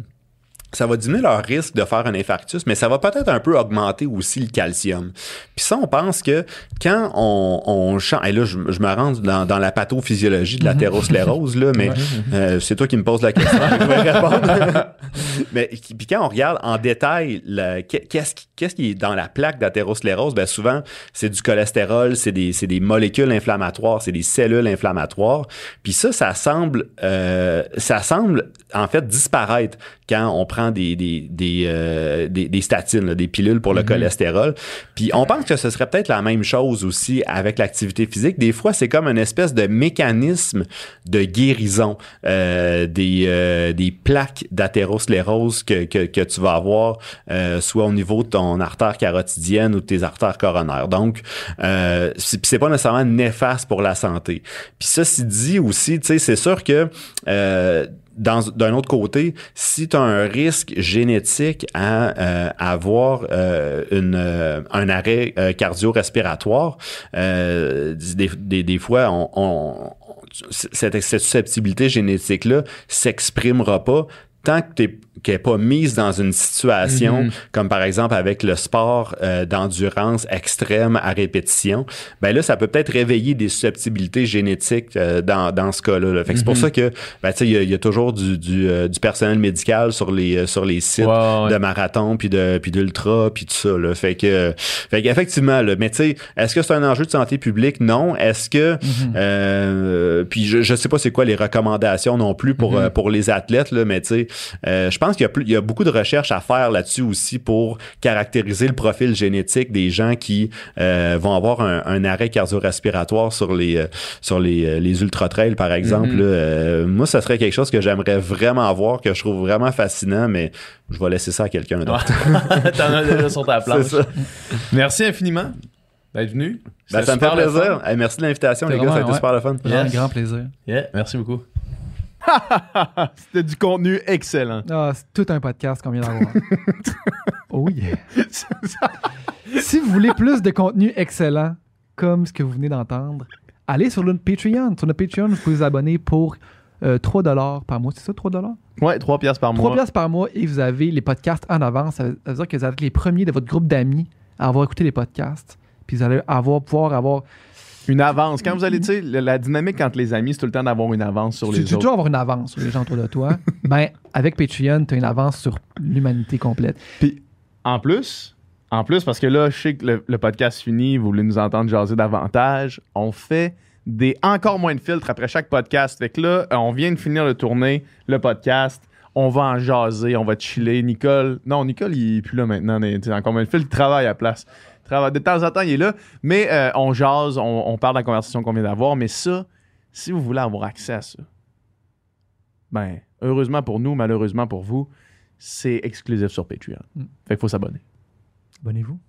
ça va diminuer leur risque de faire un infarctus, mais ça va peut-être un peu augmenter aussi le calcium. Puis ça, on pense que quand on, on change, et là, je, je me rends dans, dans la pathophysiologie de l'athérosclérose, là, mais euh, c'est toi qui me poses la question, je vais répondre. mais puis quand on regarde en détail qu'est-ce qui, qui est dans la plaque d'athérosclérose, ben souvent, c'est du cholestérol, c'est des, des molécules inflammatoires, c'est des cellules inflammatoires. Puis ça, ça semble, euh, ça semble en fait disparaître quand on prend des, des, des, euh, des, des statines, là, des pilules pour le cholestérol. Puis on pense que ce serait peut-être la même chose aussi avec l'activité physique. Des fois, c'est comme une espèce de mécanisme de guérison euh, des, euh, des plaques d'athérosclérose que, que, que tu vas avoir, euh, soit au niveau de ton artère carotidienne ou de tes artères coronaires. Donc, euh, c'est pas nécessairement néfaste pour la santé. Puis ceci dit aussi, tu sais, c'est sûr que euh, d'un autre côté, si tu as un risque génétique à euh, avoir euh, une, euh, un arrêt euh, cardio-respiratoire, euh, des, des, des fois, on, on- cette, cette susceptibilité génétique-là s'exprimera pas tant que t'es qu'elle n'est pas mise dans une situation Mhm. comme par exemple avec le sport euh, d'endurance extrême à répétition, ben là ça peut peut-être réveiller des susceptibilités génétiques euh, dans, dans ce cas-là. là. Fait que c'est pour Mhm. ça que ben tu sais il y, y a toujours du, du, euh, du personnel médical sur les euh, sur les sites ouais. de marathon puis de puis d'ultra puis tout ça là. Fait que fait qu'effectivement là, mais tu sais est-ce que c'est un enjeu de santé publique? Non. Est-ce que Mhm. euh, puis je, je sais pas c'est quoi les recommandations non plus pour pour les athlètes là, mais tu sais, euh, je pense qu'il y a plus, il y a beaucoup de recherches à faire là-dessus aussi pour caractériser le profil génétique des gens qui euh, vont avoir un, un arrêt cardio-respiratoire sur les euh, sur les euh, les ultra trails par exemple. Mhm. Euh, moi, ça serait quelque chose que j'aimerais vraiment voir, que je trouve vraiment fascinant, mais je vais laisser ça à quelqu'un d'autre. T'en as déjà sur ta planche. Merci infiniment d'être venu. Ben, ça me fait plaisir. Hey, merci de l'invitation, les C'était gars. Ça a été super le fun. Un grand plaisir. Yeah, merci beaucoup. C'était du contenu excellent. Ah, c'est tout un podcast qu'on vient d'avoir. oh yeah. si vous voulez plus de contenu excellent, comme ce que vous venez d'entendre, allez sur notre Patreon. Sur notre Patreon, vous pouvez vous abonner pour euh, 3 par mois. C'est ça, 3 Ouais, 3 piastres par 3 mois. piastres par mois et vous avez les podcasts en avance. Ça veut ça veut dire que vous êtes les premiers de votre groupe d'amis à avoir écouté les podcasts. Puis vous allez avoir, pouvoir avoir. Une avance. Quand vous allez, tu sais, la, la dynamique entre les amis, c'est tout le temps d'avoir une avance sur Tu, les tu veux autres. toujours avoir une avance sur les gens autour de toi. ben, avec Patreon, tu as une avance sur l'humanité complète. En plus, en plus, parce que là, je sais que le, le podcast finit, vous voulez nous entendre jaser davantage, on fait des encore moins de filtres après chaque podcast. Fait que là, euh, on vient de finir de tourner le podcast. On va en jaser, on va chiller. Nicole, non, Nicole, il est plus là maintenant. tu sais, encore moins de filtres, il travaille à la place. De temps en temps, il est là. Mais euh, on jase, on, on parle de la conversation qu'on vient d'avoir. Mais ça, si vous voulez avoir accès à ça, ben, heureusement pour nous, malheureusement pour vous, c'est exclusif sur Patreon. Mm. Fait qu'il faut s'abonner. Abonnez-vous.